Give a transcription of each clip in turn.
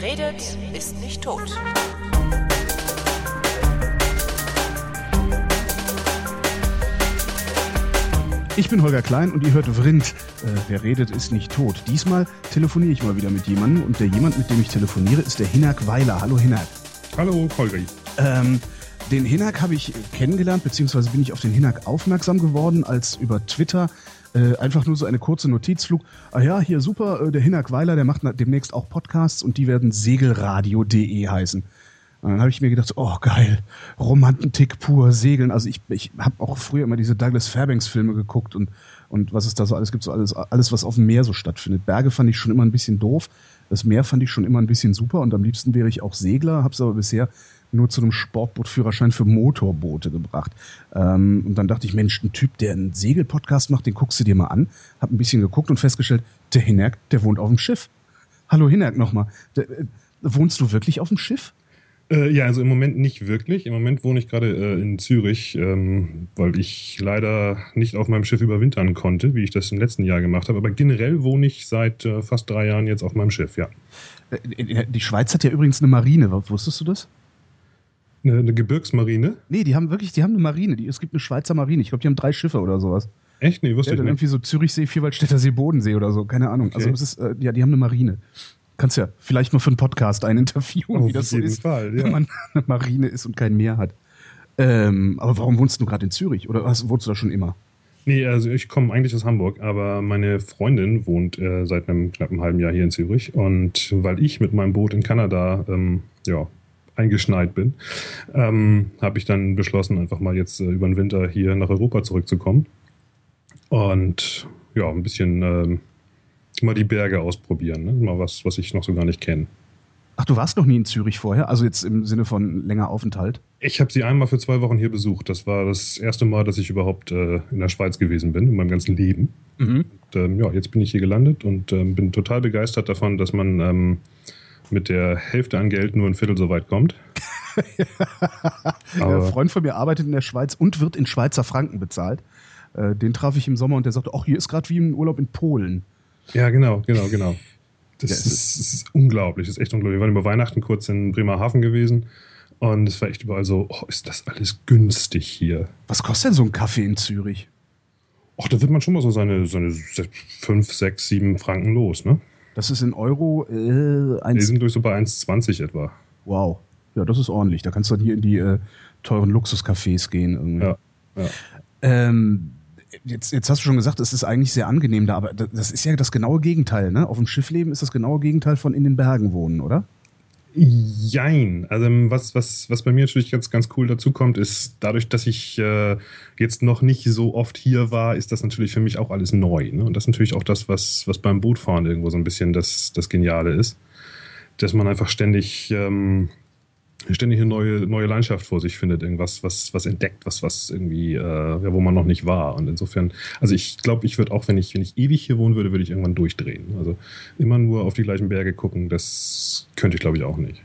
Wer redet, ist nicht tot. Ich bin Holger Klein und ihr hört Vrind. Äh, wer redet, ist nicht tot. Diesmal telefoniere ich mal wieder mit jemandem und der jemand, mit dem ich telefoniere, ist der Hinak Weiler. Hallo Hinak. Hallo Holger. Ähm, den Hinak habe ich kennengelernt, beziehungsweise bin ich auf den Hinak aufmerksam geworden, als über Twitter äh, einfach nur so eine kurze Notiz flog. Ah ja, hier super, äh, der Hinak Weiler, der macht demnächst auch Podcasts und die werden segelradio.de heißen. Und dann habe ich mir gedacht, oh geil, Romantik pur, Segeln. Also ich, ich habe auch früher immer diese Douglas Fairbanks Filme geguckt und, und was es da so alles gibt, so alles, alles, was auf dem Meer so stattfindet. Berge fand ich schon immer ein bisschen doof. Das Meer fand ich schon immer ein bisschen super und am liebsten wäre ich auch Segler, habe es aber bisher nur zu einem Sportbootführerschein für Motorboote gebracht. Ähm, und dann dachte ich, Mensch, ein Typ, der einen Segelpodcast macht, den guckst du dir mal an. Hab ein bisschen geguckt und festgestellt, der Hinerk, der wohnt auf dem Schiff. Hallo Hinerk nochmal. äh, wohnst du wirklich auf dem Schiff? Äh, ja, also im Moment nicht wirklich. Im Moment wohne ich gerade äh, in Zürich, ähm, weil ich leider nicht auf meinem Schiff überwintern konnte, wie ich das im letzten Jahr gemacht habe. Aber generell wohne ich seit äh, fast drei Jahren jetzt auf meinem Schiff, ja. Äh, die Schweiz hat ja übrigens eine Marine. Wusstest du das? Eine, eine Gebirgsmarine? Nee, die haben wirklich, die haben eine Marine. Die, es gibt eine Schweizer Marine. Ich glaube, die haben drei Schiffe oder sowas. Echt? Nee, wusste ja, ich dann nicht. irgendwie so Zürichsee, Vierwaldstätter See, Bodensee oder so. Keine Ahnung. Okay. Also es ist, äh, ja, die haben eine Marine. Kannst ja vielleicht mal für einen Podcast ein Interview, Auf wie das so ist, Fall, ja. wenn man eine Marine ist und kein Meer hat. Ähm, aber warum wohnst du gerade in Zürich? Oder hast, wohnst du da schon immer? Nee, also ich komme eigentlich aus Hamburg, aber meine Freundin wohnt äh, seit einem knappen halben Jahr hier in Zürich. Und weil ich mit meinem Boot in Kanada ähm, ja, eingeschneit bin, ähm, habe ich dann beschlossen, einfach mal jetzt äh, über den Winter hier nach Europa zurückzukommen. Und ja, ein bisschen ähm, mal die Berge ausprobieren. Ne? Mal was, was ich noch so gar nicht kenne. Ach, du warst noch nie in Zürich vorher? Also jetzt im Sinne von länger Aufenthalt? Ich habe sie einmal für zwei Wochen hier besucht. Das war das erste Mal, dass ich überhaupt äh, in der Schweiz gewesen bin, in meinem ganzen Leben. Mhm. Und, ähm, ja, jetzt bin ich hier gelandet und ähm, bin total begeistert davon, dass man ähm, mit der Hälfte an Geld nur ein Viertel so weit kommt. Ein Aber- Freund von mir arbeitet in der Schweiz und wird in Schweizer Franken bezahlt. Äh, Den traf ich im Sommer und der sagte, ach, hier ist gerade wie ein Urlaub in Polen. Ja, genau, genau, genau. Das, Ja, ist, das ist unglaublich, das ist echt unglaublich. Wir waren über Weihnachten kurz in Bremerhaven gewesen und es war echt überall so, oh, ist das alles günstig hier. Was kostet denn so ein Kaffee in Zürich? Ach, da wird man schon mal so seine, seine 5, 6, 7 Franken los, ne? Das ist in Euro äh, Wir eins. sind durch so bei 1,20 etwa. Wow. Ja, das ist ordentlich. Da kannst du dann hier in die äh, teuren Luxuscafés gehen. Irgendwie. Ja, ja. Ähm, jetzt, jetzt hast du schon gesagt, es ist eigentlich sehr angenehm da, aber das, das ist ja das genaue Gegenteil. Ne? Auf dem Schiff leben ist das genaue Gegenteil von in den Bergen wohnen, oder? Jein. Also ähm, was, was, was bei mir natürlich ganz, ganz cool dazu kommt, ist dadurch, dass ich äh, jetzt noch nicht so oft hier war, ist das natürlich für mich auch alles neu. Ne? Und das ist natürlich auch das, was, was beim Bootfahren irgendwo so ein bisschen das, das Geniale ist. Dass man einfach ständig, ähm, ständig eine neue, neue Landschaft vor sich findet, irgendwas, was, was entdeckt, was, was irgendwie, äh, ja, wo man noch nicht war. Und insofern, also ich glaube, ich würde auch, wenn ich, wenn ich ewig hier wohnen würde, würde ich irgendwann durchdrehen. Also immer nur auf die gleichen Berge gucken, das könnte ich, glaube ich, auch nicht.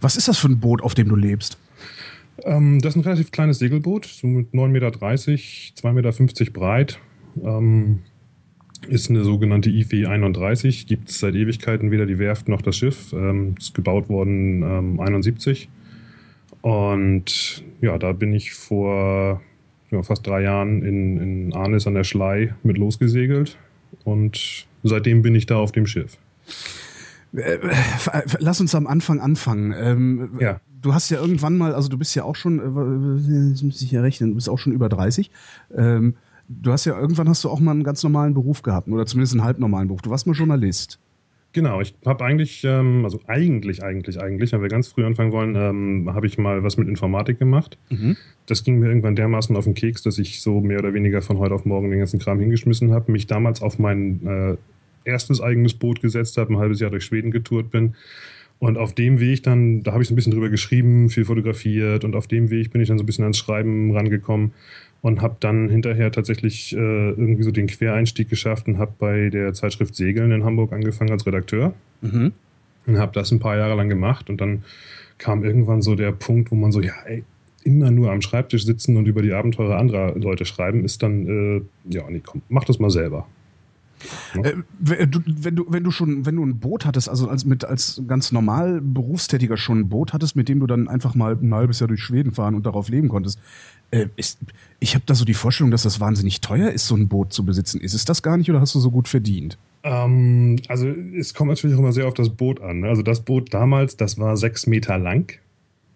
Was ist das für ein Boot, auf dem du lebst? Ähm, das ist ein relativ kleines Segelboot, so mit 9,30 Meter, 2,50 Meter breit. Ähm, ist eine sogenannte IW 31, gibt es seit Ewigkeiten weder die Werft noch das Schiff. Ähm, ist gebaut worden ähm, 71. Und ja, da bin ich vor ja, fast drei Jahren in, in Arnis an der Schlei mit losgesegelt. Und seitdem bin ich da auf dem Schiff. Äh, Lass uns am Anfang anfangen. Ähm, Ja. Du hast ja irgendwann mal, also du bist ja auch schon, äh, muss ich ja rechnen, du bist auch schon über 30. Ähm, du hast ja irgendwann hast du auch mal einen ganz normalen Beruf gehabt, oder zumindest einen halbnormalen Beruf. Du warst mal Journalist. Genau, ich habe eigentlich, ähm, also eigentlich, eigentlich, eigentlich, wenn wir ganz früh anfangen wollen, ähm, habe ich mal was mit Informatik gemacht. Das ging mir irgendwann dermaßen auf den Keks, dass ich so mehr oder weniger von heute auf morgen den ganzen Kram hingeschmissen habe, mich damals auf mein äh, erstes eigenes Boot gesetzt habe, ein halbes Jahr durch Schweden getourt bin. Und auf dem Weg dann, da habe ich so ein bisschen drüber geschrieben, viel fotografiert und auf dem Weg bin ich dann so ein bisschen ans Schreiben rangekommen und habe dann hinterher tatsächlich äh, irgendwie so den Quereinstieg geschafft und habe bei der Zeitschrift Segeln in Hamburg angefangen als Redakteur Mhm. und habe das ein paar Jahre lang gemacht und dann kam irgendwann so der Punkt, wo man so, ja, ey, immer nur am Schreibtisch sitzen und über die Abenteuer anderer Leute schreiben, ist dann, äh, ja, nee, komm, mach das mal selber. Äh, wenn du, wenn du schon, wenn du ein Boot hattest, also als mit als ganz normal Berufstätiger schon ein Boot hattest, mit dem du dann einfach mal ein halbes Jahr durch Schweden fahren und darauf leben konntest, äh, ist, ich habe da so die Vorstellung, dass das wahnsinnig teuer ist, so ein Boot zu besitzen. Ist es das gar nicht oder hast du so gut verdient? Ähm, also es kommt natürlich auch immer sehr auf das Boot an. Ne? Also das Boot damals, das war sechs Meter lang.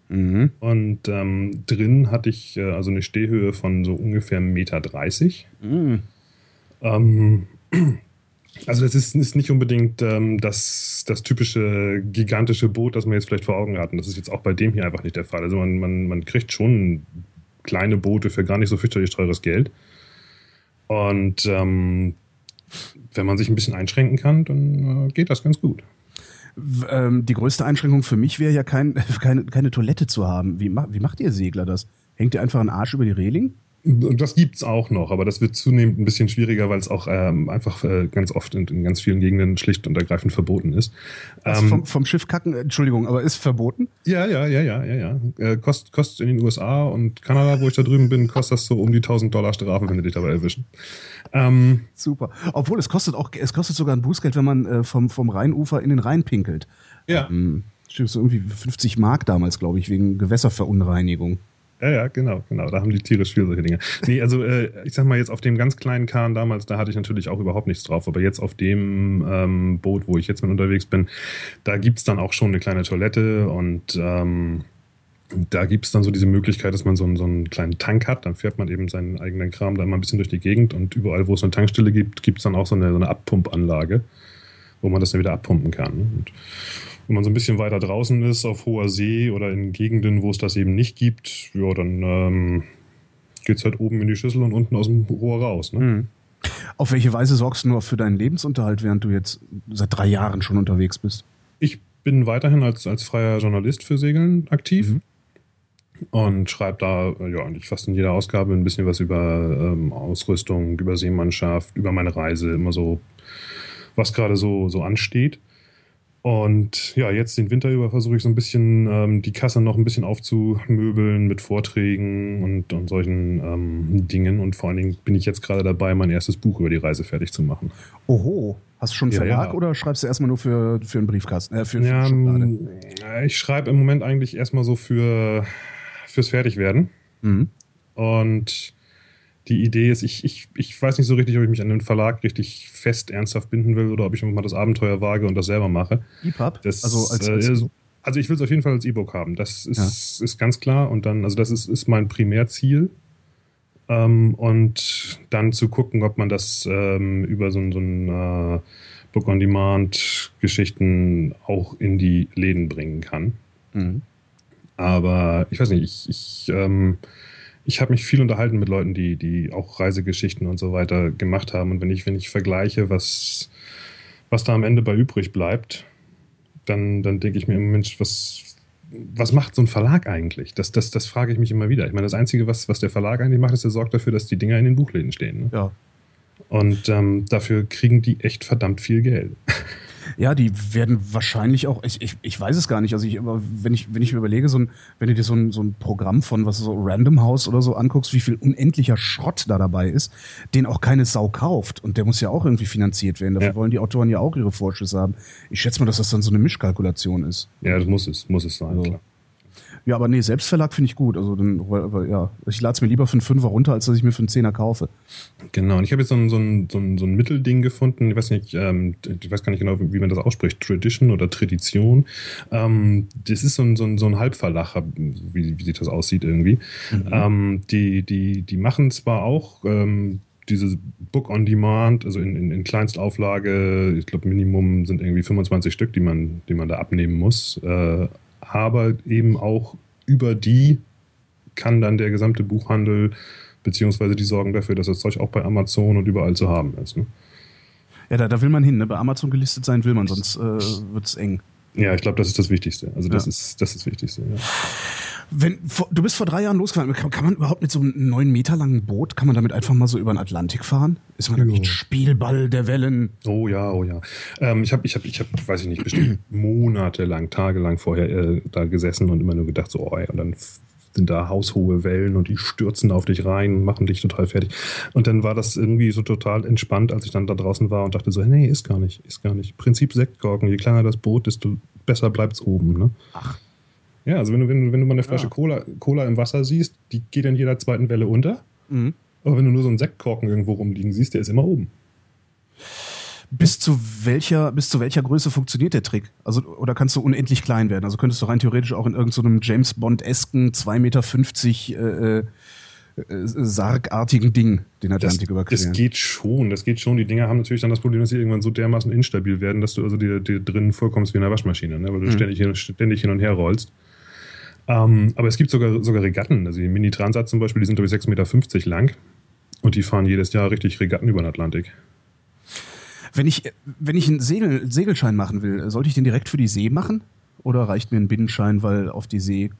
Mhm. Und ähm, drin hatte ich äh, also eine Stehhöhe von so ungefähr 1,30 Meter. Mhm. Ähm, also das ist, ist nicht unbedingt ähm, das, das typische gigantische Boot, das man jetzt vielleicht vor Augen hat. Und das ist jetzt auch bei dem hier einfach nicht der Fall. Also man, man, man kriegt schon kleine Boote für gar nicht so fürchterlich teures Geld. Und ähm, wenn man sich ein bisschen einschränken kann, dann äh, geht das ganz gut. Ähm, die größte Einschränkung für mich wäre ja kein, keine, keine Toilette zu haben. Wie, wie macht ihr Segler das? Hängt ihr einfach einen Arsch über die Reling? Das gibt es auch noch, aber das wird zunehmend ein bisschen schwieriger, weil es auch ähm, einfach äh, ganz oft in, in, ganz vielen Gegenden schlicht und ergreifend verboten ist. Also ähm, vom, vom, Schiff kacken, Entschuldigung, aber ist verboten? Ja, ja, ja, ja, ja, ja. Äh, kost, kostet in den USA und Kanada, wo ich da drüben bin, kostet das so um die 1000 Dollar Strafe, wenn sie dich dabei erwischen. Ähm, Super. Obwohl es kostet auch, es kostet sogar ein Bußgeld, wenn man äh, vom, vom Rheinufer in den Rhein pinkelt. Ja. Ähm, so irgendwie 50 Mark damals, glaube ich, wegen Gewässerverunreinigung. Ja, ja, genau, genau. Da haben die tierisch viel solche Dinge. Nee, also äh, ich sag mal jetzt auf dem ganz kleinen Kahn damals, da hatte ich natürlich auch überhaupt nichts drauf. Aber jetzt auf dem ähm, Boot, wo ich jetzt mit unterwegs bin, da gibt's dann auch schon eine kleine Toilette und ähm, da gibt's dann so diese Möglichkeit, dass man so einen, so einen kleinen Tank hat. Dann fährt man eben seinen eigenen Kram da mal ein bisschen durch die Gegend und überall, wo es eine Tankstelle gibt, gibt's dann auch so eine, so eine Abpumpanlage, wo man das dann wieder abpumpen kann. Und wenn man so ein bisschen weiter draußen ist, auf hoher See oder in Gegenden, wo es das eben nicht gibt, ja, dann ähm, geht es halt oben in die Schüssel und unten aus dem Rohr raus. Ne? Mhm. Auf welche Weise sorgst du nur für deinen Lebensunterhalt, während du jetzt seit drei Jahren schon unterwegs bist? Ich bin weiterhin als, als freier Journalist für Segeln aktiv. Mhm. Und schreibe da ja eigentlich fast in jeder Ausgabe ein bisschen was über ähm, Ausrüstung, über Seemannschaft, über meine Reise, immer so, was gerade so, so ansteht. Und ja, jetzt den Winter über versuche ich so ein bisschen ähm, die Kasse noch ein bisschen aufzumöbeln mit Vorträgen und, und solchen ähm, Dingen. Und vor allen Dingen bin ich jetzt gerade dabei, mein erstes Buch über die Reise fertig zu machen. Oho. Hast du schon einen Verlag ja, ja. oder schreibst du erstmal nur für, für einen Briefkasten? Äh, für, für ja, ähm, ich schreibe im Moment eigentlich erstmal so für fürs Fertigwerden. Mhm. Und die Idee ist, ich, ich, ich weiß nicht so richtig, ob ich mich an den Verlag richtig fest ernsthaft binden will oder ob ich mal das Abenteuer wage und das selber mache. EPUB? Also, als, als äh, also ich will es auf jeden Fall als E-Book haben. Das ist, ja. ist ganz klar. Und dann, also das ist, ist mein Primärziel. Ähm, und dann zu gucken, ob man das ähm, über so, so ein äh, Book-on-Demand-Geschichten auch in die Läden bringen kann. Mhm. Aber ich weiß nicht, ich, ich ähm, ich habe mich viel unterhalten mit Leuten, die, die auch Reisegeschichten und so weiter gemacht haben. Und wenn ich, wenn ich vergleiche, was, was da am Ende bei übrig bleibt, dann, dann denke ich mir immer, Mensch, was, was macht so ein Verlag eigentlich? Das, das, das frage ich mich immer wieder. Ich meine, das Einzige, was, was der Verlag eigentlich macht, ist, er sorgt dafür, dass die Dinger in den Buchläden stehen. Ne? Ja. Und ähm, dafür kriegen die echt verdammt viel Geld. Ja, die werden wahrscheinlich auch, ich, ich, ich weiß es gar nicht, also ich, wenn ich, wenn ich mir überlege, so ein, wenn du dir so ein, so ein Programm von was so Random House oder so anguckst, wie viel unendlicher Schrott da dabei ist, den auch keine Sau kauft und der muss ja auch irgendwie finanziert werden. Dafür ja. wollen die Autoren ja auch ihre Vorschüsse haben. Ich schätze mal, dass das dann so eine Mischkalkulation ist. Ja, das muss es, muss es sein, also, klar. Ja, aber nee, Selbstverlag finde ich gut. Also dann, ja, ich lade es mir lieber für einen Fünfer runter, als dass ich mir für einen Zehner kaufe. Genau, und ich habe jetzt so ein, so, ein, so, ein, so ein Mittelding gefunden. Ich weiß nicht, ähm, ich weiß gar nicht genau, wie man das ausspricht. Tradition oder Tradition. Ähm, das ist so ein, so ein, so ein Halbverlag, wie, wie sich das aussieht irgendwie. Mhm. Ähm, die, die, die machen zwar auch ähm, diese Book on Demand, also in, in, in Kleinstauflage, ich glaube Minimum sind irgendwie 25 Stück, die man, die man da abnehmen muss. Äh, aber eben auch über die kann dann der gesamte Buchhandel, beziehungsweise die sorgen dafür, dass das Zeug auch bei Amazon und überall zu haben ist. Ne? Ja, da, da will man hin. Ne? Bei Amazon gelistet sein will man, sonst äh, wird es eng. Ja, ich glaube, das ist das Wichtigste. Also das ja. ist das ist das Wichtigste. Ja. Wenn, du bist vor drei Jahren losgefahren. Kann, kann, man überhaupt mit so einem neun Meter langen Boot, kann man damit einfach mal so über den Atlantik fahren? Ist man da nicht Spielball der Wellen? Oh ja, oh ja. Ähm, ich habe, ich habe, ich habe, weiß ich nicht, bestimmt monatelang, tagelang vorher äh, da gesessen und immer nur gedacht, so, oh, ja, und dann sind da haushohe Wellen und die stürzen auf dich rein, machen dich total fertig. Und dann war das irgendwie so total entspannt, als ich dann da draußen war und dachte so, nee, ist gar nicht, ist gar nicht. Prinzip Sektkorken, je kleiner das Boot, desto besser bleibt es oben. Ne? Ach. Ja, also wenn du, wenn, wenn du mal eine Flasche ja. Cola, Cola im Wasser siehst, die geht in jeder zweiten Welle unter. Mhm. Aber wenn du nur so einen Sektkorken irgendwo rumliegen siehst, der ist immer oben. Bis zu welcher, bis zu welcher Größe funktioniert der Trick? Also, oder kannst du unendlich klein werden? Also könntest du rein theoretisch auch in irgendeinem so James Bond-esken 2,50 Meter äh, äh, sargartigen Ding den Atlantik das, überqueren. Das geht schon, das geht schon. Die Dinger haben natürlich dann das Problem, dass sie irgendwann so dermaßen instabil werden, dass du also dir, dir drinnen vorkommst wie in einer Waschmaschine, ne? weil du mhm. ständig, hin, ständig hin und her rollst. Ähm, aber es gibt sogar, sogar Regatten. Also die Mini-Transat zum Beispiel, die sind glaube ich 6,50 Meter lang und die fahren jedes Jahr richtig Regatten über den Atlantik. Wenn ich, wenn ich einen Segel, Segelschein machen will, sollte ich den direkt für die See machen? Oder reicht mir ein Binnenschein, weil auf die See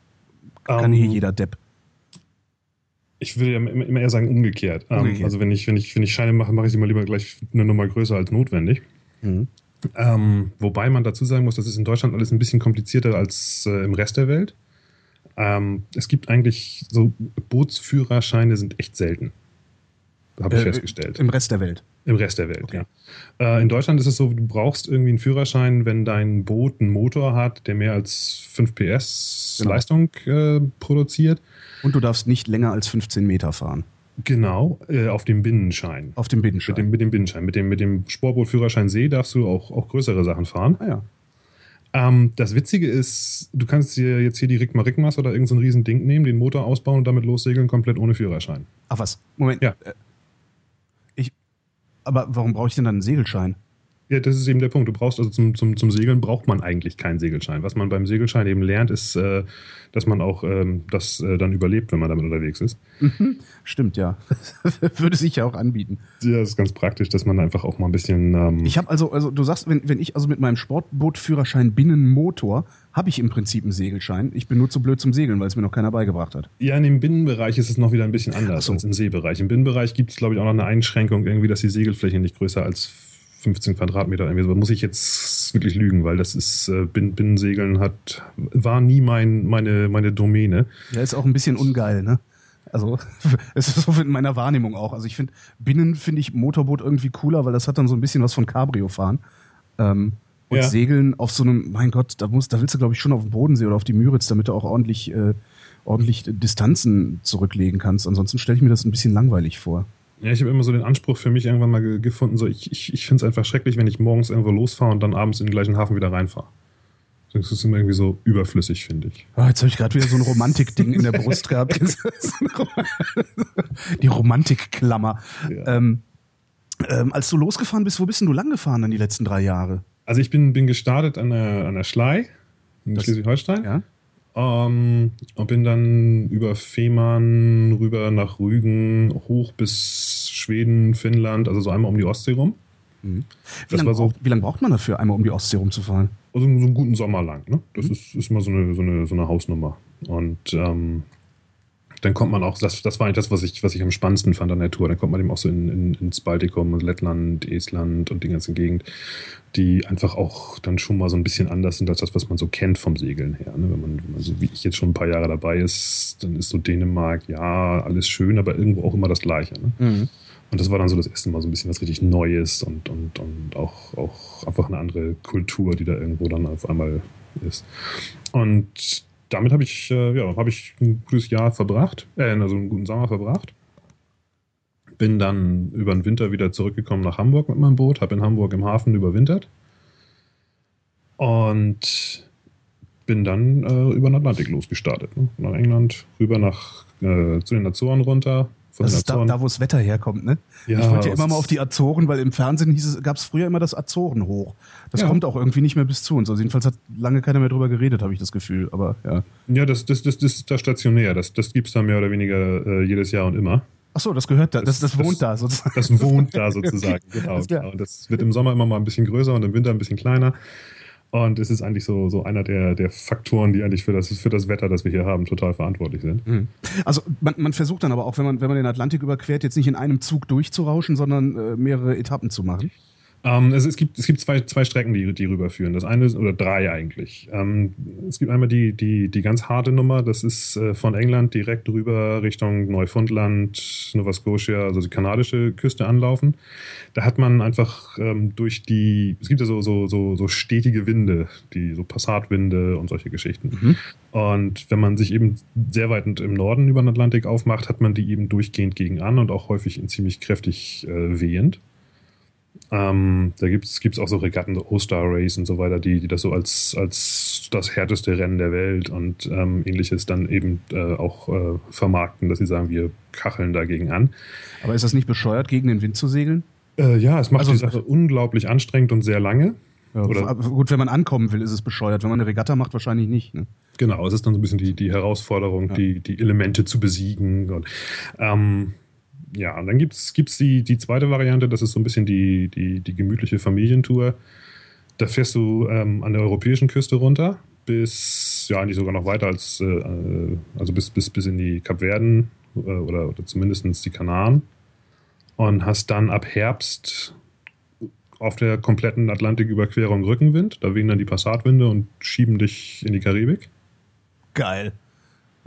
kann um, hier ähm, jeder Depp? Ich würde ja immer eher sagen umgekehrt. Ähm, umgekehrt. also wenn ich, wenn, ich, wenn ich Scheine mache, mache ich sie mal lieber gleich eine Nummer größer als notwendig. Mhm. Ähm, wobei man dazu sagen muss, das ist in Deutschland alles ein bisschen komplizierter als äh, im Rest der Welt. Ähm, es gibt eigentlich so Bootsführerscheine sind echt selten. Habe ich äh, festgestellt. Im Rest der Welt. Im Rest der Welt, okay. ja. Äh, in Deutschland ist es so, du brauchst irgendwie einen Führerschein, wenn dein Boot einen Motor hat, der mehr als 5 PS genau. Leistung äh, produziert. Und du darfst nicht länger als 15 Meter fahren. Genau, äh, auf dem Binnenschein. Auf dem Binnenschein. Mit dem, mit dem Binnenschein. Mit dem, mit dem Sportbootführerschein See darfst du auch, auch größere Sachen fahren. Ah, ja. Ähm, das Witzige ist, du kannst dir jetzt hier die Rigma Rigmas oder irgendein so riesen Ding nehmen, den Motor ausbauen und damit lossegeln, komplett ohne Führerschein. Ach was? Moment. Ja. Äh, aber warum brauche ich denn dann einen Segelschein? Ja, das ist eben der Punkt. Du brauchst also zum, zum, zum Segeln braucht man eigentlich keinen Segelschein. Was man beim Segelschein eben lernt, ist, äh, dass man auch ähm, das äh, dann überlebt, wenn man damit unterwegs ist. Mhm. Stimmt, ja. Würde sich ja auch anbieten. Ja, das ist ganz praktisch, dass man einfach auch mal ein bisschen. Ähm ich habe also, also du sagst, wenn, wenn ich also mit meinem Sportbootführerschein Binnenmotor habe ich im Prinzip einen Segelschein. Ich bin nur zu blöd zum Segeln, weil es mir noch keiner beigebracht hat. Ja, in dem Binnenbereich ist es noch wieder ein bisschen anders so. als im Seebereich. Im Binnenbereich gibt es, glaube ich, auch noch eine Einschränkung, irgendwie, dass die Segelfläche nicht größer als 15 Quadratmeter irgendwie. So muss ich jetzt wirklich lügen, weil das ist äh, Binnensegeln hat war nie mein meine meine Domäne. Ja, ist auch ein bisschen ungeil, ne? Also es ist so in meiner Wahrnehmung auch. Also ich finde Binnen finde ich Motorboot irgendwie cooler, weil das hat dann so ein bisschen was von Cabrio fahren. Ähm, und ja. Segeln auf so einem, mein Gott, da muss, da willst du glaube ich schon auf den Bodensee oder auf die Müritz, damit du auch ordentlich äh, ordentlich Distanzen zurücklegen kannst. Ansonsten stelle ich mir das ein bisschen langweilig vor. Ja, ich habe immer so den Anspruch für mich irgendwann mal gefunden, so ich, ich, ich finde es einfach schrecklich, wenn ich morgens irgendwo losfahre und dann abends in den gleichen Hafen wieder reinfahre. Das ist immer irgendwie so überflüssig, finde ich. Oh, jetzt habe ich gerade wieder so ein Romantik-Ding in der Brust gehabt. Die Romantikklammer. Ja. Ähm, ähm, als du losgefahren bist, wo bist denn du lang gefahren dann die letzten drei Jahre? Also ich bin, bin gestartet an der, an der Schlei in Schleswig-Holstein. Ja. Ähm, und bin dann über Fehmarn rüber nach Rügen, hoch bis Schweden, Finnland, also so einmal um die Ostsee rum. Mhm. Wie lange so, braucht, lang braucht man dafür, einmal um die Ostsee rumzufahren? Also so einen guten Sommer lang. Ne? Das mhm. ist, ist mal so eine, so, eine, so eine Hausnummer. Und ähm, dann kommt man auch, das, das war eigentlich das, was ich, was ich am spannendsten fand an der Tour. Dann kommt man eben auch so in, in, ins Baltikum und Lettland, Estland und die ganze Gegend, die einfach auch dann schon mal so ein bisschen anders sind als das, was man so kennt vom Segeln her. Ne? Wenn, man, wenn man so wie ich jetzt schon ein paar Jahre dabei ist, dann ist so Dänemark, ja, alles schön, aber irgendwo auch immer das Gleiche. Ne? Mhm. Und das war dann so das erste Mal so ein bisschen was richtig Neues und, und, und auch, auch einfach eine andere Kultur, die da irgendwo dann auf einmal ist. Und damit habe ich, äh, ja, hab ich ein gutes Jahr verbracht, äh, also einen guten Sommer verbracht. Bin dann über den Winter wieder zurückgekommen nach Hamburg mit meinem Boot, habe in Hamburg im Hafen überwintert und bin dann äh, über den Atlantik losgestartet. Ne? Nach England, rüber nach äh, zu den Azoren runter, von das ist da, da, wo das Wetter herkommt, ne? Ja, ich wollte ja immer mal auf die Azoren, weil im Fernsehen hieß es, gab es früher immer das Azoren hoch. Das ja. kommt auch irgendwie nicht mehr bis zu uns. Also jedenfalls hat lange keiner mehr drüber geredet, habe ich das Gefühl. Aber ja. Ja, das, das, das, das ist da stationär. Das, das gibt es da mehr oder weniger äh, jedes Jahr und immer. Ach so, das gehört da, das, das, das wohnt da sozusagen. Das wohnt da sozusagen, genau. genau. Das wird im Sommer immer mal ein bisschen größer und im Winter ein bisschen kleiner. Und es ist eigentlich so, so einer der, der Faktoren, die eigentlich für das, für das Wetter, das wir hier haben, total verantwortlich sind. Mhm. Also man, man versucht dann aber auch, wenn man, wenn man den Atlantik überquert, jetzt nicht in einem Zug durchzurauschen, sondern äh, mehrere Etappen zu machen. Ähm, es, es, gibt, es gibt zwei, zwei Strecken, die, die rüberführen. Das eine ist, oder drei eigentlich. Ähm, es gibt einmal die, die, die ganz harte Nummer, das ist äh, von England direkt rüber Richtung Neufundland, Nova Scotia, also die kanadische Küste anlaufen. Da hat man einfach ähm, durch die, es gibt ja so, so, so, so stetige Winde, die so Passatwinde und solche Geschichten. Mhm. Und wenn man sich eben sehr weit im Norden über den Atlantik aufmacht, hat man die eben durchgehend gegen an und auch häufig in ziemlich kräftig äh, wehend. Ähm, da gibt es auch so Regatten, so O-Star Race und so weiter, die, die das so als, als das härteste Rennen der Welt und ähm, ähnliches dann eben äh, auch äh, vermarkten, dass sie sagen, wir kacheln dagegen an. Aber ist das nicht bescheuert, gegen den Wind zu segeln? Äh, ja, es macht also, die Sache unglaublich anstrengend und sehr lange. Ja, Oder, gut, wenn man ankommen will, ist es bescheuert. Wenn man eine Regatta macht, wahrscheinlich nicht. Ne? Genau, es ist dann so ein bisschen die, die Herausforderung, ja. die, die Elemente zu besiegen. Und, ähm, ja, und dann gibt es die, die zweite Variante, das ist so ein bisschen die, die, die gemütliche Familientour. Da fährst du ähm, an der europäischen Küste runter, bis, ja, eigentlich sogar noch weiter als, äh, also bis, bis, bis in die Kapverden äh, oder, oder zumindest die Kanaren. Und hast dann ab Herbst auf der kompletten Atlantiküberquerung Rückenwind. Da wehen dann die Passatwinde und schieben dich in die Karibik. Geil.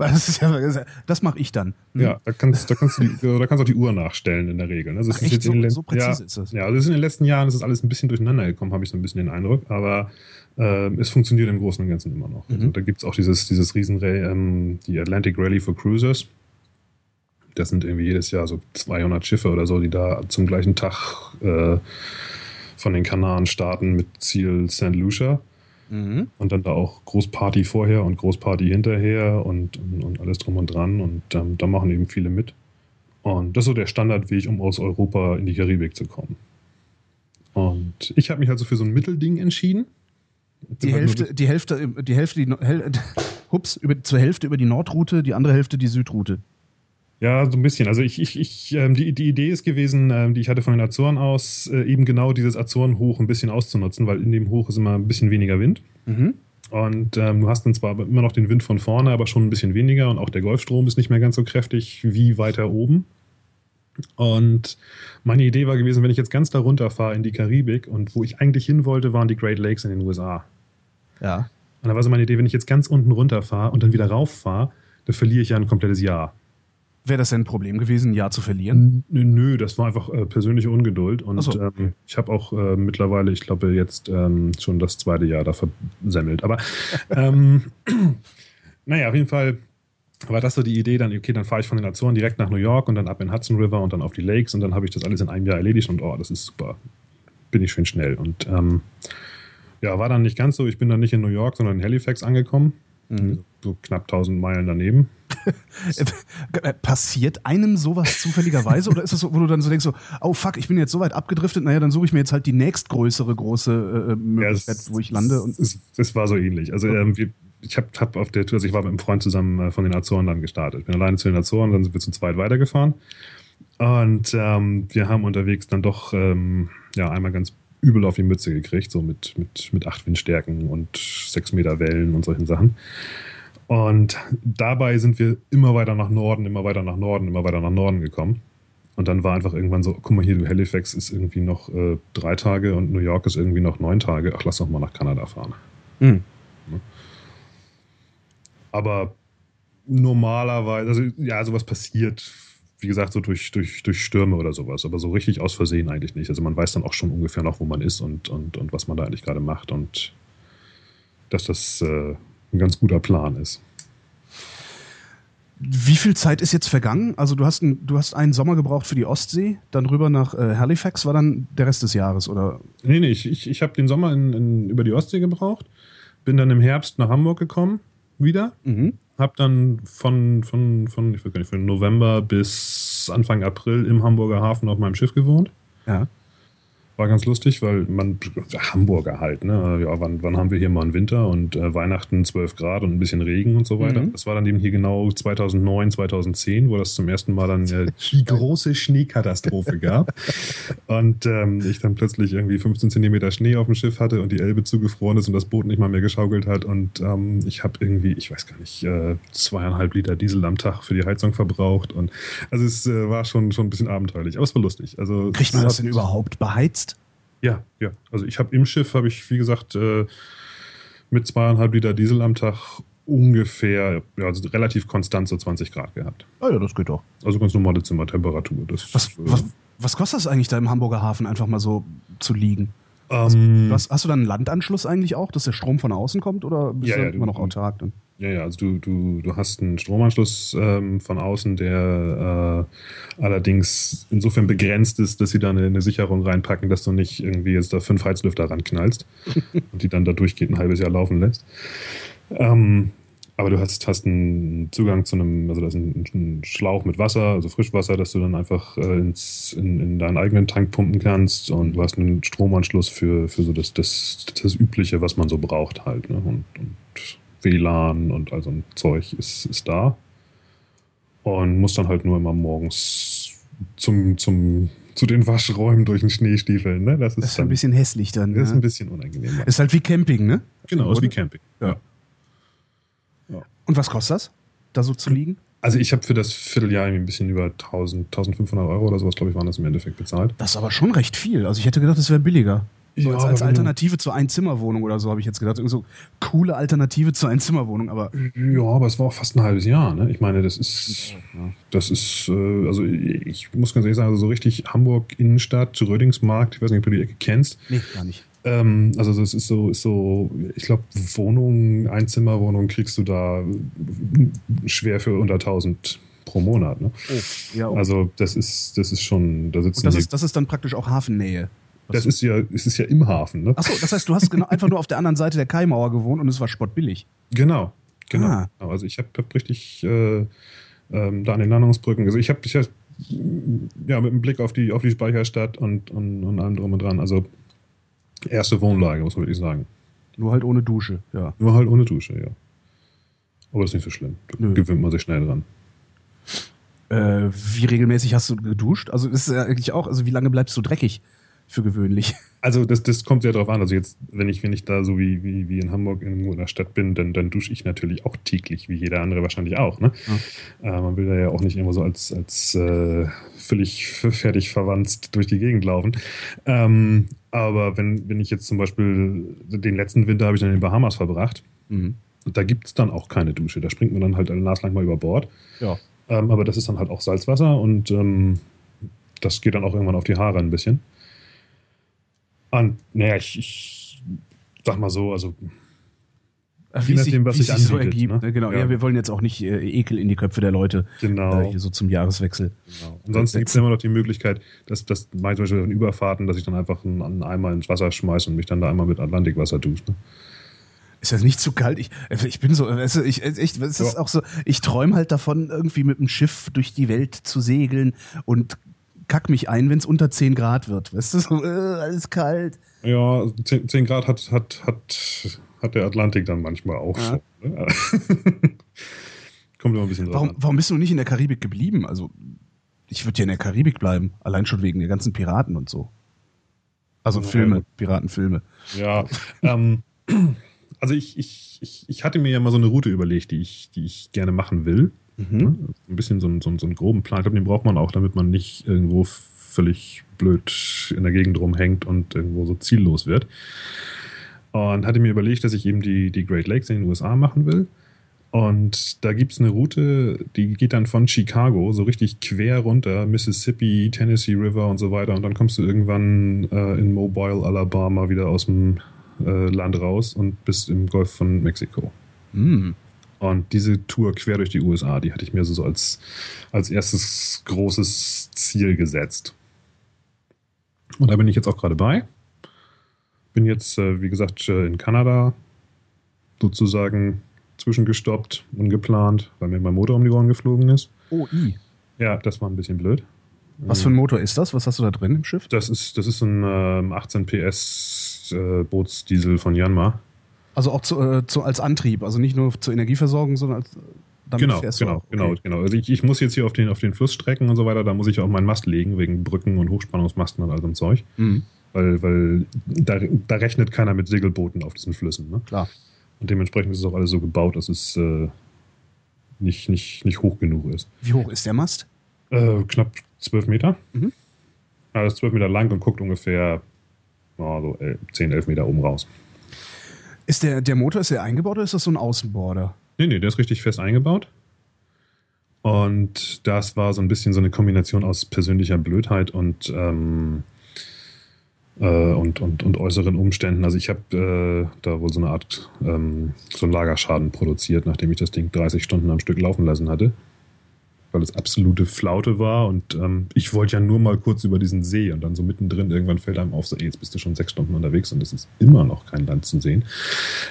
Das, ja, das mache ich dann. Hm? Ja, da kannst, da, kannst du die, da kannst du auch die Uhr nachstellen in der Regel. Also Ach, echt? So, so, präzise ja, ist das? Ja, also in den letzten Jahren ist das alles ein bisschen durcheinander gekommen, habe ich so ein bisschen den Eindruck. Aber äh, es funktioniert im Großen und Ganzen immer noch. Mhm. Also da gibt es auch dieses, dieses riesen ähm, die Atlantic Rally for Cruisers. Das sind irgendwie jedes Jahr so 200 Schiffe oder so, die da zum gleichen Tag äh, von den Kanaren starten mit Ziel St. Lucia. Mhm. Und dann da auch Großparty vorher und Großparty hinterher und, und, und alles drum und dran. Und ähm, da machen eben viele mit. Und das ist so der Standardweg, um aus Europa in die Karibik zu kommen. Und ich habe mich also für so ein Mittelding entschieden. Die halt Hälfte, die Hälfte, die Hälfte, die, hups, über, zur Hälfte über die Nordroute, die andere Hälfte die Südroute. Ja, so ein bisschen. Also ich, ich, ich ähm, die, die Idee ist gewesen, ähm, die ich hatte von den Azoren aus, äh, eben genau dieses Azorenhoch ein bisschen auszunutzen, weil in dem Hoch ist immer ein bisschen weniger Wind. Mhm. Und ähm, du hast dann zwar immer noch den Wind von vorne, aber schon ein bisschen weniger und auch der Golfstrom ist nicht mehr ganz so kräftig wie weiter oben. Und meine Idee war gewesen, wenn ich jetzt ganz da runter fahre in die Karibik und wo ich eigentlich hin wollte, waren die Great Lakes in den USA. Ja. Und da war so meine Idee, wenn ich jetzt ganz unten runter fahre und dann wieder rauf fahre, dann verliere ich ja ein komplettes Jahr. Wäre das denn ein Problem gewesen, ein Jahr zu verlieren? Nö, das war einfach äh, persönliche Ungeduld. Und so. ähm, ich habe auch äh, mittlerweile, ich glaube, jetzt ähm, schon das zweite Jahr da versemmelt. Aber ähm, naja, auf jeden Fall war das so die Idee, dann, okay, dann fahre ich von den Azoren direkt nach New York und dann ab in Hudson River und dann auf die Lakes und dann habe ich das alles in einem Jahr erledigt und oh, das ist super. Bin ich schön schnell. Und ähm, ja, war dann nicht ganz so. Ich bin dann nicht in New York, sondern in Halifax angekommen. Mhm. So knapp 1000 Meilen daneben. Passiert einem sowas zufälligerweise oder ist es so, wo du dann so denkst, so, oh fuck, ich bin jetzt so weit abgedriftet, naja, dann suche ich mir jetzt halt die nächstgrößere große äh, äh Möglichkeit, ja, wo ich lande. Und es, es, war so ähnlich. Also ähm, wir, ich habe hab auf der Tour, also ich war mit einem Freund zusammen äh, von den Azoren dann gestartet. Ich bin alleine zu den Azoren, dann sind wir zu zweit weitergefahren. Und ähm, wir haben unterwegs dann doch ähm, ja, einmal ganz übel auf die Mütze gekriegt, so mit, mit, mit acht Windstärken und sechs Meter Wellen und solchen Sachen. Und dabei sind wir immer weiter nach Norden, immer weiter nach Norden, immer weiter nach Norden gekommen. Und dann war einfach irgendwann so, guck mal hier, du Halifax ist irgendwie noch äh, drei Tage und New York ist irgendwie noch neun Tage. Ach, lass doch mal nach Kanada fahren. Mhm. Aber normalerweise, also ja, sowas passiert, wie gesagt, so durch, durch, durch Stürme oder sowas, aber so richtig aus Versehen eigentlich nicht. Also man weiß dann auch schon ungefähr noch, wo man ist und, und, und was man da eigentlich gerade macht und dass das äh, ein ganz guter Plan ist. Wie viel Zeit ist jetzt vergangen? Also du hast, ein, du hast einen Sommer gebraucht für die Ostsee, dann rüber nach äh, Halifax, war dann der Rest des Jahres, oder? Nee, nee, ich, ich, ich habe den Sommer in, in, über die Ostsee gebraucht, bin dann im Herbst nach Hamburg gekommen, wieder, mhm. habe dann von, von, von, ich weiß gar nicht, von November bis Anfang April im Hamburger Hafen auf meinem Schiff gewohnt. Ja. War ganz lustig, weil man, Hamburger halt, ne? Ja, wann, wann haben wir hier mal einen Winter und äh, Weihnachten 12 Grad und ein bisschen Regen und so weiter. Mhm. Das war dann eben hier genau 2009, 2010, wo das zum ersten Mal dann äh, die große Schneekatastrophe gab. und ähm, ich dann plötzlich irgendwie 15 Zentimeter Schnee auf dem Schiff hatte und die Elbe zugefroren ist und das Boot nicht mal mehr geschaukelt hat. Und ähm, ich habe irgendwie, ich weiß gar nicht, äh, zweieinhalb Liter Diesel am Tag für die Heizung verbraucht. Und also es äh, war schon, schon ein bisschen abenteuerlich, aber es war lustig. Also, Kriegt man das denn überhaupt beheizt? Ja, ja. Also ich habe im Schiff, habe ich, wie gesagt, äh, mit zweieinhalb Liter Diesel am Tag ungefähr, ja, also relativ konstant so 20 Grad gehabt. Ah ja, das geht doch. Also ganz normale Zimmertemperatur. Das, Was, äh, was, was kostet das eigentlich da im Hamburger Hafen einfach mal so zu liegen? Ähm, Du hast, hast du dann einen Landanschluss eigentlich auch, dass der Strom von außen kommt oder bist Ja, du ja, dann immer du- noch autark dann? Ja, ja, also du, du, du hast einen Stromanschluss ähm, von außen, der äh, allerdings insofern begrenzt ist, dass sie da eine, eine Sicherung reinpacken, dass du nicht irgendwie jetzt da fünf Heizlüfter ranknallst und die dann da durchgeht ein halbes Jahr laufen lässt. Ähm, aber du hast, hast einen Zugang zu einem, also da ist ein, ein Schlauch mit Wasser, also Frischwasser, dass du dann einfach äh, ins, in, in deinen eigenen Tank pumpen kannst und du hast einen Stromanschluss für, für so das, das, das Übliche, was man so braucht halt. Ne? Und, und WLAN und all so ein Zeug ist, ist da. Und muss dann halt nur immer morgens zum, zum, zu den Waschräumen durch den Schnee stiefeln. Ne? Das ist, Das ist dann, ein bisschen hässlich dann. das ist ja. ein bisschen unangenehm. Ist halt wie Camping, ne? genau, ist wie Camping. Ja. Und was kostet das, da so zu liegen? Also ich habe für das Vierteljahr irgendwie ein bisschen über 1000, 1500 Euro oder sowas, glaube ich, waren das im Endeffekt bezahlt. Das ist aber schon recht viel. Also ich hätte gedacht, das wäre billiger. So Ja, als, als Alternative zur Einzimmerwohnung oder so habe ich jetzt gedacht. Irgend so coole Alternative zur Einzimmerwohnung, aber Ja, aber es war auch fast ein halbes Jahr. Ne? Ich meine, das ist, das ist, äh, also ich muss ganz ehrlich sagen, also so richtig Hamburg Innenstadt, Rödingsmarkt, ich weiß nicht, ob du die Ecke kennst. nee, gar nicht. Ähm, also das ist so, ist so, ich glaube, Wohnung, Einzimmerwohnung kriegst du da schwer für unter 1000 pro Monat. Ne? Oh, ja, oh. Also das ist, das ist schon, da sitzen Und das ist, das ist dann praktisch auch Hafennähe. das ist ja, es ist ja im Hafen. Ne? Achso, das heißt, du hast genau, einfach nur auf der anderen Seite der Kaimauer gewohnt und es war spottbillig. Genau, genau. Ah. Genau, Also ich habe hab richtig äh, ähm, da an den Landungsbrücken, also ich habe ich hab, ja mit einem Blick auf die auf die Speicherstadt und, und, und allem drum und dran. Also erste Wohnlage, muss man wirklich sagen. Nur halt ohne Dusche, ja. Nur halt ohne Dusche, ja. Aber ist nicht so schlimm. Da Nö. gewöhnt man sich schnell dran. Äh, wie regelmäßig hast du geduscht? Also ist ja eigentlich auch, also wie lange bleibst du dreckig für gewöhnlich? Also das, das kommt sehr drauf an. Also jetzt, wenn ich, wenn ich da so wie, wie, wie in Hamburg in einer Stadt bin, dann, dann dusche ich natürlich auch täglich, wie jeder andere wahrscheinlich auch. Ne? Äh, man will da ja auch nicht immer so als, als äh, völlig fertig verwandt durch die Gegend laufen. Ähm, aber wenn, wenn ich jetzt zum Beispiel den letzten Winter habe ich dann in den Bahamas verbracht, Mhm. da gibt es dann auch keine Dusche. Da springt man dann halt eine Nas lang mal über Bord. Ja. Ähm, aber das ist dann halt auch Salzwasser und ähm, das geht dann auch irgendwann auf die Haare ein bisschen. Und naja, ich, ich sag mal so, also Wie nachdem, was wie sich so ergibt. ne? Ne? Genau, ja. Ja. wir wollen jetzt auch nicht äh, Ekel in die Köpfe der Leute genau. äh, hier so zum Jahreswechsel. genau. Ansonsten gibt es immer noch die Möglichkeit, dass das mache ich zum Beispiel in Überfahrten, dass ich dann einfach einen, einen Eimer ins Wasser schmeiße und mich dann da einmal mit Atlantikwasser dusche. Ne? Ist das nicht zu kalt? Ich, äh, ich bin so, weißt du, ich, ich, ist Ja. auch so, ich träume halt davon, irgendwie mit dem Schiff durch die Welt zu segeln und kack mich ein, wenn es unter 10 Grad wird. Weißt du, so, äh, alles kalt. Ja, 10, 10 Grad hat, hat, hat, hat der Atlantik dann manchmal auch Ja. schon. Ne? Kommt immer ein bisschen drauf Warum, an. warum bist du nicht in der Karibik geblieben? Also, ich würde ja in der Karibik bleiben, allein schon wegen der ganzen Piraten und so. Also Ja, Filme. Piratenfilme. Ja, ähm, also ich, ich, ich, ich hatte mir ja mal so eine Route überlegt, die ich, die ich gerne machen will. Mhm. Ein bisschen so, einen- so, einen- so einen groben Plan. Ich glaube, den braucht man auch, damit man nicht irgendwo völlig blöd in der Gegend rumhängt und irgendwo so ziellos wird. Und hatte mir überlegt, dass ich eben die, die Great Lakes in den USA machen will. Und da gibt es eine Route, die geht dann von Chicago so richtig quer runter, Mississippi, Tennessee River und so weiter. Und dann kommst du irgendwann äh, in Mobile, Alabama wieder aus dem äh, Land raus und bist im Golf von Mexiko. Hm. Und diese Tour quer durch die USA, die hatte ich mir so, so als, als erstes großes Ziel gesetzt. Und da bin ich jetzt auch gerade bei. Bin jetzt, äh, wie gesagt, äh, in Kanada sozusagen zwischengestoppt, ungeplant, weil mir mein Motor um die Ohren geflogen ist. Oh, i. Ja, das war ein bisschen blöd. Was für ein Motor ist das? Was hast du da drin im Schiff? Das ist, das ist ein ähm, 18 PS äh, Bootsdiesel von Yanmar. Also auch zu, äh, zu, als Antrieb, also nicht nur zur Energieversorgung, sondern als damit Genau, fährst du genau. Okay. genau, genau. Also ich, ich muss jetzt hier auf den, auf den Flussstrecken und so weiter, da muss ich auch meinen Mast legen, wegen Brücken und Hochspannungsmasten und all so ein Zeug. Mhm, Weil, weil da, da rechnet keiner mit Segelbooten auf diesen Flüssen. Ne? klar. Und dementsprechend ist es auch alles so gebaut, dass es äh, nicht, nicht, nicht hoch genug ist. Wie hoch ist der Mast? Äh, knapp 12 Meter. Mhm. Ja, ist 12 Meter lang und guckt ungefähr ja, so 10, 11 Meter oben raus. Ist der, der Motor, ist der eingebaut oder ist das so ein Außenborder? Nee, nee, der ist richtig fest eingebaut. Und das war so ein bisschen so eine Kombination aus persönlicher Blödheit und, ähm, äh, und, und, und äußeren Umständen. Also ich habe äh, da wohl so eine Art, ähm, so einen Lagerschaden produziert, nachdem ich das Ding 30 Stunden am Stück laufen lassen hatte weil es absolute Flaute war und ähm, ich wollte ja nur mal kurz über diesen See und dann so mittendrin irgendwann fällt einem auf, so, ey, jetzt bist du schon sechs Stunden unterwegs und es ist immer noch kein Land zu sehen.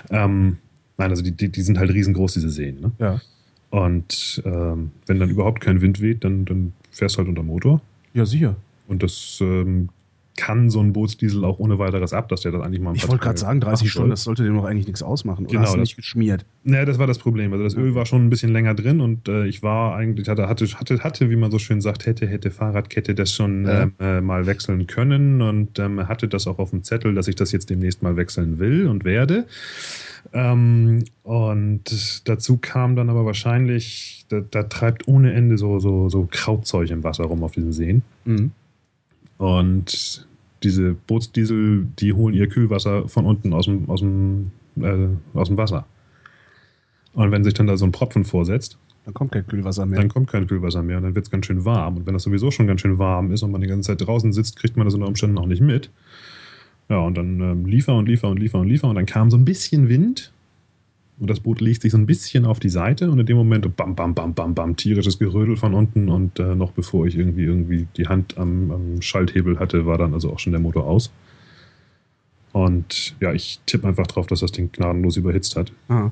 Ähm, nein, also die, die, die, sind halt riesengroß, diese Seen. Ne? Ja. Und ähm, wenn dann überhaupt kein Wind weht, dann, dann fährst du halt unter Motor. Ja, sicher. Und das ähm, kann so ein Bootsdiesel auch ohne weiteres ab, dass der das eigentlich mal Ich wollte gerade sagen, 30 Stunden, das sollte dem doch eigentlich nichts ausmachen. Oder genau, hast du nicht geschmiert? Naja, das war das Problem. Also das Öl war schon ein bisschen länger drin und äh, ich war eigentlich, hatte, hatte, hatte, hatte, wie man so schön sagt, hätte, hätte Fahrradkette das schon. Ähm, äh, mal wechseln können und ähm, hatte das auch auf dem Zettel, dass ich das jetzt demnächst mal wechseln will und werde. Ähm, und dazu kam dann aber wahrscheinlich, da, da, treibt ohne Ende so, so, so Krautzeug im Wasser rum auf diesen Seen. Mhm. Und diese Bootsdiesel, die holen ihr Kühlwasser von unten aus dem, aus dem, äh, aus dem Wasser. Und wenn sich dann da so ein Propfen vorsetzt, dann kommt kein Kühlwasser mehr. Dann kommt kein Kühlwasser mehr und dann wird es ganz schön warm. Und wenn das sowieso schon ganz schön warm ist und man die ganze Zeit draußen sitzt, kriegt man das unter Umständen auch nicht mit. Ja, und dann ähm, liefer und liefer und liefer und liefer und dann kam so ein bisschen Wind und das Boot legt sich so ein bisschen auf die Seite und in dem Moment bam, bam, bam, bam, bam, tierisches Gerödel von unten und äh, noch bevor ich irgendwie, irgendwie die Hand am, am, Schalthebel hatte, war dann also auch schon der Motor aus. Und ja, ich tippe einfach drauf, dass das Ding gnadenlos überhitzt hat. Ah.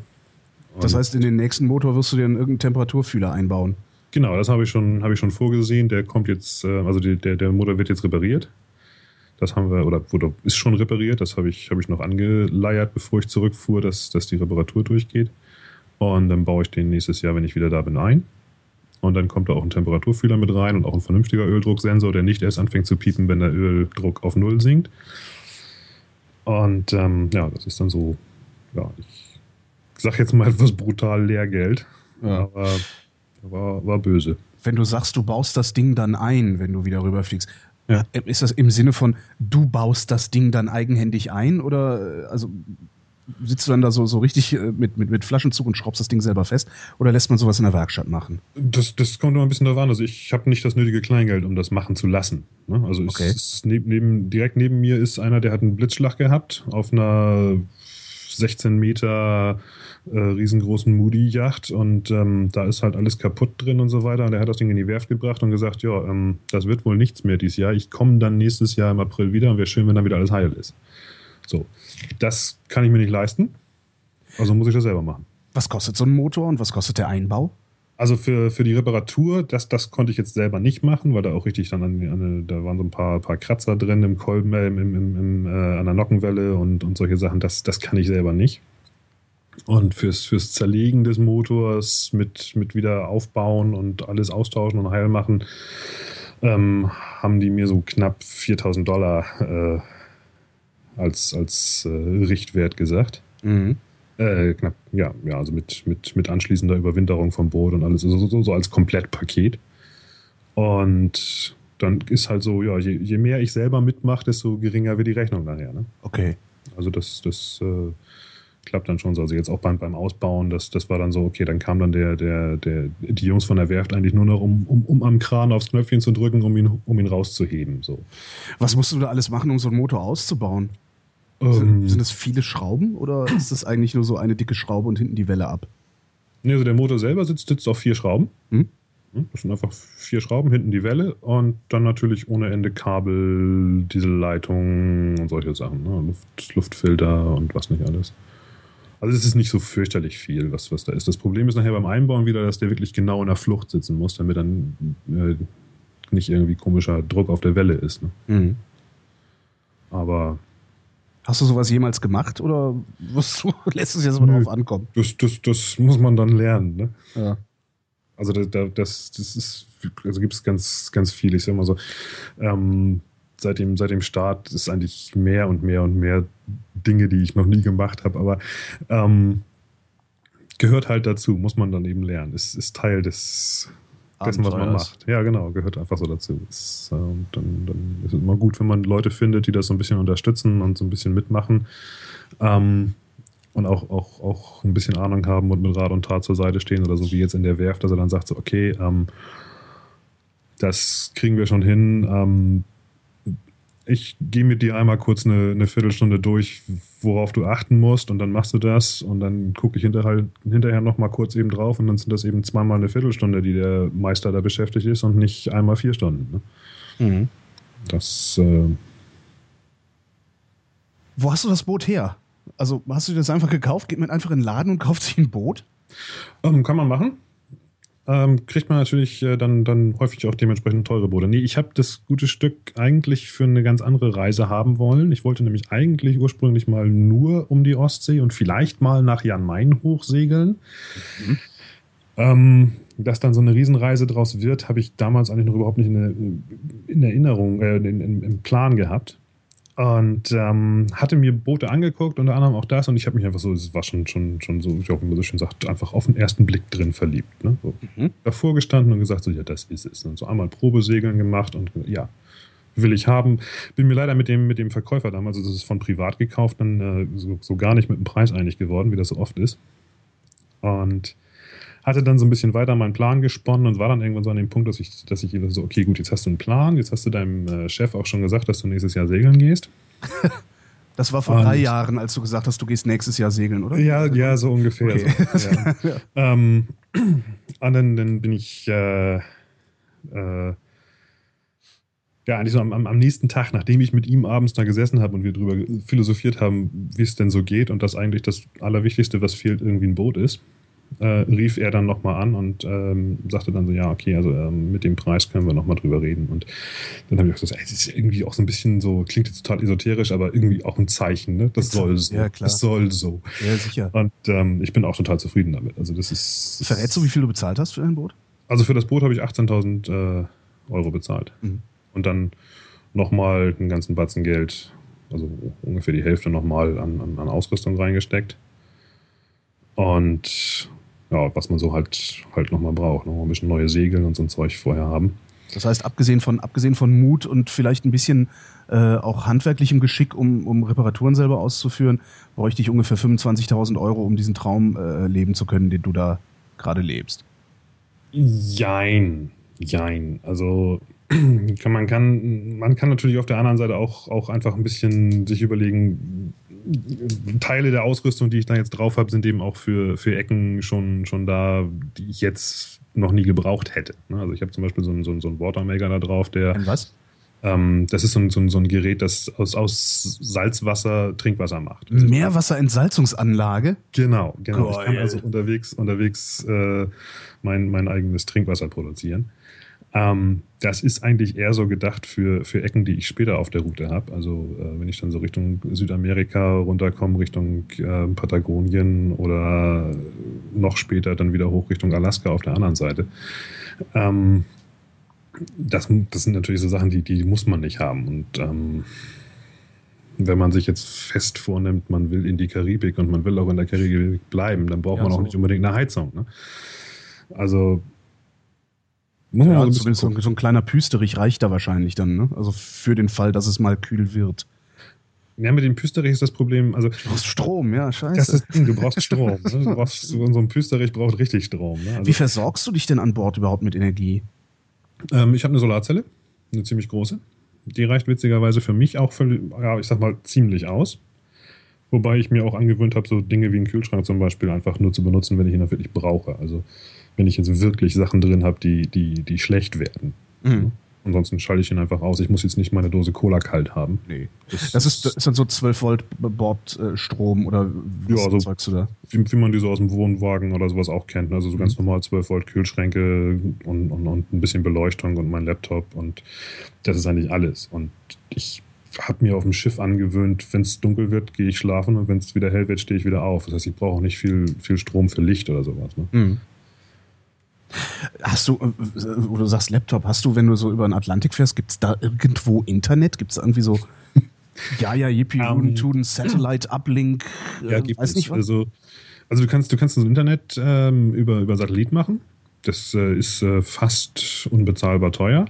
Das heißt, in den nächsten Motor wirst du dir irgendeinen Temperaturfühler einbauen. Genau, das habe ich schon, habe ich schon vorgesehen. Der kommt jetzt, äh, also die, der, der Motor wird jetzt repariert. Das haben wir, oder wurde, ist schon repariert. Das habe ich, hab ich noch angeleiert, bevor ich zurückfuhr, dass, dass die Reparatur durchgeht. Und dann baue ich den nächstes Jahr, wenn ich wieder da bin, ein. Und dann kommt da auch ein Temperaturfühler mit rein und auch ein vernünftiger Öldrucksensor, der nicht erst anfängt zu piepen, wenn der Öldruck auf Null sinkt. Und ähm, ja, das ist dann so, ja, ich sag jetzt mal etwas brutal Lehrgeld. Ja. Aber war, war böse. Wenn du sagst, du baust das Ding dann ein, wenn du wieder rüberfliegst, ja. Ist das im Sinne von, du baust das Ding dann eigenhändig ein oder äh, also sitzt du dann da so, so richtig äh, mit, mit, mit Flaschenzug und schraubst das Ding selber fest oder lässt man sowas in der Werkstatt machen? Das, das kommt immer ein bisschen darauf an. Also ich habe nicht das nötige Kleingeld, um das machen zu lassen. Ne? Also okay. ist neben, neben, direkt neben mir ist einer, der hat einen Blitzschlag gehabt auf einer 16 Meter äh, riesengroßen Moody-Yacht und ähm, da ist halt alles kaputt drin und so weiter. Und er hat das Ding in die Werft gebracht und gesagt, ja, ähm, das wird wohl nichts mehr dieses Jahr. Ich komme dann nächstes Jahr im April wieder und wäre schön, wenn dann wieder alles heil ist. So, das kann ich mir nicht leisten. Also muss ich das selber machen. Was kostet so ein Motor und was kostet der Einbau? Also für, für die Reparatur, das, das konnte ich jetzt selber nicht machen, weil da auch richtig dann an, an, da waren so ein paar, paar Kratzer drin im Kolben, äh, im, im, im, äh, an der Nockenwelle und, und solche Sachen. Das, das kann ich selber nicht. Und fürs, fürs Zerlegen des Motors mit, mit wieder aufbauen und alles austauschen und heil machen, ähm, haben die mir so knapp 4000 Dollar äh, als, als äh, Richtwert gesagt. Mhm. Äh, knapp, ja, ja, also mit, mit, mit anschließender Überwinterung vom Boot und alles, also so, so als Komplettpaket. Und dann ist halt so, ja, je, je mehr ich selber mitmache, desto geringer wird die Rechnung nachher. Ne? Okay. Also das, das äh, klappt dann schon so. Also jetzt auch beim, beim Ausbauen, das, das war dann so, okay, dann kam dann der, der, der, die Jungs von der Werft eigentlich nur noch, um, um, um am Kran aufs Knöpfchen zu drücken, um ihn, um ihn rauszuheben. So. Was musst du da alles machen, um so einen Motor auszubauen? Sind, ähm. sind das viele Schrauben oder ist das eigentlich nur so eine dicke Schraube und hinten die Welle ab? Ne, also der Motor selber sitzt, sitzt auf vier Schrauben. Hm? hm? Das sind einfach vier Schrauben, hinten die Welle und dann natürlich ohne Ende Kabel, Dieselleitungen und solche Sachen. Ne? Luft, Luftfilter und was nicht alles. Also es ist nicht so fürchterlich viel, was, was da ist. Das Problem ist nachher beim Einbauen wieder, dass der wirklich genau in der Flucht sitzen muss, damit dann äh, nicht irgendwie komischer Druck auf der Welle ist. Ne? Mhm. Aber Hast du sowas jemals gemacht oder wirst du, lässt es jetzt mal drauf ankommen? Das, das, das muss man dann lernen. Ne? Ja. Also das, das, das ist, also gibt es ganz, ganz viel. Ich sag mal so, ähm, seit, dem, seit dem Start ist eigentlich mehr und mehr und mehr Dinge, die ich noch nie gemacht habe, aber ähm, gehört halt dazu, muss man dann eben lernen. Ist, ist Teil des, dessen, was man macht. Ja, genau, gehört einfach so dazu. Ist, äh, dann, dann ist es immer gut, wenn man Leute findet, die das so ein bisschen unterstützen und so ein bisschen mitmachen. Ähm, und auch, auch, auch ein bisschen Ahnung haben und mit Rat und Tat zur Seite stehen oder so wie jetzt in der Werft, dass er dann sagt, so, okay, ähm, das kriegen wir schon hin. Ähm, ich gehe mit dir einmal kurz eine, eine, Viertelstunde durch, worauf du achten musst und dann machst du das und dann gucke ich hinterher, hinterher nochmal kurz eben drauf und dann sind das eben zweimal eine Viertelstunde, die der Meister da beschäftigt ist und nicht einmal vier Stunden. Ne? Mhm. Das. Äh Wo hast du das Boot her? Also hast du das einfach gekauft? Geht man einfach in den Laden und kauft sich ein Boot? Ähm, kann man machen. Ähm, kriegt man natürlich äh, dann, dann häufig auch dementsprechend teure Boote. Nee, ich habe das gute Stück eigentlich für eine ganz andere Reise haben wollen. Ich wollte nämlich eigentlich ursprünglich mal nur um die Ostsee und vielleicht mal nach Jan Main hochsegeln. Mhm. Ähm, dass dann so eine Riesenreise draus wird, habe ich damals eigentlich noch überhaupt nicht in, in Erinnerung, äh, in, in, im Plan gehabt und ähm, hatte mir Boote angeguckt, unter anderem auch das, und ich habe mich einfach so, es war schon, schon, schon so, wie auch immer so schön sagt, einfach auf den ersten Blick drin verliebt. Ne? So mhm. Davor gestanden und gesagt, so, ja, das ist es. Und so einmal Probesegeln gemacht und ja, will ich haben. Bin mir leider mit dem, mit dem Verkäufer damals, also das ist von privat gekauft, dann äh, so, so gar nicht mit dem Preis einig geworden, wie das so oft ist. Und hatte dann so ein bisschen weiter meinen Plan gesponnen und war dann irgendwann so an dem Punkt, dass ich, dass ich so, okay, gut, jetzt hast du einen Plan, jetzt hast du deinem äh, Chef auch schon gesagt, dass du nächstes Jahr segeln gehst. Das war vor und, drei Jahren, als du gesagt hast, du gehst nächstes Jahr segeln, oder? Ja, ja, so ungefähr. Okay. So, ja. ja. Ähm, und dann, dann bin ich äh, äh, ja, eigentlich so am, am, nächsten Tag, nachdem ich mit ihm abends da gesessen habe und wir darüber philosophiert haben, wie es denn so geht und dass eigentlich das Allerwichtigste, was fehlt, irgendwie ein Boot ist, äh, rief er dann nochmal an und ähm, sagte dann so, ja, okay, also ähm, mit dem Preis können wir nochmal drüber reden. Und dann habe ich gesagt, ey, das ist irgendwie auch so ein bisschen so, klingt jetzt total esoterisch, aber irgendwie auch ein Zeichen, ne? Das soll so. Ja, klar. Das soll so. Ja, sicher. Und ähm, ich bin auch total zufrieden damit. Also das ist. Verrätst du, wie viel du bezahlt hast für dein Boot? Also für das Boot habe ich 18.000 äh, Euro bezahlt. Mhm. Und dann nochmal einen ganzen Batzen Geld, also ungefähr die Hälfte nochmal an, an, an Ausrüstung reingesteckt. Und ja, was man so halt, halt nochmal braucht. Nochmal ein bisschen neue Segel und so ein Zeug vorher haben. Das heißt, abgesehen von, abgesehen von Mut und vielleicht ein bisschen äh, auch handwerklichem Geschick, um, um Reparaturen selber auszuführen, bräuchte ich ungefähr 25.000 Euro, um diesen Traum äh, leben zu können, den du da gerade lebst. Jein. Jein. Also man kann, man kann natürlich auf der anderen Seite auch, auch einfach ein bisschen sich überlegen, Teile der Ausrüstung, die ich da jetzt drauf habe, sind eben auch für, für Ecken schon, schon da, die ich jetzt noch nie gebraucht hätte. Ne? Also ich habe zum Beispiel so einen, so einen, so einen Watermaker da drauf, der. Ein was? Ähm, das ist so ein, so, ein, so ein Gerät, das aus, aus Salzwasser Trinkwasser macht. Also Meerwasserentsalzungsanlage? Genau, genau. Geil. Ich kann also unterwegs, unterwegs äh, mein, mein eigenes Trinkwasser produzieren. Ähm, das ist eigentlich eher so gedacht für, für Ecken, die ich später auf der Route habe. Also äh, wenn ich dann so Richtung Südamerika runterkomme, Richtung äh, Patagonien oder noch später dann wieder hoch Richtung Alaska auf der anderen Seite. Ähm, das, das sind natürlich so Sachen, die, die muss man nicht haben. Und ähm, wenn man sich jetzt fest vornimmt, man will in die Karibik und man will auch in der Karibik bleiben, dann braucht ja, man auch so. nicht unbedingt eine Heizung. Ne? Also muss ja, so, so, so, ein kleiner Püsterich reicht da wahrscheinlich dann, ne? Also für den Fall, dass es mal kühl wird. Ja, mit dem Püsterich ist das Problem. Also, du brauchst Strom, ja, scheiße. Das ist das Ding, du brauchst Strom. ne? du brauchst, so ein Püsterich braucht richtig Strom. Ne? Also, Wie versorgst du dich denn an Bord überhaupt mit Energie? Ähm, ich habe eine Solarzelle, eine ziemlich große. Die reicht witzigerweise für mich auch, völlig, ja, ich sag mal, ziemlich aus. Wobei ich mir auch angewöhnt habe, so Dinge wie einen Kühlschrank zum Beispiel einfach nur zu benutzen, wenn ich ihn wirklich brauche. Also wenn ich jetzt wirklich Sachen drin habe, die, die, die schlecht werden. Mhm. Ansonsten schalte ich ihn einfach aus. Ich muss jetzt nicht meine Dose Cola kalt haben. Nee. Das, das ist, das ist dann so 12 Volt Bordstrom oder was ja, also, sagst du da? Wie, wie, man die so aus dem Wohnwagen oder sowas auch kennt. Also so mhm. ganz normal 12 Volt Kühlschränke und, und, und ein bisschen Beleuchtung und mein Laptop und das ist eigentlich alles. Und ich habe mir auf dem Schiff angewöhnt, wenn es dunkel wird, gehe ich schlafen und wenn es wieder hell wird, stehe ich wieder auf. Das heißt, ich brauche auch nicht viel, viel Strom für Licht oder sowas. Ne? Mhm. Hast du, äh, wo du sagst Laptop, hast du, wenn du so über den Atlantik fährst, gibt es da irgendwo Internet? Gibt es irgendwie so ja, ja, Yippie, um, ähm, Tuden, Satellite, Uplink, äh, ja, gibt weiß es. nicht was? Also, also du kannst, du kannst das Internet ähm, über, über Satellit machen. Das äh, ist äh, fast unbezahlbar teuer.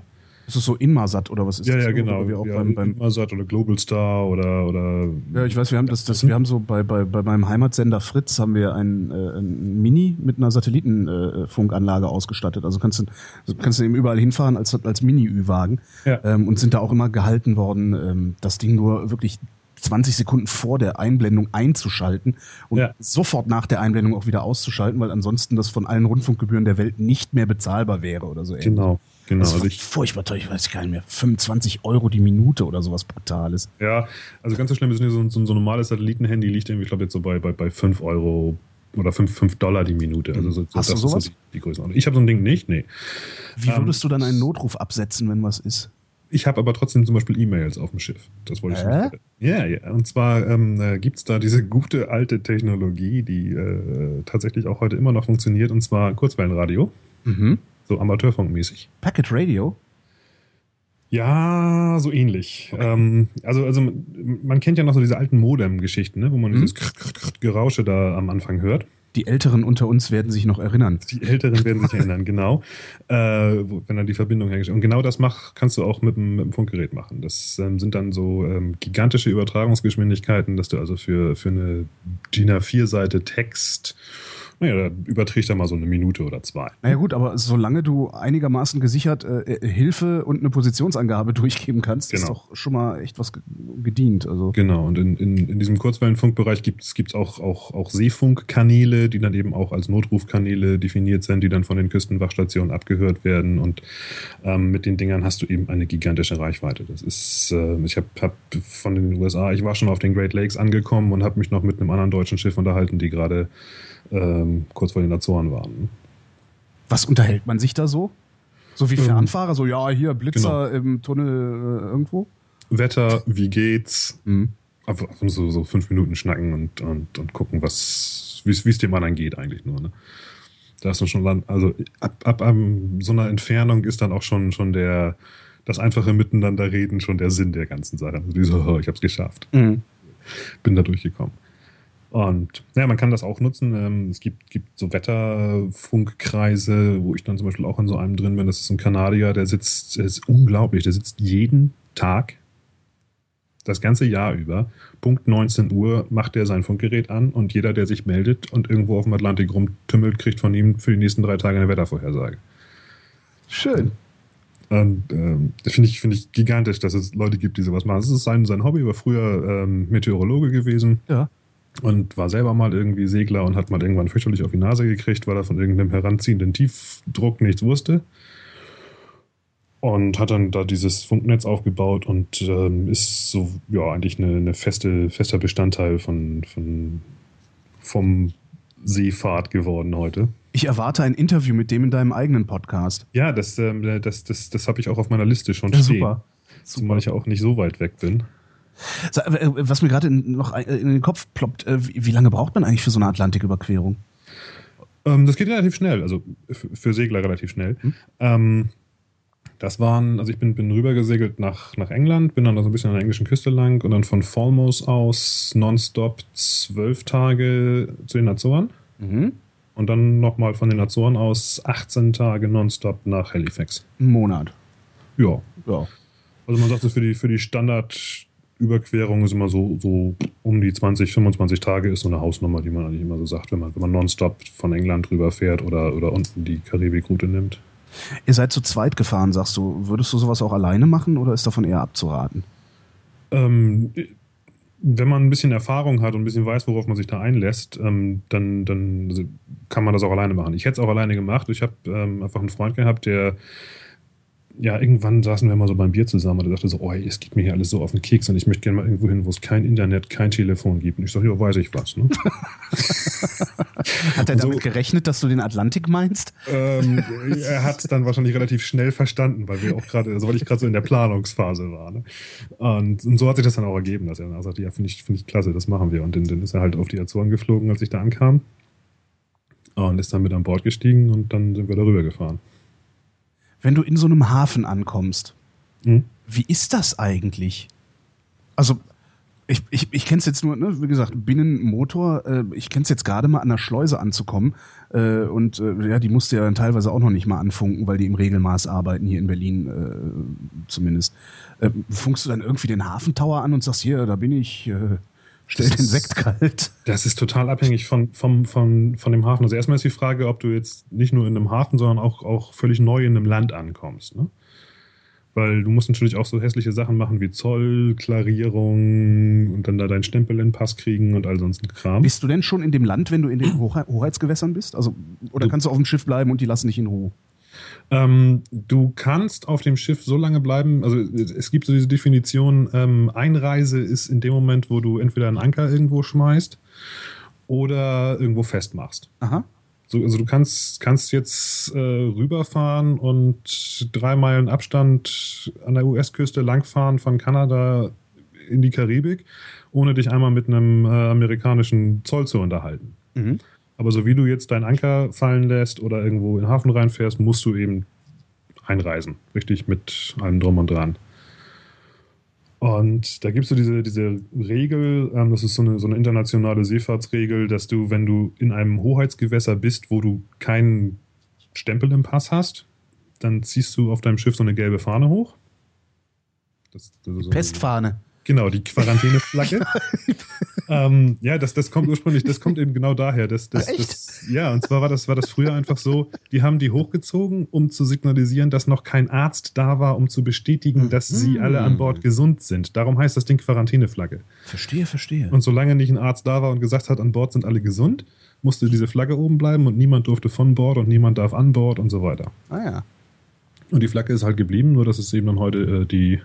Ist das so Inmarsat oder was ist ja, das? Ja, genau. Oder wie auch ja, beim, beim, Inmarsat oder Global Star oder, oder. Ja, ich weiß, wir haben das, das wir haben so bei, bei, bei meinem Heimatsender Fritz haben wir ein, äh, ein Mini mit einer Satellitenfunkanlage äh, ausgestattet. Also kannst du, kannst du eben überall hinfahren als, als Mini-Ü-Wagen. Ja. Ähm, und sind da auch immer gehalten worden, ähm, das Ding nur wirklich 20 Sekunden vor der Einblendung einzuschalten und Ja. sofort nach der Einblendung auch wieder auszuschalten, weil ansonsten das von allen Rundfunkgebühren der Welt nicht mehr bezahlbar wäre oder so. ähnlich. Genau, genau. Das Also war ich, furchtbar teuer, ich weiß gar nicht mehr. 25 Euro die Minute oder sowas Brutales. ja, also ganz so schlimm ist nicht so, so, so ein normales Satellitenhandy liegt irgendwie, ich glaube, jetzt so bei, bei, bei 5 Euro oder 5, 5 Dollar die Minute. Also so, Hast du sowas? ist so die, die. Ich habe so ein Ding nicht, nee. Wie Ähm, würdest du dann einen Notruf absetzen, wenn was ist? Ich habe aber trotzdem zum Beispiel E-Mails auf dem Schiff. Das wollte ich Hä? nicht. Ja, ja. Und zwar ähm, äh, gibt es da diese gute alte Technologie, die äh, tatsächlich auch heute immer noch funktioniert, und zwar Kurzwellenradio, Mhm. So Amateurfunkmäßig. Packet Radio? Ja, so ähnlich. Ähm, also, also man kennt ja noch so diese alten Modem-Geschichten, ne, wo man Mhm. dieses Krrt, Krrt, Krrt Gerausche da am Anfang hört. Die Älteren unter uns werden sich noch erinnern. Die Älteren werden sich erinnern, genau. Äh, wenn dann die Verbindung hergestellt Und genau das mach, kannst du auch mit dem, mit dem Funkgerät machen. Das ähm, sind dann so ähm, gigantische Übertragungsgeschwindigkeiten, dass du also für, für eine DIN A4-Seite Text, naja, da überträgt er mal so eine Minute oder zwei. Naja gut, aber solange du einigermaßen gesichert äh, äh, Hilfe und eine Positionsangabe durchgeben kannst, ist Genau. doch schon mal echt was ge- gedient. Also Genau, und in, in, in diesem Kurzwellenfunkbereich gibt es auch, auch, auch Seefunkkanäle, die dann eben auch als Notrufkanäle definiert sind, die dann von den Küstenwachstationen abgehört werden. Und ähm, mit den Dingern hast du eben eine gigantische Reichweite. Das ist, äh, ich habe hab von den USA, ich war schon auf den Great Lakes angekommen und habe mich noch mit einem anderen deutschen Schiff unterhalten, die gerade ähm, kurz vor den Azoren waren. was unterhält man sich da so? So wie Ähm, Fernfahrer, so ja, hier Blitzer im Tunnel äh, irgendwo? Wetter, wie geht's? Mhm. Einfach so, so fünf Minuten schnacken und, und, und gucken, was, wie es dem anderen geht eigentlich nur. Ne? Da ist dann schon dann, also ab, ab um, so einer Entfernung ist dann auch schon, schon der, das einfache Miteinander reden schon der Sinn der ganzen Sache. Also die so, oh, ich hab's geschafft, Mhm. bin da durchgekommen. Und ja, man kann das auch nutzen. Ähm, es gibt, gibt so Wetterfunkkreise, wo ich dann zum Beispiel auch in so einem drin bin. Das ist ein Kanadier, der sitzt, ist unglaublich, der sitzt jeden Tag das ganze Jahr über, Punkt 19 Uhr, macht er sein Funkgerät an und jeder, der sich meldet und irgendwo auf dem Atlantik rumtümmelt, kriegt von ihm für die nächsten drei Tage eine Wettervorhersage. Schön. Und ähm, das finde ich, finde ich gigantisch, dass es Leute gibt, die sowas machen. Das ist sein, sein Hobby, war früher ähm, Meteorologe gewesen Ja. Und war selber mal irgendwie Segler und hat mal irgendwann fürchterlich auf die Nase gekriegt, weil er von irgendeinem heranziehenden Tiefdruck nichts wusste. Und hat dann da dieses Funknetz aufgebaut und ähm, ist so, ja, eigentlich eine, eine feste, fester Bestandteil von, von, vom Seefahrt geworden heute. Ich erwarte ein Interview mit dem in deinem eigenen Podcast. Ja, das, ähm, das, das, das habe ich auch auf meiner Liste schon Ja, stehen. super. Zumal ich ja auch nicht so weit weg bin. Äh, Was mir gerade noch ein- in den Kopf ploppt, äh, wie lange braucht man eigentlich für so eine Atlantiküberquerung? Ähm, das geht relativ schnell, also für Segler relativ schnell. Hm. Ähm, das waren, also ich bin, bin rübergesegelt nach, nach England, bin dann noch so ein bisschen an der englischen Küste lang und dann von Falmouth aus nonstop zwölf Tage zu den Azoren Mhm. und dann nochmal von den Azoren aus 18 Tage nonstop nach Halifax. Ein Monat. Ja, Ja. also man sagt so für die, für die Standardüberquerung ist immer so, so um die 20, 25 Tage ist so eine Hausnummer, die man eigentlich immer so sagt, wenn man, wenn man nonstop von England rüberfährt oder, oder unten die Karibikroute nimmt. Ihr seid zu zweit gefahren, sagst du. Würdest du sowas auch alleine machen oder ist davon eher abzuraten? Ähm, wenn man ein bisschen Erfahrung hat und ein bisschen weiß, worauf man sich da einlässt, ähm, dann, dann kann man das auch alleine machen. Ich hätte es auch alleine gemacht. Ich habe ähm, einfach einen Freund gehabt, der ja, irgendwann saßen wir mal so beim Bier zusammen und er sagte so, oh, es geht mir hier alles so auf den Keks und ich möchte gerne mal irgendwo hin, wo es kein Internet, kein Telefon gibt. Und ich sage, ja, weiß ich was. Ne? Hat er so- damit gerechnet, dass du den Atlantik meinst? ähm, er hat es dann wahrscheinlich relativ schnell verstanden, weil wir auch gerade, also weil ich gerade so in der Planungsphase war. Ne? Und, und so hat sich das dann auch ergeben, dass er dann sagte, ja, finde ich, finde ich klasse, das machen wir. Und dann, dann ist er halt auf die Azoren geflogen, als ich da ankam. Und ist dann mit an Bord gestiegen und dann sind wir darüber gefahren. Wenn du in so einem Hafen ankommst, Mhm. wie ist das eigentlich? Also, Ich, ich, ich kenne es jetzt nur, ne, wie gesagt, Binnenmotor, äh, ich kenne es jetzt gerade mal an der Schleuse anzukommen. Äh, und äh, ja, die musste ja dann teilweise auch noch nicht mal anfunken, weil die im Regelmaß arbeiten, hier in Berlin äh, zumindest. Äh, funkst du dann irgendwie den Hafentower an und sagst, hier, da bin ich, äh, stell den Sekt kalt? Das ist total abhängig von, vom, von, von dem Hafen. Also erstmal ist die Frage, ob du jetzt nicht nur in einem Hafen, sondern auch, auch völlig neu in einem Land ankommst. Ne? weil du musst natürlich auch so hässliche Sachen machen wie Zollklarierung und dann da deinen Stempel in den Pass kriegen und all sonst Kram. Bist du denn schon in dem Land, wenn du in den Hoheitsgewässern bist? Also, oder du, kannst du auf dem Schiff bleiben und die lassen dich in Ruhe? Ähm, du kannst auf dem Schiff so lange bleiben, also es gibt so diese Definition, ähm, Einreise ist in dem Moment, wo du entweder einen Anker irgendwo schmeißt oder irgendwo festmachst. Aha. So, also du kannst, kannst jetzt äh, rüberfahren und drei Meilen Abstand an der US-Küste langfahren von Kanada in die Karibik, ohne dich einmal mit einem äh, amerikanischen Zoll zu unterhalten. Mhm. Aber so wie du jetzt deinen Anker fallen lässt oder irgendwo in den Hafen reinfährst, musst du eben einreisen. Richtig mit allem drum und dran. Und da gibt es so diese, diese Regel, ähm, das ist so eine, so eine internationale Seefahrtsregel, dass du, wenn du in einem Hoheitsgewässer bist, wo du keinen Stempel im Pass hast, dann ziehst du auf deinem Schiff so eine gelbe Fahne hoch. Das, das so Pestfahne. Genau, die Quarantäneflagge. ähm, ja, das, das kommt ursprünglich, das kommt eben genau daher. Das, das? Das, ja, und zwar war das, war das früher einfach so, die haben die hochgezogen, um zu signalisieren, dass noch kein Arzt da war, um zu bestätigen, dass sie alle an Bord gesund sind. Darum heißt das Ding Quarantäneflagge. Verstehe, verstehe. Und solange nicht ein Arzt da war und gesagt hat, an Bord sind alle gesund, musste diese Flagge oben bleiben und niemand durfte von Bord und niemand darf an Bord und so weiter. Ah ja. Und die Flagge ist halt geblieben, nur dass es eben dann heute äh, die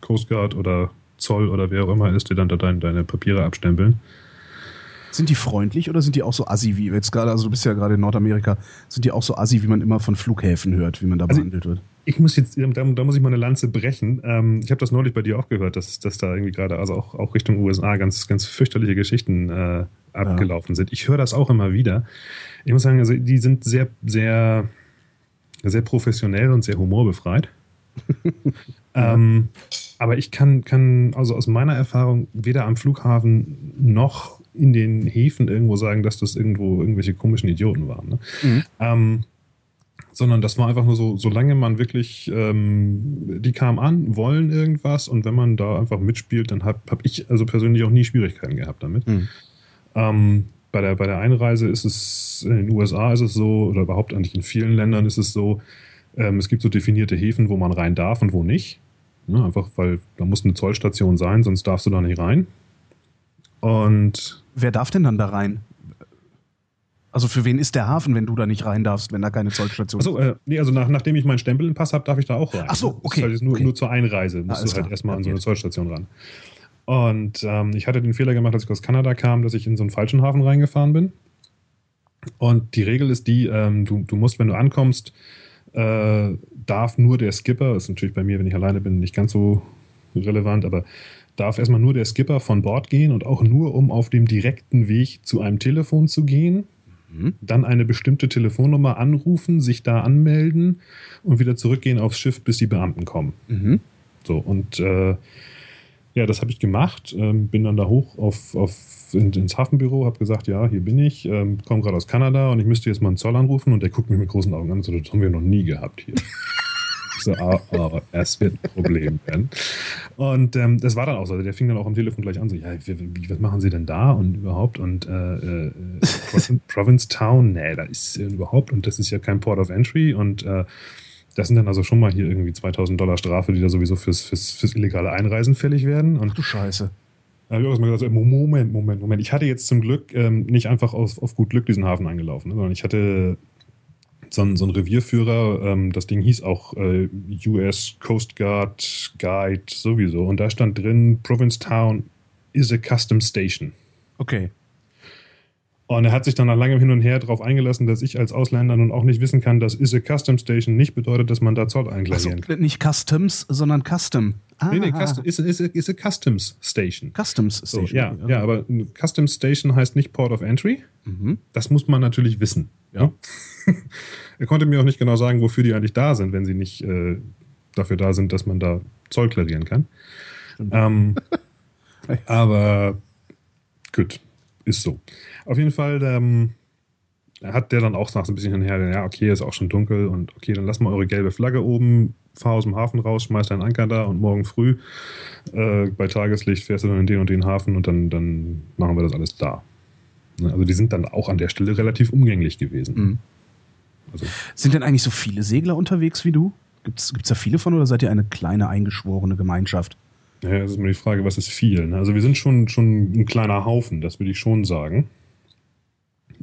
Coast Guard oder Zoll oder wer auch immer ist, die dann da deine, deine Papiere abstempeln. Sind die freundlich oder sind die auch so assi wie jetzt gerade, also du bist ja gerade in Nordamerika, sind die auch so assi, wie man immer von Flughäfen hört, wie man da also behandelt wird? Ich muss jetzt, da, da muss ich mal eine Lanze brechen. Ähm, ich habe das neulich bei dir auch gehört, dass, dass da irgendwie gerade, also auch, auch Richtung USA, ganz, ganz fürchterliche Geschichten äh, abgelaufen ja. sind. Ich höre das auch immer wieder. Ich muss sagen, also die sind sehr, sehr, sehr professionell und sehr humorbefreit. ähm, aber ich kann, kann also aus meiner Erfahrung weder am Flughafen noch in den Häfen irgendwo sagen, dass das irgendwo irgendwelche komischen Idioten waren. Ne? Mhm. Ähm, sondern das war einfach nur so, solange man wirklich, ähm, die kamen an, wollen irgendwas und wenn man da einfach mitspielt, dann habe hab ich also persönlich auch nie Schwierigkeiten gehabt damit. Mhm. Ähm, bei, der, bei der Einreise ist es, in den USA ist es so, oder überhaupt eigentlich in vielen Ländern ist es so, ähm, es gibt so definierte Häfen, wo man rein darf und wo nicht. Ne, einfach weil da muss eine Zollstation sein, sonst darfst du da nicht rein. Und wer darf denn dann da rein? Also für wen ist der Hafen, wenn du da nicht rein darfst, wenn da keine Zollstation ist? Achso, äh, nee, also nach, nachdem ich meinen Stempel im Pass habe, darf ich da auch rein. Ach so, okay. Das heißt, nur, okay. nur zur Einreise musst du halt klar. erstmal an so eine Zollstation ran. Und ähm, ich hatte den Fehler gemacht, als ich aus Kanada kam, dass ich in so einen falschen Hafen reingefahren bin. Und die Regel ist die, ähm, du, du musst, wenn du ankommst, äh, darf nur der Skipper, das ist natürlich bei mir, wenn ich alleine bin, nicht ganz so relevant, aber darf erstmal nur der Skipper von Bord gehen und auch nur, um auf dem direkten Weg zu einem Telefon zu gehen, mhm. dann eine bestimmte Telefonnummer anrufen, sich da anmelden und wieder zurückgehen aufs Schiff, bis die Beamten kommen. Mhm. So, und äh, ja, das habe ich gemacht, ähm, bin dann da hoch auf, auf in, ins Hafenbüro, habe gesagt, ja, hier bin ich, ähm, komme gerade aus Kanada und ich müsste jetzt mal einen Zoll anrufen und der guckt mich mit großen Augen an und so, das haben wir noch nie gehabt hier. ich so, ah, ah, es wird ein Problem werden. Und ähm, das war dann auch so. Der fing dann auch am Telefon gleich an, so, ja, wie, was machen Sie denn da und überhaupt? Und äh, äh, Province Town, nee, da ist äh, überhaupt und das ist ja kein Port of Entry und äh, das sind dann also schon mal hier irgendwie 2000 Dollar Strafe, die da sowieso fürs, fürs, fürs illegale Einreisen fällig werden. Und Ach du Scheiße. Da habe ich auch mal gesagt, Moment, Moment, Moment. Ich hatte jetzt zum Glück ähm, nicht einfach auf, auf gut Glück diesen Hafen eingelaufen, ne, sondern ich hatte so einen, so einen Revierführer, ähm, das Ding hieß auch äh, US Coast Guard Guide sowieso. Und da stand drin, Provincetown is a custom station. Okay. Und er hat sich dann nach langem Hin und Her darauf eingelassen, dass ich als Ausländer nun auch nicht wissen kann, dass is a custom station nicht bedeutet, dass man da Zoll einklarieren kann. Also nicht Customs, sondern Custom. Ah, nee, nee, custom, is, is, is a Customs Station. Customs Station. So, ja, ja, aber Customs Station heißt nicht Port of Entry. Mhm. Das muss man natürlich wissen. Ja. er konnte mir auch nicht genau sagen, wofür die eigentlich da sind, wenn sie nicht äh, dafür da sind, dass man da Zoll klarieren kann. Ähm, Aber gut, ist so. Auf jeden Fall ähm, hat der dann auch nach so ein bisschen hinher, ja, okay, ist auch schon dunkel und okay, dann lass mal eure gelbe Flagge oben, fahr aus dem Hafen raus, schmeiß deinen Anker da und morgen früh äh, bei Tageslicht fährst du dann in den und den Hafen und dann, dann machen wir das alles da. Ne, also die sind dann auch an der Stelle relativ umgänglich gewesen. Mhm. Also. Sind denn eigentlich so viele Segler unterwegs wie du? Gibt es da viele von oder seid ihr eine kleine eingeschworene Gemeinschaft? Ja, das ist mir die Frage, was ist viel? Ne? Also wir sind schon, schon ein kleiner Haufen, das würde ich schon sagen.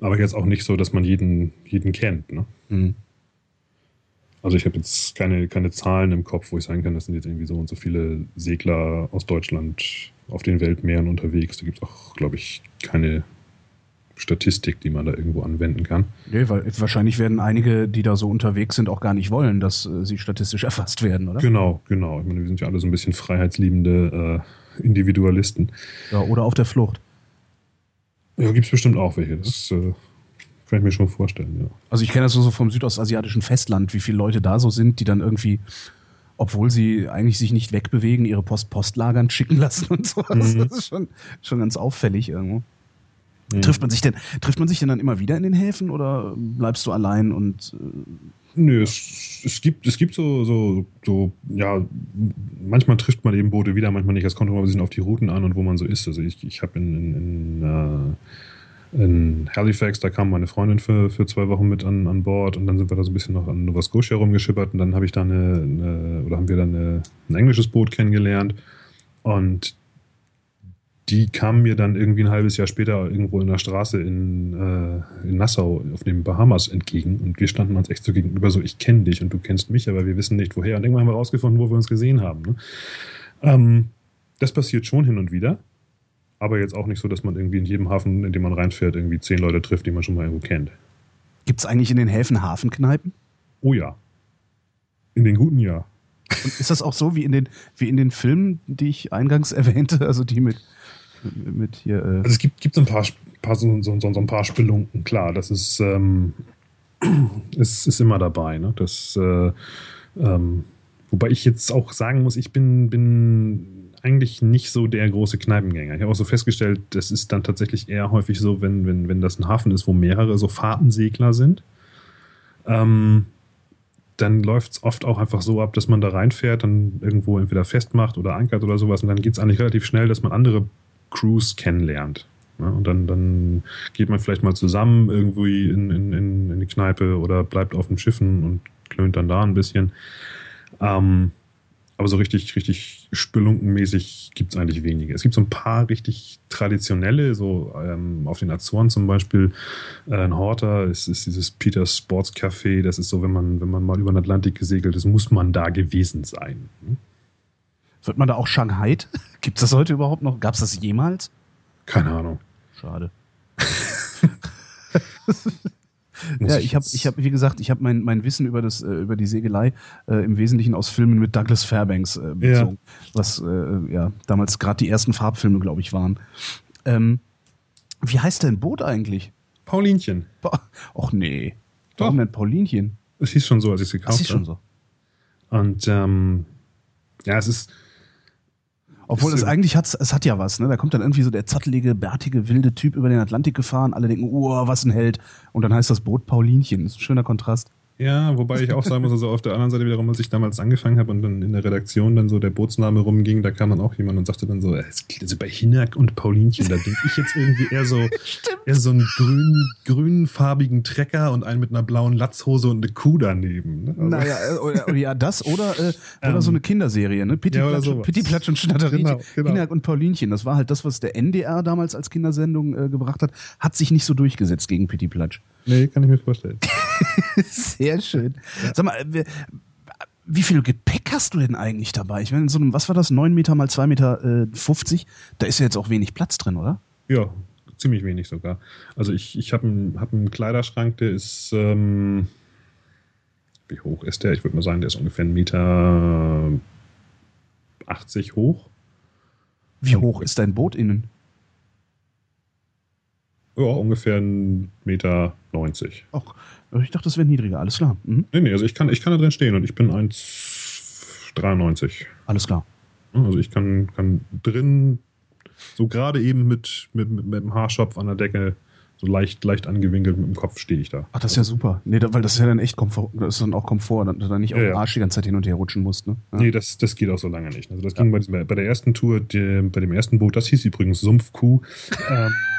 Aber jetzt auch nicht so, dass man jeden, jeden kennt. Ne? Mhm. Also ich habe jetzt keine, keine Zahlen im Kopf, wo ich sagen kann, das sind jetzt irgendwie so und so viele Segler aus Deutschland auf den Weltmeeren unterwegs. Da gibt es auch, glaube ich, keine Statistik, die man da irgendwo anwenden kann. Nee, weil wahrscheinlich werden einige, die da so unterwegs sind, auch gar nicht wollen, dass äh, sie statistisch erfasst werden, oder? Genau, genau. Ich meine, wir sind ja alle so ein bisschen freiheitsliebende äh, Individualisten. Ja, oder auf der Flucht. Ja, gibt es bestimmt auch welche. Das äh, kann ich mir schon vorstellen, ja. Also ich kenne das so vom südostasiatischen Festland, wie viele Leute da so sind, die dann irgendwie obwohl sie eigentlich sich nicht wegbewegen, ihre Post-Postlagern schicken lassen und sowas. Mhm. Das ist schon, schon ganz auffällig irgendwo. Mhm. Trifft man sich denn, trifft man sich denn dann immer wieder in den Häfen oder bleibst du allein und äh Nö, es, es, gibt, es gibt so, so, so, ja, manchmal trifft man eben Boote wieder, manchmal nicht. Das kommt immer ein bisschen auf die Routen an und wo man so ist. Also ich, ich habe in, in, in, äh, in, Halifax, da kam meine Freundin für, für zwei Wochen mit an, an Bord und dann sind wir da so ein bisschen noch an Nova Scotia rumgeschippert und dann habe ich da eine, eine, oder haben wir dann eine, ein englisches Boot kennengelernt und die kam mir dann irgendwie ein halbes Jahr später irgendwo in der Straße in, äh, in Nassau auf den Bahamas entgegen und wir standen uns echt so gegenüber, so ich kenne dich und du kennst mich, aber wir wissen nicht woher. Und irgendwann haben wir rausgefunden, wo wir uns gesehen haben. Ne? Ähm, das passiert schon hin und wieder, aber jetzt auch nicht so, dass man irgendwie in jedem Hafen, in dem man reinfährt, irgendwie zehn Leute trifft, die man schon mal irgendwo kennt. Gibt es eigentlich in den Häfen Hafenkneipen? Oh ja. In den guten ja. Und ist das auch so wie in den, wie in den Filmen, die ich eingangs erwähnte, also die mit mit hier. Äh also es gibt, gibt ein paar, paar so, so, so, ein paar Spelunken, klar. Das ist, ähm, ist, ist immer dabei. Ne? Das, äh, ähm, wobei ich jetzt auch sagen muss, ich bin, bin eigentlich nicht so der große Kneipengänger. Ich habe auch so festgestellt, das ist dann tatsächlich eher häufig so, wenn, wenn, wenn das ein Hafen ist, wo mehrere so Fahrtensegler sind. Ähm, dann läuft es oft auch einfach so ab, dass man da reinfährt, dann irgendwo entweder festmacht oder ankert oder sowas und dann geht es eigentlich relativ schnell, dass man andere Crews kennenlernt. Ja, und dann, dann geht man vielleicht mal zusammen irgendwie in, in, in die Kneipe oder bleibt auf den Schiffen und klönt dann da ein bisschen. Ähm, aber so richtig, richtig spelunkenmäßig gibt es eigentlich wenige. Es gibt so ein paar richtig traditionelle, so ähm, auf den Azoren zum Beispiel, äh, ein Horter, es ist dieses Peters Sports Café, das ist so, wenn man, wenn man mal über den Atlantik gesegelt ist, muss man da gewesen sein. Hm? Wird man da auch Shanghai? Gibt es das heute überhaupt noch? Gab es das jemals? Keine Ahnung. Schade. ja, ich habe, ich hab, wie gesagt, ich habe mein, mein Wissen über, das, äh, über die Segelei äh, im Wesentlichen aus Filmen mit Douglas Fairbanks äh, bezogen, ja. was äh, ja damals gerade die ersten Farbfilme, glaube ich, waren. Ähm, wie heißt dein Boot eigentlich? Paulinchen. Pa Och nee. Doch. Warum denn Paulinchen? Es hieß schon so, als ich es gekauft habe. Es hieß schon so. Und ähm, ja, es ist obwohl es eigentlich hat, es hat ja was, ne? Da kommt dann irgendwie so der zottelige, bärtige, wilde Typ über den Atlantik gefahren. Alle denken, oh, was ein Held. Und dann heißt das Boot Paulinchen. Das ist ein schöner Kontrast. Ja, wobei ich auch sagen muss, also auf der anderen Seite wiederum, als ich damals angefangen habe und dann in der Redaktion dann so der Bootsname rumging, da kam dann auch jemand und sagte dann so, es klingt also bei Hinak und Paulinchen, da denke ich jetzt irgendwie eher so, eher so einen grün, grünfarbigen Trecker und einen mit einer blauen Latzhose und eine Kuh daneben. Ne? Also naja, äh, oder, ja, das oder, äh, oder ähm, so eine Kinderserie, ne? Pitti, ja, Platsch, Pitti Platsch und Schnatterie. Genau, genau. Hinak und Paulinchen, das war halt das, was der NDR damals als Kindersendung äh, gebracht hat, hat sich nicht so durchgesetzt gegen Pitti Platsch. Nee, kann ich mir vorstellen. Sehr schön. Ja. Sag mal, wie viel Gepäck hast du denn eigentlich dabei? Ich meine, in so einem, was war das, 9 Meter mal 2 Meter äh, 50, da ist ja jetzt auch wenig Platz drin, oder? Ja, ziemlich wenig sogar. Also ich, ich habe einen, hab einen Kleiderschrank, der ist, ähm, wie hoch ist der? Ich würde mal sagen, der ist ungefähr 1,80 Meter 80 hoch. Wie hoch ist dein Boot innen? Ja, ungefähr 1,90 Meter. Ach, ich dachte, das wäre niedriger, alles klar. Mhm. Nee, nee, also ich kann, ich kann da drin stehen und ich bin 1,93. Alles klar. Also ich kann, kann drin So gerade eben mit, mit, mit, mit dem Haarschopf an der Decke, so leicht, leicht angewinkelt mit dem Kopf stehe ich da. Ach, das ist ja super. Nee, da, weil das ist ja dann echt Komfort, das ist dann auch Komfort, dass du dann nicht Ja, auf ja. Arsch die ganze Zeit hin und her rutschen musst. Ne? Ja. Nee, das, das geht auch so lange nicht. Also das ging bei, bei der ersten Tour, die, bei dem ersten Boot, das hieß übrigens Sumpfkuh. ähm,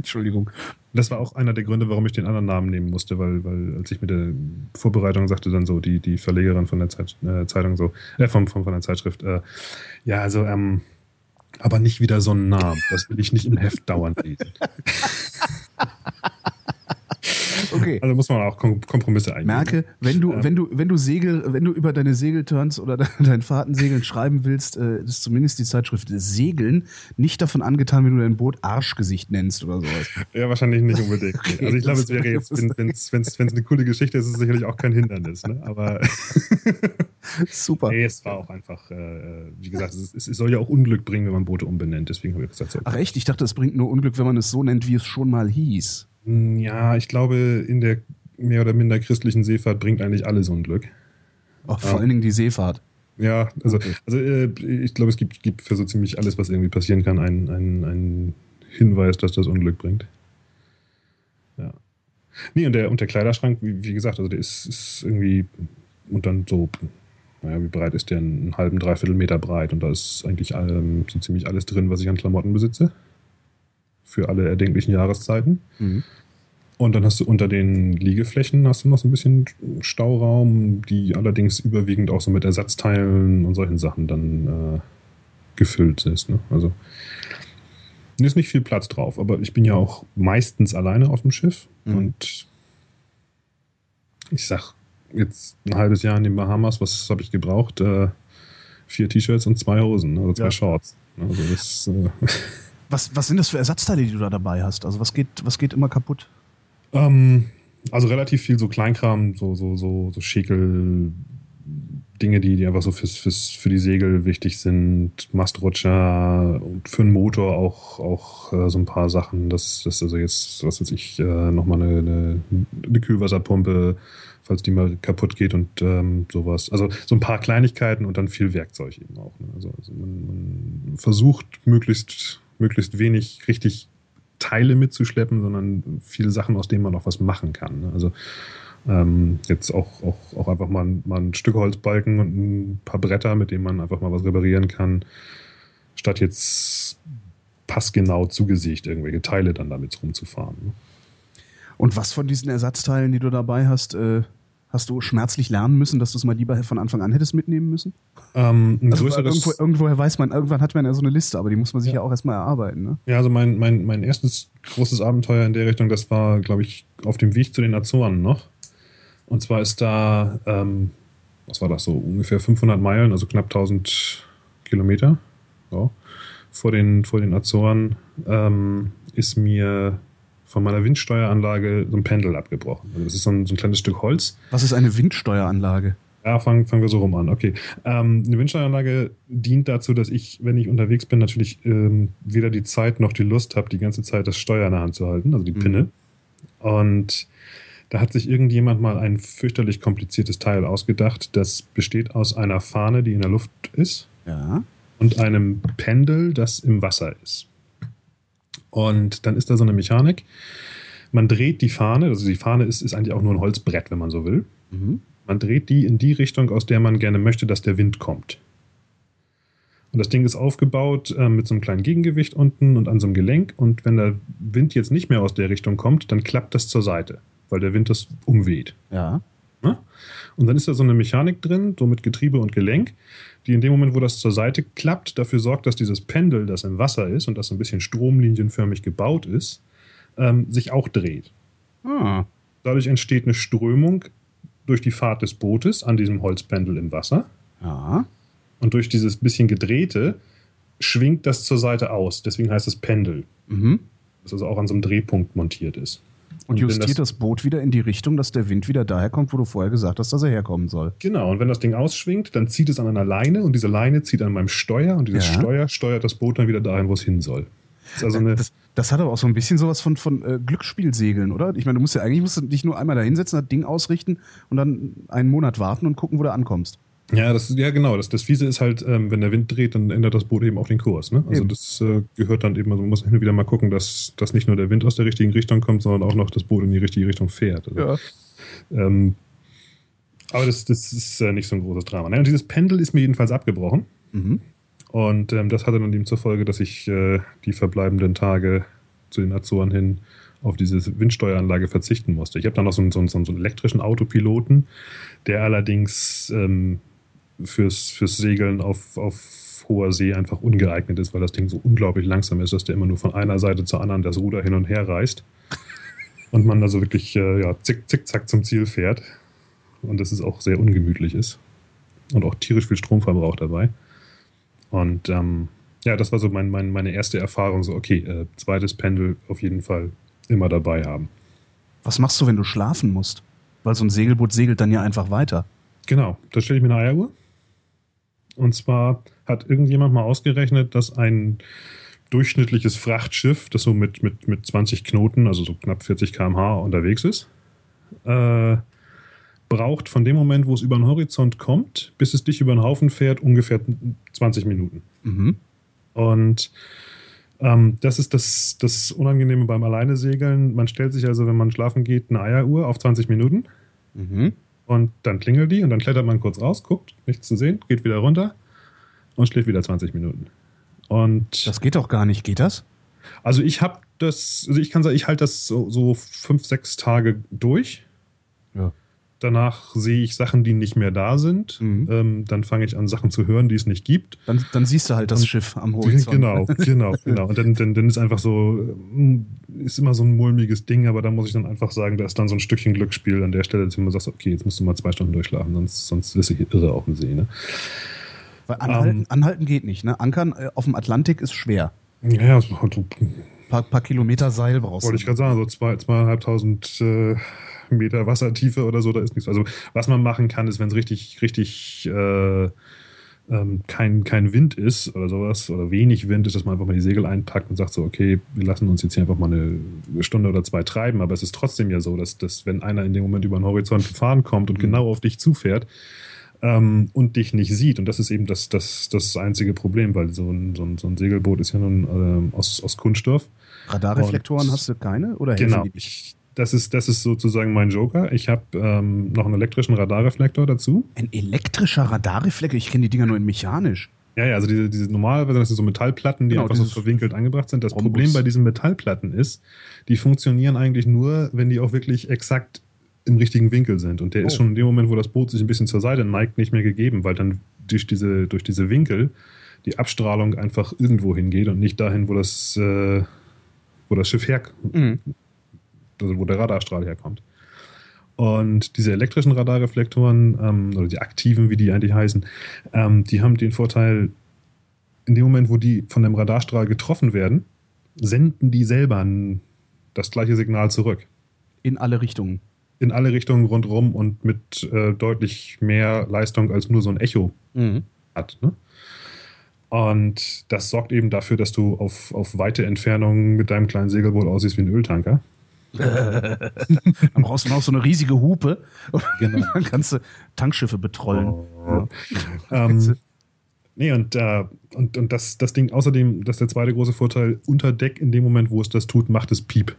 Entschuldigung. das war auch einer der Gründe, warum ich den anderen Namen nehmen musste, weil, weil als ich mit der Vorbereitung sagte dann so, die, die Verlegerin von der Zeit, äh, Zeitung so, äh, von, von, von der Zeitschrift, äh, ja, also, ähm, aber nicht wieder so einen Namen. Das will ich nicht im Heft dauernd lesen. Okay. Also muss man auch Kom Kompromisse eingehen. Merke, wenn du, Ja. wenn du, wenn du Segel, wenn du über deine Segelturns oder de- dein Fahrtensegeln schreiben willst, äh, ist zumindest die Zeitschrift Segeln nicht davon angetan, wenn du dein Boot Arschgesicht nennst oder sowas. Ja, wahrscheinlich nicht unbedingt. Okay, also ich glaube, es wäre jetzt, wenn es eine coole Geschichte ist, ist es sicherlich auch kein Hindernis. Ne? Aber Super. nee, es war auch einfach, äh, wie gesagt, es, es soll ja auch Unglück bringen, wenn man Boote umbenennt. Deswegen habe ich gesagt, so, Ach echt? Ich dachte, es bringt nur Unglück, wenn man es so nennt, wie es schon mal hieß. Ja, ich glaube, in der mehr oder minder christlichen Seefahrt bringt eigentlich alles Unglück. Auch vor Ja. allen Dingen die Seefahrt. Ja, also, Okay. also äh, ich glaube, es gibt, gibt für so ziemlich alles, was irgendwie passieren kann, einen, einen, einen Hinweis, dass das Unglück bringt. Ja. Nee, und der, und der Kleiderschrank, wie, wie gesagt, also der ist, ist irgendwie und dann so, naja, wie breit ist der? Einen halben, dreiviertel Meter breit und da ist eigentlich ähm, so ziemlich alles drin, was ich an Klamotten besitze. Für alle erdenklichen Jahreszeiten. Mhm. Und dann hast du unter den Liegeflächen hast du noch so ein bisschen Stauraum, die allerdings überwiegend auch so mit Ersatzteilen und solchen Sachen dann äh, gefüllt ist. Ne? Also ist nicht viel Platz drauf, aber ich bin ja auch meistens alleine auf dem Schiff Mhm. und ich sag jetzt ein halbes Jahr in den Bahamas, was habe ich gebraucht? Äh, vier T-Shirts und zwei Hosen, also zwei Ja. Shorts. Also das, äh, Was, was sind das für Ersatzteile, die du da dabei hast? Also was geht, was geht immer kaputt? Ähm, also relativ viel so Kleinkram, so, so, so, so Schäkel, Dinge, die, die einfach so fürs, fürs, für die Segel wichtig sind, Mastrutscher und für den Motor auch, auch äh, so ein paar Sachen. Das, das also jetzt, was weiß ich, äh, nochmal eine, eine, eine Kühlwasserpumpe, falls die mal kaputt geht und ähm, sowas. Also so ein paar Kleinigkeiten und dann viel Werkzeug eben auch. Ne? Also, also man, man versucht möglichst, möglichst wenig richtig Teile mitzuschleppen, sondern viele Sachen, aus denen man auch was machen kann. ne? Also ähm, jetzt auch, auch, auch einfach mal, ein- mal ein Stück Holzbalken und ein paar Bretter, mit denen man einfach mal was reparieren kann, statt jetzt passgenau zugesicht irgendwelche Teile dann damit rumzufahren. ne? Und was von diesen Ersatzteilen, die du dabei hast, äh, hast du schmerzlich lernen müssen, dass du es mal lieber von Anfang an hättest mitnehmen müssen? Ähm, ein Also größeres- irgendwo, irgendwoher weiß man, irgendwann hat man ja so eine Liste, aber die muss man sich ja, auch erstmal erarbeiten. Ne? Ja, also mein, mein, mein erstes großes Abenteuer in der Richtung, das war, glaube ich, auf dem Weg zu den Azoren noch. Und zwar ist da, ähm, was war das so, ungefähr 500 Meilen, also knapp 1000 Kilometer ja, vor, den, vor den Azoren, ähm, ist mir von meiner Windsteueranlage so ein Pendel abgebrochen. Also das ist so ein, so ein kleines Stück Holz. Was ist eine Windsteueranlage? Ja, fangen, fangen wir so rum an. Okay. Ähm, eine Windsteueranlage dient dazu, dass ich, wenn ich unterwegs bin, natürlich ähm, weder die Zeit noch die Lust habe, die ganze Zeit das Steuer in der Hand zu halten, also die Mhm. Pinne. Und da hat sich irgendjemand mal ein fürchterlich kompliziertes Teil ausgedacht. Das besteht aus einer Fahne, die in der Luft ist, Ja. und einem Pendel, das im Wasser ist. Und dann ist da so eine Mechanik. Man dreht die Fahne, also die Fahne ist, ist eigentlich auch nur ein Holzbrett, wenn man so will. Mhm. Man dreht die in die Richtung, aus der man gerne möchte, dass der Wind kommt. Und das Ding ist aufgebaut äh, mit so einem kleinen Gegengewicht unten und an so einem Gelenk. Und wenn der Wind jetzt nicht mehr aus der Richtung kommt, dann klappt das zur Seite, weil der Wind das umweht. Ja. Ne? Und dann ist da so eine Mechanik drin, so mit Getriebe und Gelenk, die in dem Moment, wo das zur Seite klappt, dafür sorgt, dass dieses Pendel, das im Wasser ist und das so ein bisschen stromlinienförmig gebaut ist, ähm, sich auch dreht. Ah. Dadurch entsteht eine Strömung durch die Fahrt des Bootes an diesem Holzpendel im Wasser. Ja. Und durch dieses bisschen gedrehte schwingt das zur Seite aus. Deswegen heißt es Pendel. Mhm. Das also auch an so einem Drehpunkt montiert ist. Und justiert das, Boot wieder in die Richtung, dass der Wind wieder daher kommt, wo du vorher gesagt hast, dass er herkommen soll. Genau, und wenn das Ding ausschwingt, dann zieht es an einer Leine und diese Leine zieht an meinem Steuer und dieses Ja. Steuer steuert das Boot dann wieder dahin, wo es hin soll. Das also Das, das hat aber auch so ein bisschen sowas von, von äh, Glücksspielsegeln, oder? Ich meine, du musst ja eigentlich musst du dich nur einmal da hinsetzen, das Ding ausrichten und dann einen Monat warten und gucken, wo du ankommst. Ja, das, ja genau. Das, das Fiese ist halt, ähm, wenn der Wind dreht, dann ändert das Boot eben auch den Kurs. Ne? Also Eben. das äh, gehört dann eben, also man muss hin und wieder mal gucken, dass, dass nicht nur der Wind aus der richtigen Richtung kommt, sondern auch noch das Boot in die richtige Richtung fährt. Also, ähm, aber das, das ist äh, nicht so ein großes Drama. Ne? Und dieses Pendel ist mir jedenfalls abgebrochen. Mhm. Und ähm, das hatte dann eben zur Folge, dass ich äh, die verbleibenden Tage zu den Azoren hin auf diese Windsteueranlage verzichten musste. Ich habe dann noch so einen, so, einen, so einen elektrischen Autopiloten, der allerdings ähm, fürs, fürs Segeln auf, auf hoher See einfach ungeeignet ist, weil das Ding so unglaublich langsam ist, dass der immer nur von einer Seite zur anderen das Ruder hin und her reißt. Und man also wirklich äh, ja, zick, zick, zack zum Ziel fährt. Und das ist auch sehr ungemütlich ist. Und auch tierisch viel Stromverbrauch dabei. Und ähm, ja, das war so mein, mein, meine erste Erfahrung. So, okay, äh, zweites Pendel auf jeden Fall immer dabei haben. Was machst du, wenn du schlafen musst? Weil so ein Segelboot segelt dann ja einfach weiter. Genau, da stelle ich mir eine Eieruhr. Und zwar hat irgendjemand mal ausgerechnet, dass ein durchschnittliches Frachtschiff, das so mit, mit, mit 20 Knoten, also so knapp 40 km/h unterwegs ist, äh, braucht von dem Moment, wo es über den Horizont kommt, bis es dich über den Haufen fährt, ungefähr 20 Minuten. Mhm. Und ähm, das ist das, das Unangenehme beim Alleinesegeln. Man stellt sich also, wenn man schlafen geht, eine Eieruhr auf 20 Minuten Mhm. Und dann klingelt die und dann klettert man kurz raus, guckt, nichts zu sehen, geht wieder runter und schläft wieder 20 Minuten. Und Das geht doch gar nicht. Geht das? also ich habe das, also ich kann sagen, ich halte das so, so fünf, sechs Tage durch. Ja. Danach sehe ich Sachen, die nicht mehr da sind. Mhm. Ähm, dann fange ich an, Sachen zu hören, die es nicht gibt. Dann, dann siehst du halt das Und- Schiff am Horizont. Genau, genau, genau. Und dann, dann, dann ist einfach so, ähm, ist immer so ein mulmiges Ding, aber da muss ich dann einfach sagen, da ist dann so ein Stückchen Glücksspiel an der Stelle, dass du immer sagst, okay, jetzt musst du mal zwei Stunden durchschlafen, sonst, sonst du hier irre auf dem See. Ne? Weil anhalten, Ähm. anhalten geht nicht. Ne? Ankern äh, auf dem Atlantik ist schwer. Ja, so, Paar, paar Kilometer Seil brauchst wollte ich gerade sagen, so zwei, zweieinhalbtausend äh, Meter Wassertiefe oder so, da ist nichts. Also was man machen kann, ist, wenn es richtig, richtig äh, ähm, kein, kein Wind ist oder sowas oder wenig Wind ist, dass man einfach mal die Segel einpackt und sagt so, okay, wir lassen uns jetzt hier einfach mal eine Stunde oder zwei treiben, aber es ist trotzdem ja so, dass, dass wenn einer in dem Moment über den Horizont gefahren kommt und Mhm. genau auf dich zufährt, ähm, und dich nicht sieht. Und das ist eben das, das, das einzige Problem, weil so ein, so ein, so ein Segelboot ist ja nun ähm, aus, aus Kunststoff. Radarreflektoren Und- hast du keine? Oder Genau. Ich, das, ist, das ist sozusagen mein Joker. Ich habe ähm, noch einen elektrischen Radarreflektor dazu. Ein elektrischer Radarreflektor? Ich kenne die Dinger nur in mechanisch. Ja, ja, also diese, diese normalerweise, das sind so Metallplatten, die Genau, einfach so verwinkelt angebracht sind. Das Rhombus. Problem bei diesen Metallplatten ist, die funktionieren eigentlich nur, wenn die auch wirklich exakt im richtigen Winkel sind. Und der ist Oh. schon in dem Moment, wo das Boot sich ein bisschen zur Seite neigt, nicht mehr gegeben, weil dann durch diese, durch diese Winkel die Abstrahlung einfach irgendwo hingeht und nicht dahin, wo das, äh, wo das Schiff her, Mhm. Also wo der Radarstrahl herkommt. Und diese elektrischen Radarreflektoren, ähm, oder die aktiven, wie die eigentlich heißen, ähm, die haben den Vorteil, in dem Moment, wo die von dem Radarstrahl getroffen werden, senden die selber das gleiche Signal zurück. In alle Richtungen. In alle Richtungen rundherum und mit äh, deutlich mehr Leistung als nur so ein Echo Mhm. hat. Ne? Und das sorgt eben dafür, dass du auf, auf weite Entfernungen mit deinem kleinen Segelboot aussiehst wie ein Öltanker. Dann brauchst du noch so eine riesige Hupe. Genau. Dann kannst du Tankschiffe betrollen. Ja. Ähm, nee, und, äh, und, und das, das Ding, außerdem, das ist der zweite große Vorteil, unter Deck in dem Moment, wo es das tut, macht es Piep.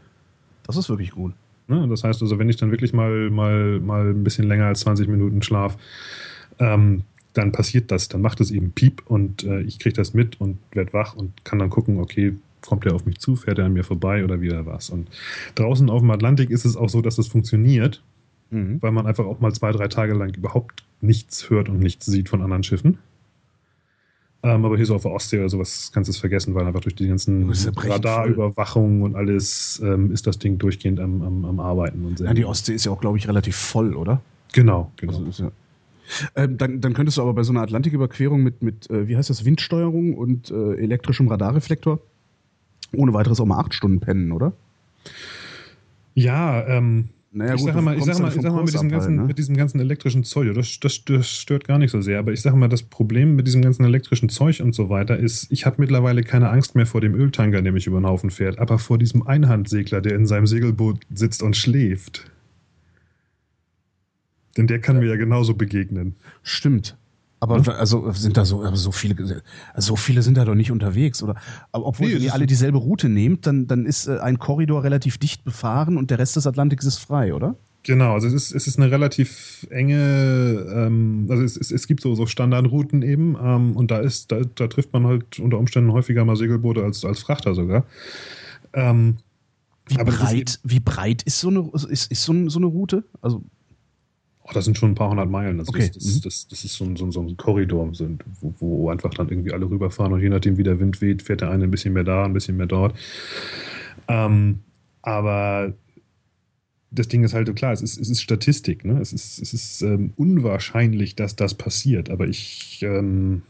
Das ist wirklich gut. Ne? Das heißt also, wenn ich dann wirklich mal, mal, mal ein bisschen länger als 20 Minuten schlaf, ähm, dann passiert das, dann macht es eben Piep und äh, ich kriege das mit und werde wach und kann dann gucken, okay, kommt er auf mich zu, fährt er an mir vorbei oder wieder was. Und draußen auf dem Atlantik ist es auch so, dass es funktioniert, Mhm. weil man einfach auch mal zwei, drei Tage lang überhaupt nichts hört und nichts sieht von anderen Schiffen. Ähm, aber hier so auf der Ostsee oder sowas kannst du es vergessen, weil einfach durch die ganzen Das Radarüberwachungen und alles ähm, ist das Ding durchgehend am, am, am Arbeiten und Ja, die Ostsee ist ja auch, glaube ich, relativ voll, oder? Genau, genau. Also ja ähm, dann, dann könntest du aber bei so einer Atlantiküberquerung mit, mit äh, wie heißt das, Windsteuerung und äh, elektrischem Radarreflektor ohne weiteres auch mal acht Stunden pennen, oder? ja, ähm, Naja, ich gut, sage mal, ich sag mal, ich sag mal mit, diesem ab ganzen, halt, ne? mit diesem ganzen elektrischen Zeug, das, das, das stört gar nicht so sehr. Aber ich sage mal, das Problem mit diesem ganzen elektrischen Zeug und so weiter ist, ich habe mittlerweile keine Angst mehr vor dem Öltanker, der mich über den Haufen fährt, aber vor diesem Einhandsegler, der in seinem Segelboot sitzt und schläft. Denn der kann mir ja genauso begegnen. Stimmt. Aber ja? also sind da so, so viele, so viele sind da doch nicht unterwegs, oder? Obwohl, nee, wenn ihr alle dieselbe Route nehmt, dann, dann ist äh, ein Korridor relativ dicht befahren und der Rest des Atlantiks ist frei, oder? Genau, also es ist, es ist eine relativ enge, ähm, also es, es, es gibt so, so Standardrouten eben ähm, und da ist, da, da trifft man halt unter Umständen häufiger mal Segelboote als, als Frachter sogar. Ähm, wie, breit, wie breit ist so eine, ist, ist so, so eine Route? Also Oh, das sind schon ein paar hundert Meilen. Das, okay. ist, das, mhm. das, das, ist so ein, so, ein, Korridor, wo, wo, einfach dann irgendwie alle rüberfahren und je nachdem, wie der Wind weht, fährt der eine ein bisschen mehr da, ein bisschen mehr dort. Ähm, aber das Ding ist halt klar, es ist, es ist Statistik. Ne? Es ist, es ist ähm, unwahrscheinlich, dass das passiert. Aber ich, ähm,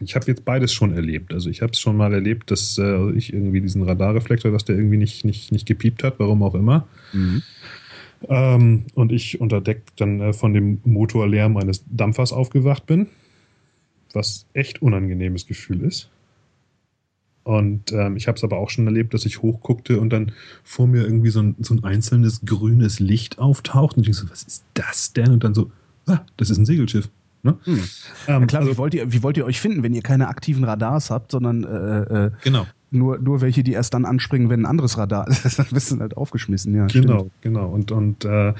ich habe jetzt beides schon erlebt. Also ich habe es schon mal erlebt, dass äh, ich irgendwie diesen Radarreflektor, dass der irgendwie nicht, nicht, nicht gepiept hat, warum auch immer. Mhm. Ähm, und ich unter Deck dann äh, von dem Motorlärm eines Dampfers aufgewacht bin, was echt unangenehmes Gefühl ist. Und ähm, ich habe es aber auch schon erlebt, dass ich hochguckte und dann vor mir irgendwie so ein, so ein einzelnes grünes Licht auftaucht. Und ich denke so, was ist das denn? Und dann so, ah, das ist ein Segelschiff. Ne? Hm. Ähm, klar, also, wie, wollt ihr, wie wollt ihr euch finden, wenn ihr keine aktiven Radars habt, sondern äh, äh, genau nur, nur welche, die erst dann anspringen, wenn ein anderes Radar ist. dann bist du halt aufgeschmissen, ja. Genau, stimmt. genau. Und, und äh,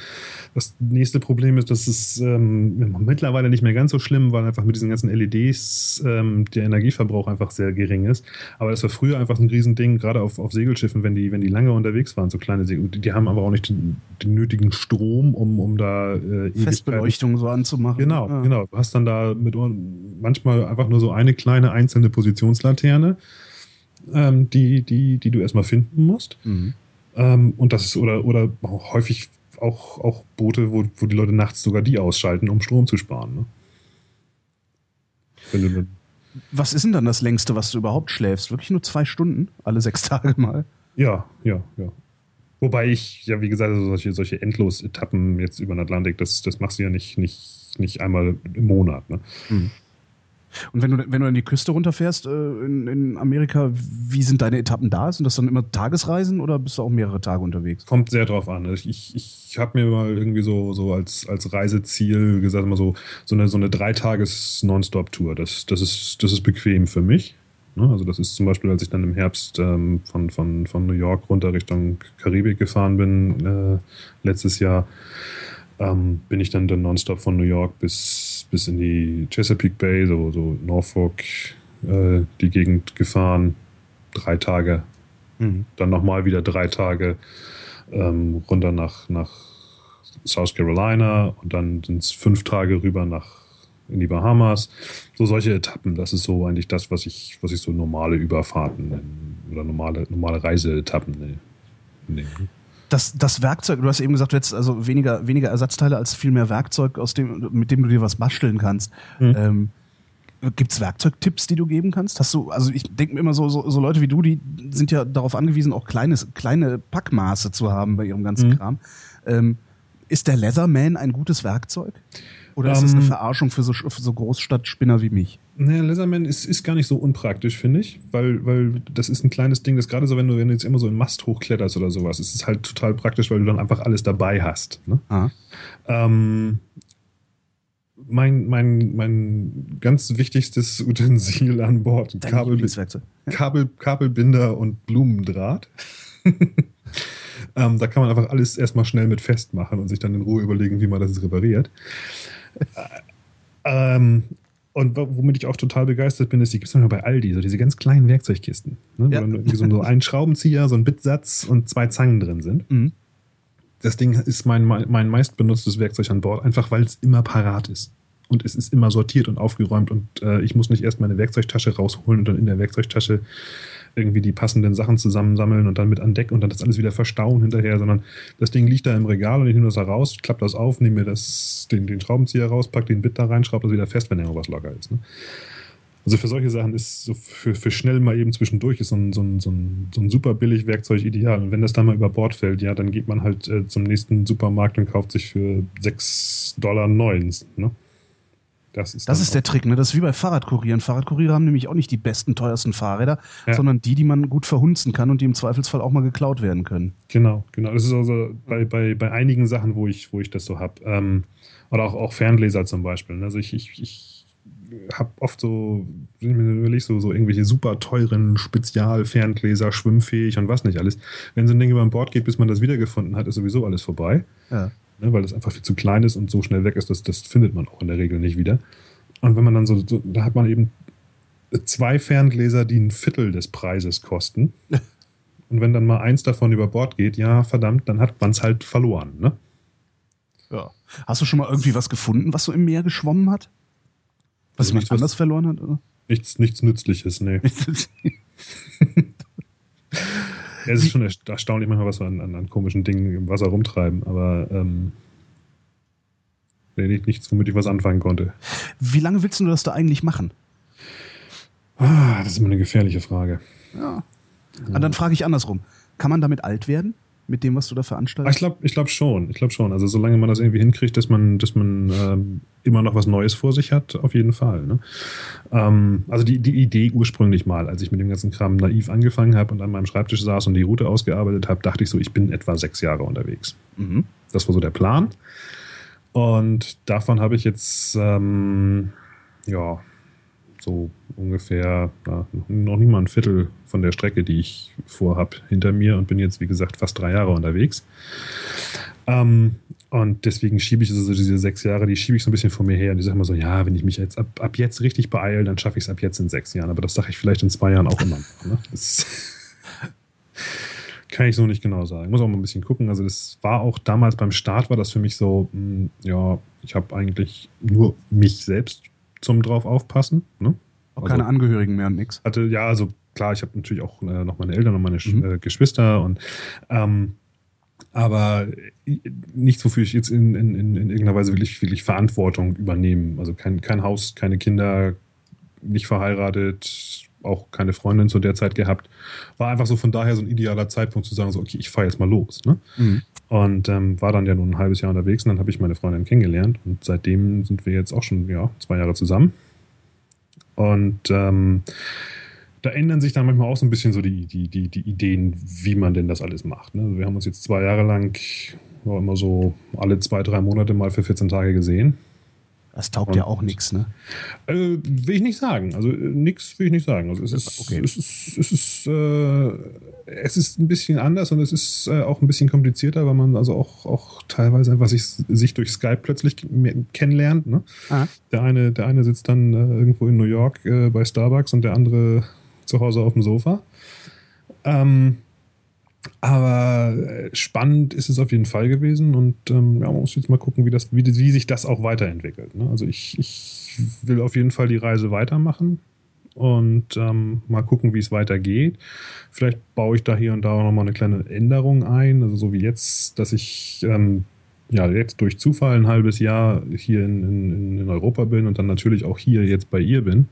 das nächste Problem ist, dass es ähm, mittlerweile nicht mehr ganz so schlimm, weil einfach mit diesen ganzen LEDs ähm, der Energieverbrauch einfach sehr gering ist. Aber das war früher einfach ein Riesending, gerade auf, auf Segelschiffen, wenn die, wenn die lange unterwegs waren, so kleine Segel. Die, haben aber auch nicht den, den, nötigen Strom, um, um da äh, Festbeleuchtung so anzumachen. Genau, ja. genau. Du hast dann da mit manchmal einfach nur so eine kleine einzelne Positionslaterne ähm, die, die, die du erstmal finden musst. Mhm. Ähm, und das ist, oder, oder häufig auch, auch Boote, wo, wo die Leute nachts sogar die ausschalten, um Strom zu sparen. Ne? Was ist denn dann das längste, was du überhaupt schläfst? Wirklich nur zwei Stunden? Alle sechs Tage mal? Ja, ja, ja. Wobei ich, ja, wie gesagt, also solche, solche Endlos-Etappen jetzt über den Atlantik, das, das machst du ja nicht, nicht, nicht einmal im Monat. Ne? Mhm. Und wenn du, wenn du an die Küste runterfährst äh, in, in Amerika, wie sind deine Etappen da? Sind das dann immer Tagesreisen oder bist du auch mehrere Tage unterwegs? Kommt sehr drauf an. Ich, ich, ich habe mir mal irgendwie so, so als, als Reiseziel gesagt, mal so, so eine, so eine Dreitages-Nonstop-Tour. Das, das, ist, das ist bequem für mich. Ne? Also das ist zum Beispiel, als ich dann im Herbst ähm, von, von, von New York runter Richtung Karibik gefahren bin, äh, letztes Jahr ähm, bin ich dann, dann nonstop von New York bis, bis in die Chesapeake Bay, so, so Norfolk, äh, die Gegend gefahren. Drei Tage. Mhm. Dann nochmal wieder drei Tage ähm, runter nach, nach South Carolina und dann sind es fünf Tage rüber nach in die Bahamas. So solche Etappen, das ist so eigentlich das, was ich, was ich so normale Überfahrten oder normale, normale Reiseetappen nenne das, das Werkzeug, du hast eben gesagt, du hättest also weniger, weniger Ersatzteile als viel mehr Werkzeug, aus dem, mit dem du dir was basteln kannst. Mhm. Ähm, Gibt es Werkzeugtipps, die du geben kannst? Hast du, also ich denke mir immer so, so, so, Leute wie du, die sind ja darauf angewiesen, auch kleines, kleine Packmaße zu haben bei ihrem ganzen mhm. Kram. Ähm, ist der Leatherman ein gutes Werkzeug? Oder ist das eine ähm, Verarschung für so, für so Großstadtspinner wie mich? Naja, Leatherman ist, ist gar nicht so unpraktisch, finde ich, weil, weil das ist ein kleines Ding, das gerade so, wenn du, wenn du jetzt immer so in Mast hochkletterst oder sowas, ist es halt total praktisch, weil du dann einfach alles dabei hast. Ne? Ähm, mein, mein, mein ganz wichtigstes Utensil an Bord, Kabel, Kabel, Kabelbinder und Blumendraht. ähm, da kann man einfach alles erstmal schnell mit festmachen und sich dann in Ruhe überlegen, wie man das repariert. ähm, und womit ich auch total begeistert bin, ist, die gibt es bei Aldi, so diese ganz kleinen Werkzeugkisten. Ne, ja. Wo dann so, so ein Schraubenzieher, so ein Bitsatz und zwei Zangen drin sind. Mhm. Das Ding ist mein, mein meistbenutztes Werkzeug an Bord, einfach weil es immer parat ist. Und es ist immer sortiert und aufgeräumt und äh, ich muss nicht erst meine Werkzeugtasche rausholen und dann in der Werkzeugtasche irgendwie die passenden Sachen zusammensammeln und dann mit an Deck und dann das alles wieder verstauen hinterher, sondern das Ding liegt da im Regal und ich nehme das da raus, klappe das auf, nehme mir das, den, den Schraubenzieher raus, packe den Bit da rein, schraube das wieder fest, wenn irgendwas locker ist. Ne? Also für solche Sachen ist so für, für schnell mal eben zwischendurch ist so ein, so, ein, so, ein, so ein super billig Werkzeug ideal. Und wenn das dann mal über Bord fällt, ja, dann geht man halt äh, zum nächsten Supermarkt und kauft sich für 6 Dollar neuens. Ne? Das ist, das ist der Trick, ne? Das ist wie bei Fahrradkurieren. Fahrradkuriere haben nämlich auch nicht die besten, teuersten Fahrräder, ja. sondern die, die man gut verhunzen kann und die im Zweifelsfall auch mal geklaut werden können. Genau, genau. Das ist also bei, bei, bei einigen Sachen, wo ich, wo ich das so habe. Ähm, oder auch, auch Fernleser zum Beispiel. Ne? Also ich, ich, ich habe oft so, wenn ich mir überlege, so, so irgendwelche super teuren Spezialferngläser, schwimmfähig und was nicht alles. Wenn so ein Ding über Bord geht, bis man das wiedergefunden hat, ist sowieso alles vorbei. Ja. Ne, weil das einfach viel zu klein ist und so schnell weg ist, das, das findet man auch in der Regel nicht wieder. Und wenn man dann so, so da hat man eben zwei Ferngläser, die ein Viertel des Preises kosten. Und wenn dann mal eins davon über Bord geht, ja, verdammt, dann hat man es halt verloren, ne? Ja. Hast du schon mal irgendwie was gefunden, was so im Meer geschwommen hat? Was also jemand anders verloren hat, oder? Nichts, nichts Nützliches, nee. es ist schon erstaunlich manchmal, was wir an, an, an, komischen Dingen im Wasser rumtreiben, aber ähm, nichts, womit ich was anfangen konnte. Wie lange willst du das da eigentlich machen? Ah, das ist immer eine gefährliche Frage. Ja. ja. dann frage ich andersrum. Kann man damit alt werden? Mit dem, was du da veranstaltest? Ich glaube ich glaub schon. Ich glaube schon. Also solange man das irgendwie hinkriegt, dass man, dass man ähm, immer noch was Neues vor sich hat, auf jeden Fall. Ne? Ähm, also die, die Idee ursprünglich mal, als ich mit dem ganzen Kram naiv angefangen habe und an meinem Schreibtisch saß und die Route ausgearbeitet habe, dachte ich so, ich bin etwa sechs Jahre unterwegs. Mhm. Das war so der Plan. Und davon habe ich jetzt ähm, ja so ungefähr ja, noch nicht mal ein Viertel von der Strecke, die ich vorhab, hinter mir und bin jetzt, wie gesagt, fast drei Jahre unterwegs. Ähm, und deswegen schiebe ich also diese sechs Jahre, die schiebe ich so ein bisschen vor mir her. Und ich sage mal so, ja, wenn ich mich jetzt ab, ab jetzt richtig beeile, dann schaffe ich es ab jetzt in sechs Jahren. Aber das sage ich vielleicht in zwei Jahren auch immer. Ne? Das kann ich so nicht genau sagen. Ich muss auch mal ein bisschen gucken. Also das war auch damals beim Start war das für mich so, mh, hm, ja, ich habe eigentlich nur mich selbst zum drauf aufpassen. Ne? Auch also, keine Angehörigen mehr und nix. Hatte, ja, also klar, ich habe natürlich auch äh, noch meine Eltern und meine mhm. äh, Geschwister und ähm, aber nichts, wofür ich jetzt in, in, in, irgendeiner Weise wirklich, wirklich Verantwortung übernehmen. Also kein, kein Haus, keine Kinder, nicht verheiratet, auch keine Freundin zu der Zeit gehabt. War einfach so von daher so ein idealer Zeitpunkt zu sagen, so, okay, ich fahre jetzt mal los. Ne? Mhm. Und ähm, war dann ja nun ein halbes Jahr unterwegs und dann habe ich meine Freundin kennengelernt und seitdem sind wir jetzt auch schon ja, zwei Jahre zusammen. Und ähm, da ändern sich dann manchmal auch so ein bisschen so die, die, die, die Ideen, wie man denn das alles macht. Ne? Wir haben uns jetzt zwei Jahre lang war immer so alle zwei, drei Monate mal für 14 Tage gesehen. Das taugt und, ja auch nichts, ne? Äh, will ich nicht sagen. Also äh, nichts will ich nicht sagen. Also es ist, okay. es ist, es ist, äh, es ist ein bisschen anders und es ist äh, auch ein bisschen komplizierter, weil man also auch, auch teilweise einfach sich, sich durch Skype plötzlich kennenlernt. Ne? Ah. Der, eine, der eine sitzt dann äh, irgendwo in New York äh, bei Starbucks und der andere zu Hause auf dem Sofa. Ähm, aber äh, spannend ist es auf jeden Fall gewesen und ähm, ja, man muss jetzt mal gucken, wie, das, wie, wie sich das auch weiterentwickelt. Ne? Also ich, ich will auf jeden Fall die Reise weitermachen und ähm, mal gucken, wie es weitergeht. Vielleicht baue ich da hier und da auch nochmal eine kleine Änderung ein, also so wie jetzt, dass ich ähm, ja jetzt durch Zufall ein halbes Jahr hier in, in, in Europa bin und dann natürlich auch hier jetzt bei ihr bin.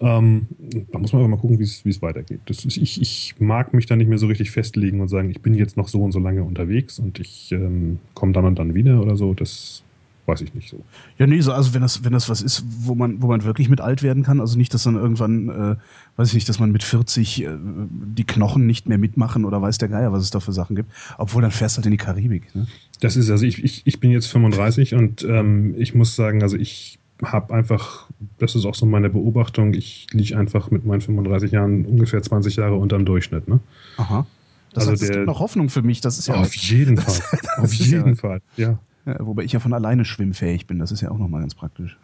Ähm, da muss man aber mal gucken, wie es weitergeht. Ist, ich, ich, mag mich da nicht mehr so richtig festlegen und sagen, ich bin jetzt noch so und so lange unterwegs und ich ähm, komme dann und dann wieder oder so. Das weiß ich nicht so. Ja, nee, so, also wenn das, wenn das was ist, wo man, wo man wirklich mit alt werden kann, also nicht, dass dann irgendwann, äh, weiß ich nicht, dass man mit 40 äh, die Knochen nicht mehr mitmachen oder weiß der Geier, was es da für Sachen gibt. Obwohl dann fährst du halt in die Karibik. Ne? Das ist, also ich, ich, ich bin jetzt 35 und ähm, ich muss sagen, also ich habe einfach, das ist auch so meine Beobachtung, ich liege einfach mit meinen 35 Jahren ungefähr 20 Jahre unterm Durchschnitt. Ne? Aha. Das also heißt, der, es gibt noch Hoffnung für mich. Das ist ja auf jeden Fall. auf jeden ja, Fall, ja. ja. Wobei ich ja von alleine schwimmfähig bin. Das ist ja auch nochmal ganz praktisch.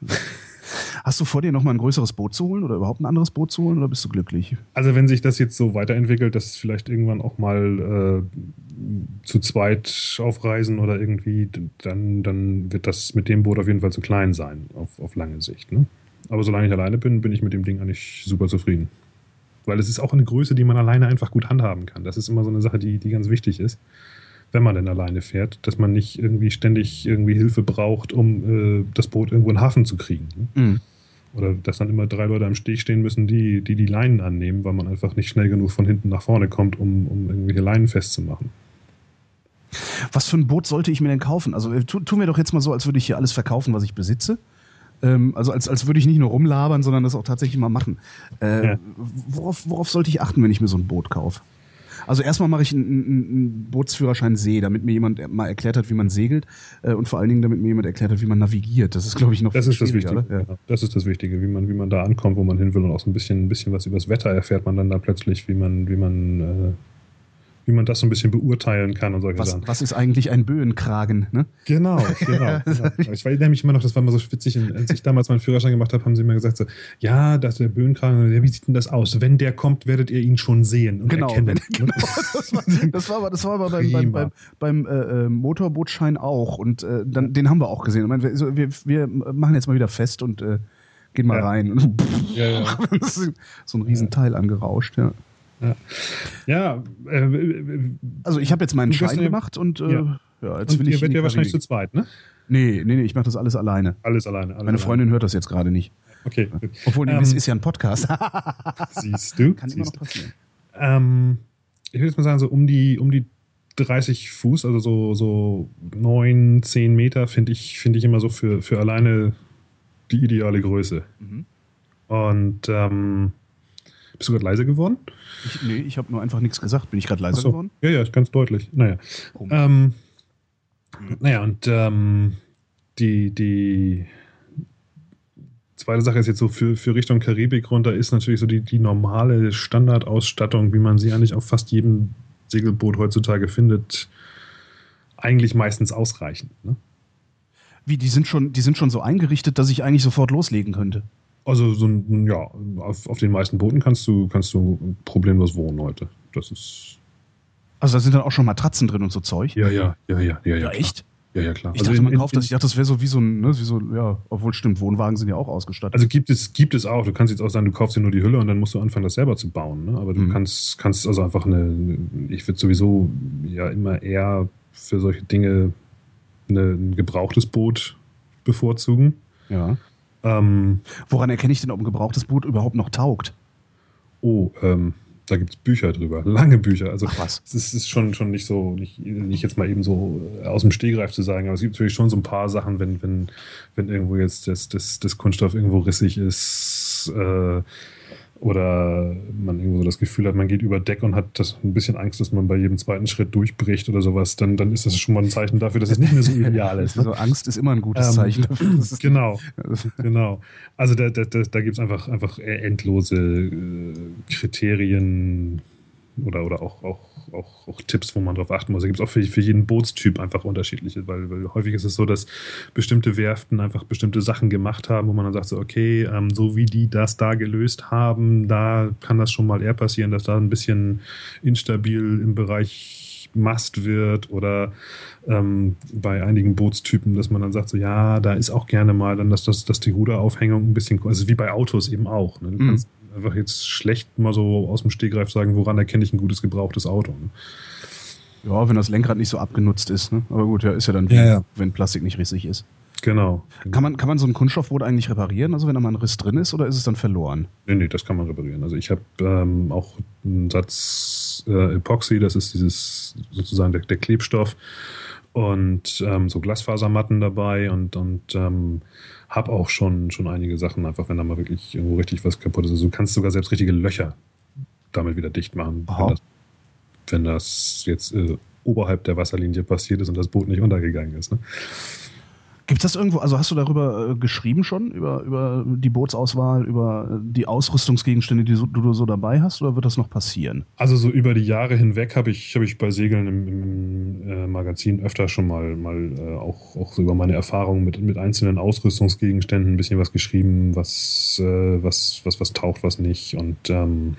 Hast du vor dir noch mal ein größeres Boot zu holen oder überhaupt ein anderes Boot zu holen oder bist du glücklich? Also wenn sich das jetzt so weiterentwickelt, dass es vielleicht irgendwann auch mal äh, zu zweit aufreisen oder irgendwie, dann, dann wird das mit dem Boot auf jeden Fall zu klein sein, auf, auf lange Sicht. Ne? Aber solange ich alleine bin, bin ich mit dem Ding eigentlich super zufrieden. Weil es ist auch eine Größe, die man alleine einfach gut handhaben kann. Das ist immer so eine Sache, die, die ganz wichtig ist wenn man denn alleine fährt, dass man nicht irgendwie ständig irgendwie Hilfe braucht, um äh, das Boot irgendwo in den Hafen zu kriegen. Ne? Mhm. Oder dass dann immer drei Leute am Steg stehen müssen, die, die die Leinen annehmen, weil man einfach nicht schnell genug von hinten nach vorne kommt, um, um irgendwelche Leinen festzumachen. Was für ein Boot sollte ich mir denn kaufen? Also äh, tu, tu mir doch jetzt mal so, als würde ich hier alles verkaufen, was ich besitze. Ähm, also als, als würde ich nicht nur rumlabern, sondern das auch tatsächlich mal machen. Äh, ja. worauf, worauf sollte ich achten, wenn ich mir so ein Boot kaufe? Also erstmal mache ich einen, einen Bootsführerschein See, damit mir jemand mal erklärt hat, wie man segelt äh, und vor allen Dingen, damit mir jemand erklärt hat, wie man navigiert. Das ist, glaube ich, noch das ist das Wichtige. Ja. Genau. Das ist das Wichtige, wie man, wie man da ankommt, wo man hin will und auch so ein bisschen, ein bisschen was über das Wetter erfährt man dann da plötzlich, wie man, wie man äh, wie man das so ein bisschen beurteilen kann und solche was, Sachen. Was ist eigentlich ein Böenkragen? Ne? Genau, genau. genau. Ich weiß nämlich immer noch, das war immer so witzig, als ich damals meinen Führerschein gemacht habe, haben sie immer gesagt so, ja, das ist der Böenkragen, wie sieht denn das aus? Wenn der kommt, werdet ihr ihn schon sehen und genau, erkennen. Genau, das war, das war aber, das war aber beim, beim, beim, beim äh, Motorbootschein auch und äh, dann, den haben wir auch gesehen. Ich meine, wir, wir machen jetzt mal wieder fest und äh, gehen mal Ja. rein. Ja, ja. so ein Riesenteil angerauscht, ja. Ja, ja äh, äh, Also ich habe jetzt meinen Schein gemacht und äh, Ja. ja. jetzt und will ihr ich. in werdet ja wahrscheinlich zu zweit, ne? Nee, nee, nee, ich mache das alles alleine. Alles alleine. Alles Meine Freundin hört das jetzt gerade nicht. Alleine. Okay, gut. Obwohl, nee, Ähm, das ist ja ein Podcast. siehst du. Kann immer siehst noch passieren. Ähm, ich würde jetzt mal sagen, so um die, um die 30 Fuß, also so, so 9, 10 Meter, finde ich, finde ich immer so für, für alleine die ideale Größe. Mhm. Und ähm, bist du gerade leise geworden? Ich, nee, ich habe nur einfach nichts gesagt. Bin ich gerade leiser so. geworden? Ja, ja, ganz deutlich. Naja. Komisch. Ähm, naja, und ähm, die, die zweite Sache ist jetzt so für, für Richtung Karibik runter, ist natürlich so die, die normale Standardausstattung, wie man sie eigentlich auf fast jedem Segelboot heutzutage findet, eigentlich meistens ausreichend. Ne? Wie, die sind, schon, die sind schon so eingerichtet, dass ich eigentlich sofort loslegen könnte. Also so ein, ja, auf, auf den meisten Booten kannst du, kannst du problemlos wohnen heute. Das ist. Also da sind dann auch schon Matratzen drin und so Zeug. Ja, ja, ja, ja, ja, ja. Echt? Ja, ja, klar. Ich Also dachte, in- man in- kauft das. Ich dachte, das wäre so wie so ein, ne, wie so, ja, obwohl stimmt, Wohnwagen sind ja auch ausgestattet. Also gibt es, gibt es auch. Du kannst jetzt auch sagen, du kaufst dir nur die Hülle und dann musst du anfangen, das selber zu bauen. Ne? Aber du Mhm. kannst, kannst also einfach eine, ich würde sowieso ja immer eher für solche Dinge eine, ein gebrauchtes Boot bevorzugen. ja. Ähm, Woran erkenne ich denn, ob ein gebrauchtes Boot überhaupt noch taugt? oh, ähm, da gibt es Bücher drüber, lange Bücher. Also Ach was. es ist, ist schon, schon nicht so, nicht, nicht jetzt mal eben so äh, aus dem Stegreif zu sagen, aber es gibt natürlich schon so ein paar Sachen, wenn, wenn, wenn irgendwo jetzt das, das, das Kunststoff irgendwo rissig ist äh, oder man irgendwo so das Gefühl hat, man geht über Deck und hat das ein bisschen Angst, dass man bei jedem zweiten Schritt durchbricht oder sowas, dann, dann ist das schon mal ein Zeichen dafür, dass es nicht mehr so ideal ist. Ne? Also Angst ist immer ein gutes Ähm, Zeichen dafür. Genau, Also, genau. Also da, da, da, da gibt es einfach, einfach endlose äh, Kriterien oder, oder auch, auch, auch, auch Tipps, wo man drauf achten muss. Da gibt es auch für, für jeden Bootstyp einfach unterschiedliche, weil, weil häufig ist es so, dass bestimmte Werften einfach bestimmte Sachen gemacht haben, wo man dann sagt, so, okay, ähm, so wie die das da gelöst haben, da kann das schon mal eher passieren, dass da ein bisschen instabil im Bereich Mast wird oder ähm, bei einigen Bootstypen, dass man dann sagt, so ja, da ist auch gerne mal dann, dass, das, dass die Ruderaufhängung ein bisschen, also wie bei Autos eben auch. Ne? Du Mhm. kannst einfach jetzt schlecht mal so aus dem Stegreif sagen, woran erkenne ich ein gutes gebrauchtes Auto. Ne? ja, wenn das Lenkrad nicht so abgenutzt ist. Ne? Aber gut, ja, ist ja dann wie, Ja, ja. wenn Plastik nicht rissig ist. Genau. Kann man, kann man so ein Kunststoffboot eigentlich reparieren, also wenn da mal ein Riss drin ist, oder ist es dann verloren? Nee, nee, das kann man reparieren. Also ich habe ähm, auch einen Satz äh, Epoxy, das ist dieses sozusagen der, der Klebstoff und ähm, so Glasfasermatten dabei und, und ähm, habe auch schon, schon einige Sachen, einfach wenn da mal wirklich irgendwo richtig was kaputt ist. Also du kannst sogar selbst richtige Löcher damit wieder dicht machen, wenn das, wenn das jetzt äh, oberhalb der Wasserlinie passiert ist und das Boot nicht untergegangen ist. Ne? Gibt es das irgendwo, also hast du darüber äh, geschrieben schon, über, über die Bootsauswahl, über äh, die Ausrüstungsgegenstände, die so, du, so dabei hast, oder wird das noch passieren? Also so über die Jahre hinweg habe ich, hab ich bei Segeln im, im äh, Magazin öfter schon mal, mal äh, auch, auch so über meine Erfahrungen mit, mit einzelnen Ausrüstungsgegenständen ein bisschen was geschrieben, was, äh, was, was, was taucht, was nicht. Und ähm,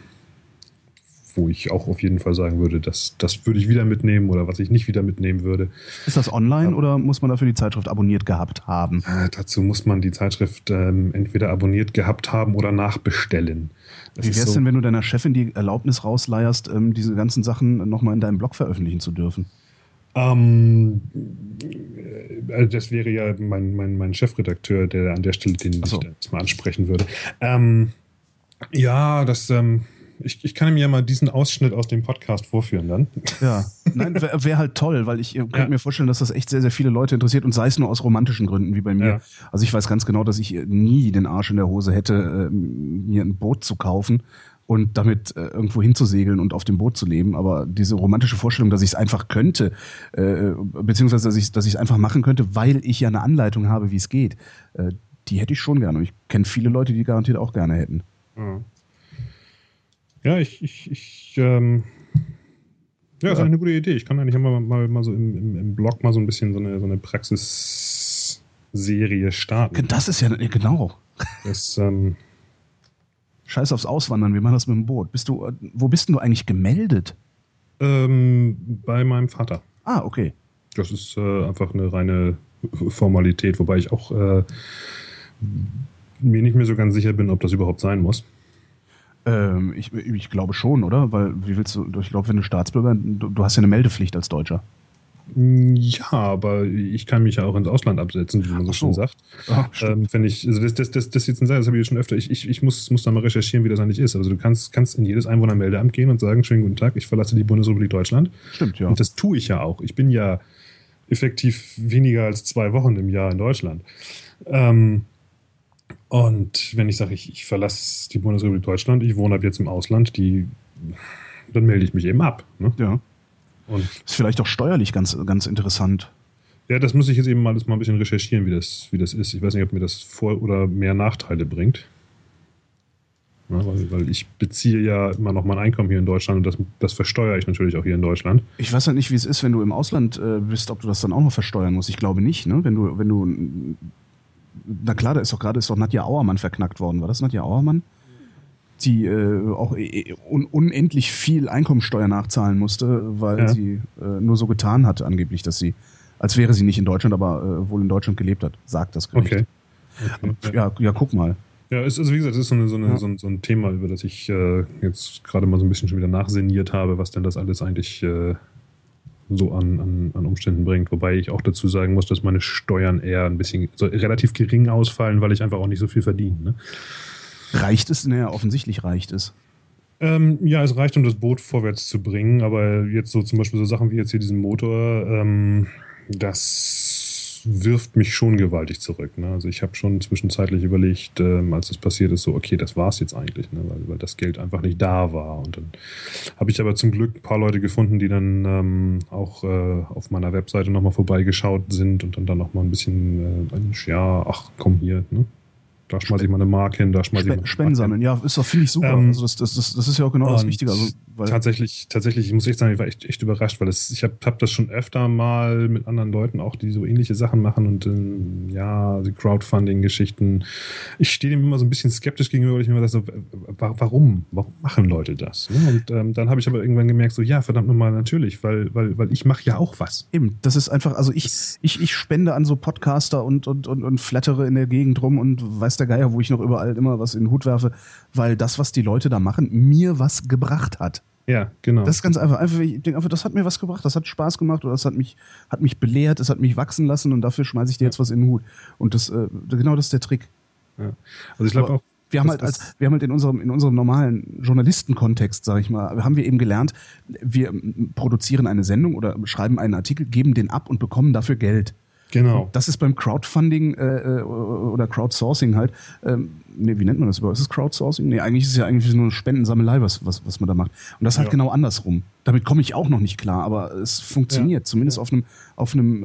wo ich auch auf jeden Fall sagen würde, dass das würde ich wieder mitnehmen oder was ich nicht wieder mitnehmen würde. Ist das online Ja. oder muss man dafür die Zeitschrift abonniert gehabt haben? Äh, dazu muss man die Zeitschrift ähm, entweder abonniert gehabt haben oder nachbestellen. Das Wie ist wär's so- denn, wenn du deiner Chefin die Erlaubnis rausleierst, ähm, diese ganzen Sachen nochmal in deinem Blog veröffentlichen zu dürfen? Ähm, äh, das wäre ja mein, mein, mein Chefredakteur, der an der Stelle den so. ich jetzt mal ansprechen würde. Ähm, ja, das, ähm, ich, ich kann ihm ja mal diesen Ausschnitt aus dem Podcast vorführen dann. Ja, nein, wäre wär halt toll, weil ich könnte Ja. mir vorstellen, dass das echt sehr, sehr viele Leute interessiert und sei es nur aus romantischen Gründen wie bei mir. Ja. Also ich weiß ganz genau, dass ich nie den Arsch in der Hose hätte, äh, mir ein Boot zu kaufen und damit äh, irgendwo hinzusegeln und auf dem Boot zu leben. Aber diese romantische Vorstellung, dass ich es einfach könnte, äh, beziehungsweise dass ich dass es einfach machen könnte, weil ich ja eine Anleitung habe, wie es geht, äh, die hätte ich schon gerne. Und ich kenne viele Leute, die garantiert auch gerne hätten. Ja, ja ich, ich, ich ähm, ja, ist ja. eine gute Idee. Ich kann eigentlich immer mal, mal so im, im, im, Blog mal so ein bisschen so eine, so eine Praxisserie starten. Das ist ja, genau. Das, ähm, Scheiß aufs Auswandern, wir machen das mit dem Boot. Bist du, wo bist denn du eigentlich gemeldet? Ähm, bei meinem Vater. Ah, okay. Das ist äh, einfach eine reine Formalität, wobei ich auch äh, mir nicht mehr so ganz sicher bin, ob das überhaupt sein muss. Ähm, ich, ich, glaube schon, oder? Weil, wie willst du, ich glaube, wenn du Staatsbürger, du, du, hast ja eine Meldepflicht als Deutscher. Ja, aber ich kann mich ja auch ins Ausland absetzen, wie man so, so. schön sagt. Ach, ähm, wenn ich, also das, das, das, das jetzt ein das habe ich schon öfter. Ich, ich, ich muss, muss da mal recherchieren, wie das eigentlich ist. Also du kannst, kannst in jedes Einwohnermeldeamt gehen und sagen, schönen guten Tag, ich verlasse die Bundesrepublik Deutschland. Stimmt, ja. Und das tue ich ja auch. Ich bin ja effektiv weniger als zwei Wochen im Jahr in Deutschland. Ähm, und wenn ich sage, ich, ich verlasse die Bundesrepublik Deutschland, ich wohne ab jetzt im Ausland, die, dann melde ich mich eben ab. Ne? Ja. Und ist vielleicht auch steuerlich ganz, ganz interessant. Ja, das muss ich jetzt eben mal, mal ein bisschen recherchieren, wie das, wie das ist. Ich weiß nicht, ob mir das vor- oder mehr Nachteile bringt. Ja, weil, weil, ich beziehe ja immer noch mein Einkommen hier in Deutschland und das, das versteuere ich natürlich auch hier in Deutschland. Ich weiß ja nicht, wie es ist, wenn du im Ausland äh, bist, ob du das dann auch noch versteuern musst. Ich glaube nicht, ne? Wenn du, wenn du. Na klar, da ist doch gerade ist doch Nadja Auermann verknackt worden. War das Nadja Auermann? die äh, auch äh, un unendlich viel Einkommensteuer nachzahlen musste, weil ja. sie äh, nur so getan hat, angeblich, dass sie, als wäre sie nicht in Deutschland, aber äh, wohl in Deutschland gelebt hat, sagt das Gericht. Okay. okay. Ja, ja, guck mal. Ja, ist, also wie gesagt, das ist so, eine, so, eine, ja. so, ein, so ein Thema, über das ich äh, jetzt gerade mal so ein bisschen schon wieder nachseniert habe, was denn das alles eigentlich äh, so an, an, an Umständen bringt. Wobei ich auch dazu sagen muss, dass meine Steuern eher ein bisschen so relativ gering ausfallen, weil ich einfach auch nicht so viel verdiene. Ne? Reicht es? Naja, offensichtlich reicht es. Ähm, ja, es reicht, um das Boot vorwärts zu bringen, aber jetzt so zum Beispiel so Sachen wie jetzt hier diesen Motor, ähm, das wirft mich schon gewaltig zurück. Ne? Also ich habe schon zwischenzeitlich überlegt, ähm, als das passiert ist, so, okay, das war es jetzt eigentlich, ne? weil, weil das Geld einfach nicht da war. Und dann habe ich aber zum Glück ein paar Leute gefunden, die dann ähm, auch äh, auf meiner Webseite nochmal vorbeigeschaut sind und dann, dann nochmal ein bisschen, äh, ja, ach komm hier, ne? Da schmeiße ich mal eine Mark hin, da schmeiße ich mal Spenden sammeln, ja, ist doch, finde ich super. Ähm, also das, das, das, das, ist ja auch genau das Wichtige. Also, tatsächlich, tatsächlich, ich muss echt sagen, ich war echt, echt überrascht, weil es, ich habe hab das schon öfter mal mit anderen Leuten auch, die so ähnliche Sachen machen und ähm, ja, die Crowdfunding-Geschichten. Ich stehe dem immer so ein bisschen skeptisch gegenüber, weil ich mir immer so, warum? Warum machen Leute das? Und ähm, dann habe ich aber irgendwann gemerkt, so ja, verdammt nochmal, natürlich, weil, weil, weil ich mache ja auch was. Eben, das ist einfach, also ich, ich, ich spende an so Podcaster und, und, und, und flattere in der Gegend rum und weiß der Geier, wo ich noch überall immer was in den Hut werfe, weil das, was die Leute da machen, mir was gebracht hat. Ja, genau. Das ist ganz einfach. einfach ich denke einfach, das hat mir was gebracht, das hat Spaß gemacht oder das hat mich, hat mich belehrt, das hat mich wachsen lassen und dafür schmeiße ich dir jetzt was in den Hut. Und das, äh, genau das ist der Trick. Ja. Also ich glaube auch. Wir haben, halt als, wir haben halt in unserem, in unserem normalen Journalistenkontext, sage ich mal, haben wir eben gelernt, wir produzieren eine Sendung oder schreiben einen Artikel, geben den ab und bekommen dafür Geld. Genau. Das ist beim Crowdfunding äh, äh, oder Crowdsourcing halt. Ähm, nee, wie nennt man das überhaupt? Ist es Crowdsourcing? Nee, eigentlich ist es ja eigentlich nur eine Spendensammelei, was, was, was man da macht. Und das halt ja. genau andersrum. Damit komme ich auch noch nicht klar, aber es funktioniert. Ja. Zumindest ja. auf einem, auf einem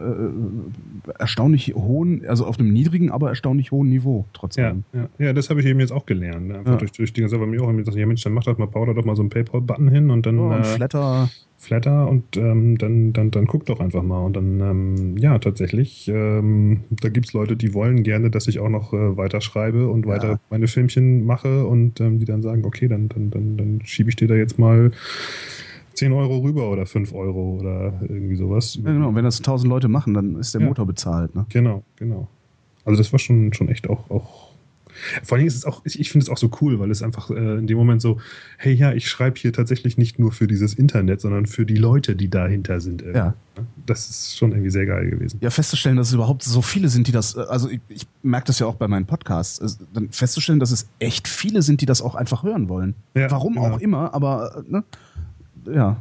äh, erstaunlich hohen, also auf einem niedrigen, aber erstaunlich hohen Niveau trotzdem. Ja, ja. das habe ich eben jetzt auch gelernt. Ne? Einfach durch, durch die ganze Zeit bei mir auch gesagt, ja Mensch, dann mach das mal, Powder doch mal so einen PayPal-Button hin und dann. Oh, und äh, Flatter. Flatter und ähm, dann, dann, dann guck doch einfach mal. Und dann, ähm, ja, tatsächlich, ähm, da gibt es Leute, die wollen gerne, dass ich auch noch äh, weiter schreibe und weiter ja. meine Filmchen mache und ähm, die dann sagen, okay, dann, dann, dann, dann schiebe ich dir da jetzt mal 10 Euro rüber oder 5 Euro oder irgendwie sowas. Ja, genau, wenn das 1000 Leute machen, dann ist der ja. Motor bezahlt. Ne? Genau, genau. Also das war schon, schon echt auch, auch vor allem ist es auch, ich, ich finde es auch so cool, weil es einfach äh, in dem Moment so, hey ja, ich schreibe hier tatsächlich nicht nur für dieses Internet, sondern für die Leute, die dahinter sind. Irgendwie. Ja. Das ist schon irgendwie sehr geil gewesen. Ja, festzustellen, dass es überhaupt so viele sind, die das, äh, also ich, ich merke das ja auch bei meinen Podcasts, also dann festzustellen, dass es echt viele sind, die das auch einfach hören wollen. Ja, Warum genau. auch immer, aber äh, ne, ja.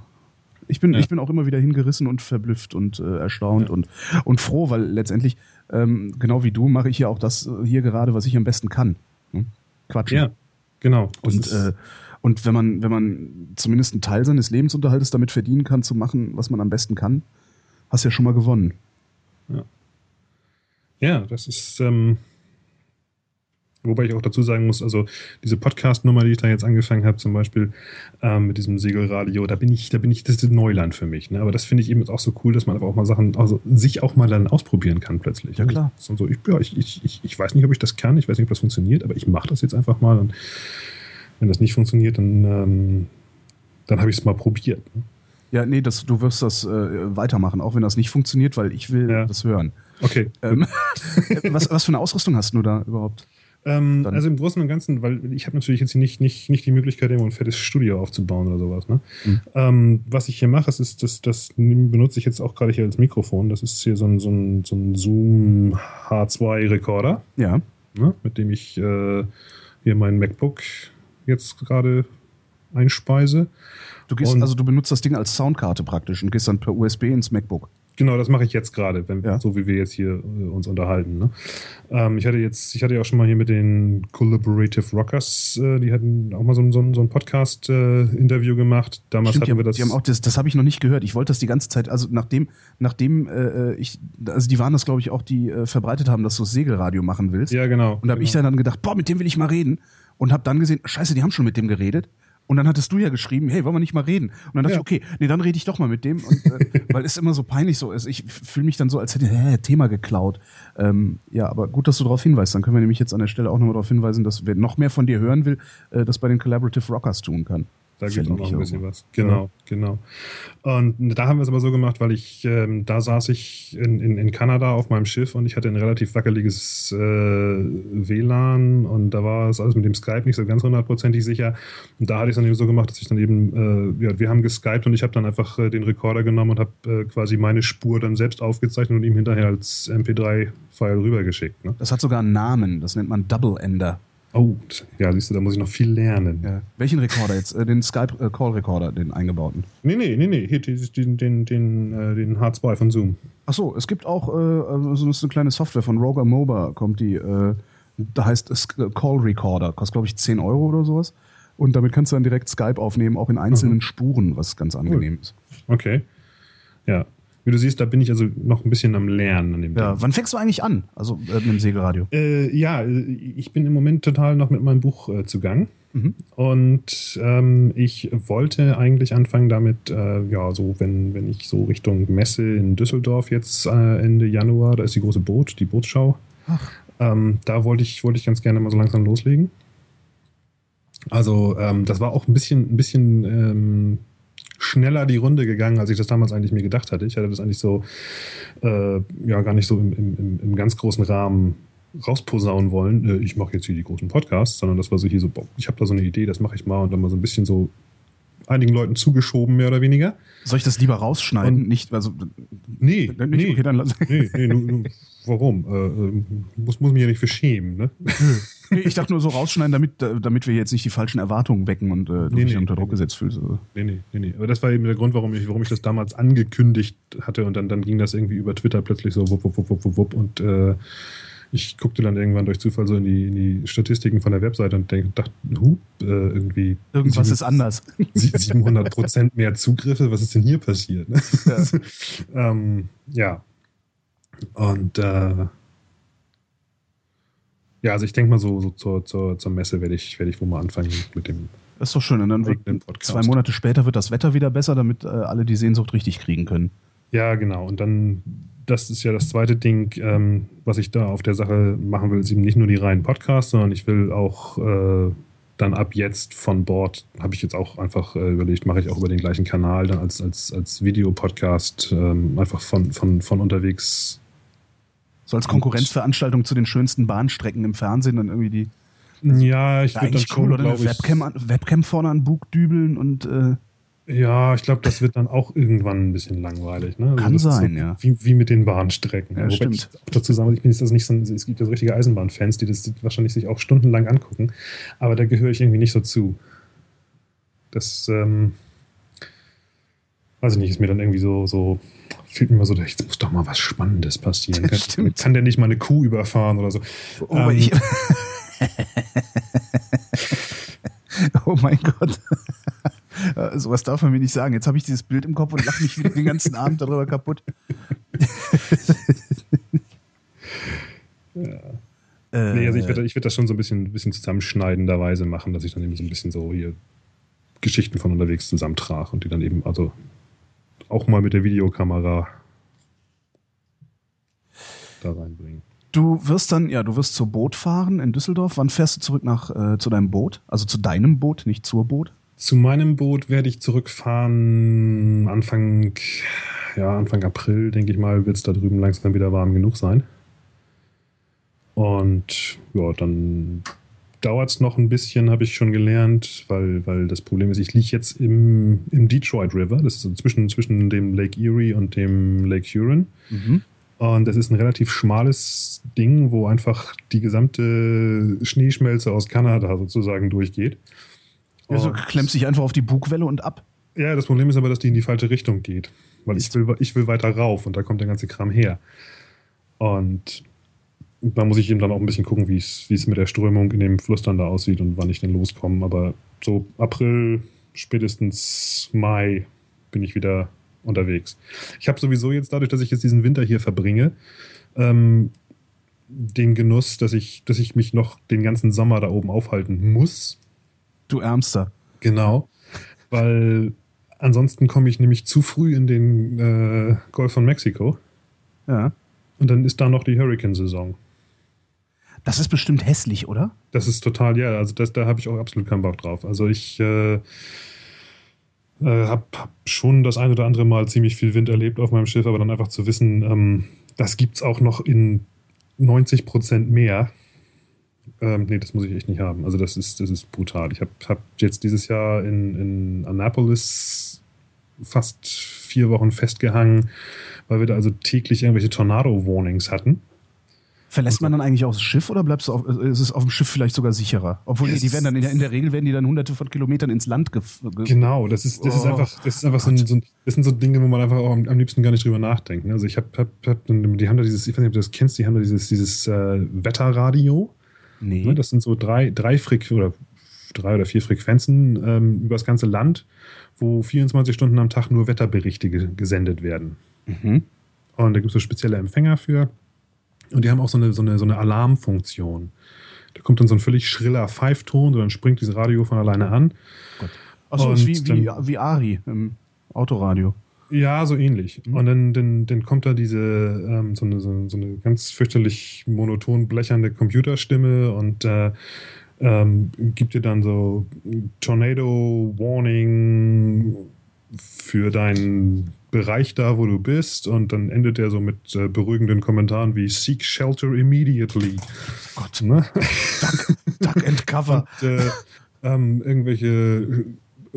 Ich bin, ja. ich bin auch immer wieder hingerissen und verblüfft und äh, erstaunt ja. und, und froh, weil letztendlich ähm, genau wie du mache ich ja auch das äh, hier gerade, was ich am besten kann. Hm? Quatschen. Ja, genau. Und, äh, Und wenn man, wenn man zumindest einen Teil seines Lebensunterhaltes damit verdienen kann, zu machen, was man am besten kann, hast du ja schon mal gewonnen. Ja, ja das ist, ähm, Wobei ich auch dazu sagen muss, also diese Podcast-Nummer, die ich da jetzt angefangen habe, zum Beispiel ähm, mit diesem Segelradio, da bin ich, da bin ich, das ist Neuland für mich. Ne? Aber das finde ich eben jetzt auch so cool, dass man einfach auch mal Sachen, also sich auch mal dann ausprobieren kann plötzlich. Ja, klar. Und so, ich, ja, ich, ich, ich weiß nicht, ob ich das kann, ich weiß nicht, ob das funktioniert, aber ich mache das jetzt einfach mal. Und wenn das nicht funktioniert, dann, ähm, dann habe ich es mal probiert. Ne? Ja, nee, das, du wirst das äh, weitermachen, auch wenn das nicht funktioniert, weil ich will ja. das hören. Okay. Ähm, was, was für eine Ausrüstung hast du da überhaupt? Ähm, also im Großen und Ganzen, weil ich habe natürlich jetzt nicht, nicht, nicht die Möglichkeit, irgendwo ein fettes Studio aufzubauen oder sowas. Ne? Mhm. Ähm, was ich hier mache, ist, das, das benutze ich jetzt auch gerade hier als Mikrofon. Das ist hier so ein, so ein, so ein Zoom H2-Rekorder. Ja. Ne? Mit dem ich äh, hier mein MacBook jetzt gerade einspeise. Du gehst, also du benutzt das Ding als Soundkarte praktisch und gehst dann per USB ins MacBook. Genau, das mache ich jetzt gerade, ja. so wie wir jetzt hier äh, uns unterhalten. Ne? Ähm, ich hatte jetzt, ich hatte ja auch schon mal hier mit den Collaborative Rockers, äh, die hatten auch mal so, so, so ein Podcast-Interview äh, gemacht. Damals Stimmt, hatten wir das. Die haben auch das, das habe ich noch nicht gehört. Ich wollte das die ganze Zeit, also nachdem, nachdem äh, ich, also die waren das, glaube ich, auch, die äh, verbreitet haben, dass du das Segelradio machen willst. Ja, genau. Und da habe genau. ich dann gedacht, boah, mit dem will ich mal reden. Und habe dann gesehen, scheiße, die haben schon mit dem geredet. Und dann hattest du ja geschrieben, hey, wollen wir nicht mal reden? Und dann dachte ja. ich, okay, nee, dann rede ich doch mal mit dem. Und, äh, weil es immer so peinlich so ist. Ich fühle mich dann so, als hätte ich Thema geklaut. Ähm, ja, aber gut, dass du darauf hinweist. Dann können wir nämlich jetzt an der Stelle auch nochmal darauf hinweisen, dass wer noch mehr von dir hören will, äh, das bei den Collaborative Rockers tun kann. Da gibt es auch noch ein bisschen was. Genau, ja. genau. Und da haben wir es aber so gemacht, weil ich, ähm, da saß ich in, in, in Kanada auf meinem Schiff und ich hatte ein relativ wackeliges äh, WLAN und da war es alles mit dem Skype nicht so ganz hundertprozentig sicher. Und da hatte ich es dann eben so gemacht, dass ich dann eben, äh, ja, wir haben geskypt und ich habe dann einfach äh, den Rekorder genommen und habe äh, quasi meine Spur dann selbst aufgezeichnet und ihm hinterher als MP3-File rübergeschickt. Ne? Das hat sogar einen Namen, das nennt man Double Ender. Oh, ja, siehst du, da muss ich noch viel lernen. Ja. Welchen Rekorder jetzt? Äh, den Skype-Call-Rekorder, den eingebauten? Nee, nee, nee, nee. Hier, den, den, den, äh, den H2 von Zoom. Achso, es gibt auch äh, also so eine kleine Software von Roger Moba, kommt die, äh, da heißt es Call Recorder, kostet glaube ich 10 Euro oder sowas. Und damit kannst du dann direkt Skype aufnehmen, auch in einzelnen mhm. Spuren, was ganz angenehm cool. ist. Okay. Ja, wie du siehst, da bin ich also noch ein bisschen am Lernen an dem Ja, Ding. wann fängst du eigentlich an? Also äh, mit dem Segelradio? Äh, ja, ich bin im Moment total noch mit meinem Buch äh, zugang. Mhm. Und ähm, ich wollte eigentlich anfangen damit, äh, ja, so wenn, wenn ich so Richtung Messe in Düsseldorf jetzt äh, Ende Januar, da ist die große Boot, die Bootsschau. Ähm, da wollte ich, wollte ich ganz gerne mal so langsam loslegen. Also ähm, das war auch ein bisschen, ein bisschen ähm, schneller die Runde gegangen, als ich das damals eigentlich mir gedacht hatte. Ich hatte das eigentlich so, äh, ja, gar nicht so im, im, im ganz großen Rahmen rausposaunen wollen, äh, ich mache jetzt hier die großen Podcasts, sondern das war so hier so, boah, ich habe da so eine Idee, das mache ich mal und dann mal so ein bisschen so einigen Leuten zugeschoben, mehr oder weniger. Soll ich das lieber rausschneiden? Und nicht, also. Nee, nicht, nee, okay, dann lass. nee, nee, warum? Äh, äh, muss, muss mich ja nicht für schämen, ne? nee, ich dachte nur so rausschneiden, damit, damit wir jetzt nicht die falschen Erwartungen wecken und äh, du nee, dich nee, unter Druck nee, gesetzt fühlst. Also. Nee, nee, nee, nee. Aber das war eben der Grund, warum ich, warum ich das damals angekündigt hatte und dann, dann ging das irgendwie über Twitter plötzlich so wupp, wupp, wupp, wupp, wupp und äh, ich guckte dann irgendwann durch Zufall so in die, in die Statistiken von der Webseite und denk, dachte, hup, äh, irgendwie. Irgendwas 7, ist anders. 700 Prozent mehr Zugriffe, was ist denn hier passiert? Ja. ähm, ja. Und äh, ja, also ich denke mal so, so zur, zur, zur Messe werde ich, werd ich wohl mal anfangen mit dem. Das ist doch schön. Und dann wird, zwei Monate später wird das Wetter wieder besser, damit äh, alle die Sehnsucht richtig kriegen können. Ja, genau. Und dann das ist ja das zweite Ding, ähm, was ich da auf der Sache machen will, ist eben nicht nur die reinen Podcasts, sondern ich will auch äh, dann ab jetzt von Bord, habe ich jetzt auch einfach äh, überlegt, mache ich auch über den gleichen Kanal dann als, als, als Videopodcast ähm, einfach von, von, von unterwegs. So als Konkurrenzveranstaltung zu den schönsten Bahnstrecken im Fernsehen dann irgendwie die. Ja, ich würde schon, cool, oder eine Webcam, Webcam vorne an Bug dübeln und äh ja, ich glaube, das wird dann auch irgendwann ein bisschen langweilig. Ne? Also Kann sein, so ja. Wie, wie mit den Bahnstrecken. Ja, Wobei stimmt. ich auch dazu sagen, ich bin jetzt das nicht so, es gibt ja so richtige Eisenbahnfans, die das wahrscheinlich sich auch stundenlang angucken, aber da gehöre ich irgendwie nicht so zu. Das, ähm, weiß ich nicht, ist mir dann irgendwie so, so fühlt mich mal so, jetzt muss doch mal was Spannendes passieren. Kann, kann, der nicht mal eine Kuh überfahren oder so? Oh, ähm, ich Oh mein Gott. Sowas darf man mir nicht sagen. Jetzt habe ich dieses Bild im Kopf und lache mich wieder den ganzen Abend darüber kaputt. ja. Äh, nee, also ich werde ich werd das schon so ein bisschen, bisschen zusammenschneidenderweise machen, dass ich dann eben so ein bisschen so hier Geschichten von unterwegs zusammentrage und die dann eben, also auch mal mit der Videokamera da reinbringen. Du wirst dann, ja, du wirst zur Boot fahren in Düsseldorf. Wann fährst du zurück nach äh, zu deinem Boot? Also zu deinem Boot, nicht zur Boot? Zu meinem Boot werde ich zurückfahren Anfang, ja, Anfang April, denke ich mal, wird es da drüben langsam wieder warm genug sein. Und ja, dann dauert es noch ein bisschen, habe ich schon gelernt, weil, weil das Problem ist, ich liege jetzt im, im Detroit River, das ist zwischen, zwischen dem Lake Erie und dem Lake Huron. Mhm. Und das ist ein relativ schmales Ding, wo einfach die gesamte Schneeschmelze aus Kanada sozusagen durchgeht. Also klemmst dich einfach auf die Bugwelle und ab. Ja, das Problem ist aber, dass die in die falsche Richtung geht. Weil ich will, ich will weiter rauf und da kommt der ganze Kram her. Und da muss ich eben dann auch ein bisschen gucken, wie es mit der Strömung in dem Fluss dann da aussieht und wann ich denn loskomme. Aber so April, spätestens Mai bin ich wieder unterwegs. Ich habe sowieso jetzt dadurch, dass ich jetzt diesen Winter hier verbringe, ähm, den Genuss, dass ich, dass ich mich noch den ganzen Sommer da oben aufhalten muss. Du Ärmster. Genau. Weil ansonsten komme ich nämlich zu früh in den äh, Golf von Mexiko. Ja. Und dann ist da noch die Hurricane-Saison. Das ist bestimmt hässlich, oder? Das ist total, ja. Also das, da habe ich auch absolut keinen Bock drauf. Also ich äh, äh, habe hab schon das ein oder andere Mal ziemlich viel Wind erlebt auf meinem Schiff, aber dann einfach zu wissen, ähm, das gibt es auch noch in 90 Prozent mehr. Ähm, nee, das muss ich echt nicht haben. Also das ist, das ist brutal. Ich habe hab jetzt dieses Jahr in, in Annapolis fast vier Wochen festgehangen, weil wir da also täglich irgendwelche Tornado-Warnings hatten. Verlässt man dann eigentlich auch das Schiff oder bleibst du auf, äh, ist es auf dem Schiff vielleicht sogar sicherer? Obwohl yes. die werden dann in der, in der, Regel werden die dann hunderte von Kilometern ins Land ge Genau, das ist, das oh. ist einfach, das ist einfach so, ein, so, das sind so Dinge, wo man einfach auch am, am liebsten gar nicht drüber nachdenkt. Ne? Also ich habe, hab, hab, die haben da dieses, ich weiß nicht, ob du das kennst, die haben da dieses, dieses äh, Wetterradio. Nee. Ne? Das sind so drei, drei Frequ oder drei oder vier Frequenzen ähm, über das ganze Land, wo 24 Stunden am Tag nur Wetterberichte gesendet werden. Mhm. Und da gibt es so spezielle Empfänger für. Und die haben auch so eine, so eine, so eine Alarmfunktion. Da kommt dann so ein völlig schriller Pfeifton und dann springt dieses Radio von alleine an. Achso, ist wie, wie, wie Ari im Autoradio. Ja, so ähnlich. Mhm. Und dann, dann, dann kommt da diese ähm, so, eine, so, so, eine ganz fürchterlich monoton blechernde Computerstimme und äh, ähm, gibt dir dann so Tornado Warning für deinen Bereich da, wo du bist. Und dann endet er so mit äh, beruhigenden Kommentaren wie Seek Shelter immediately. Gott, ne? Duck, duck and Cover. Und, äh, ähm, irgendwelche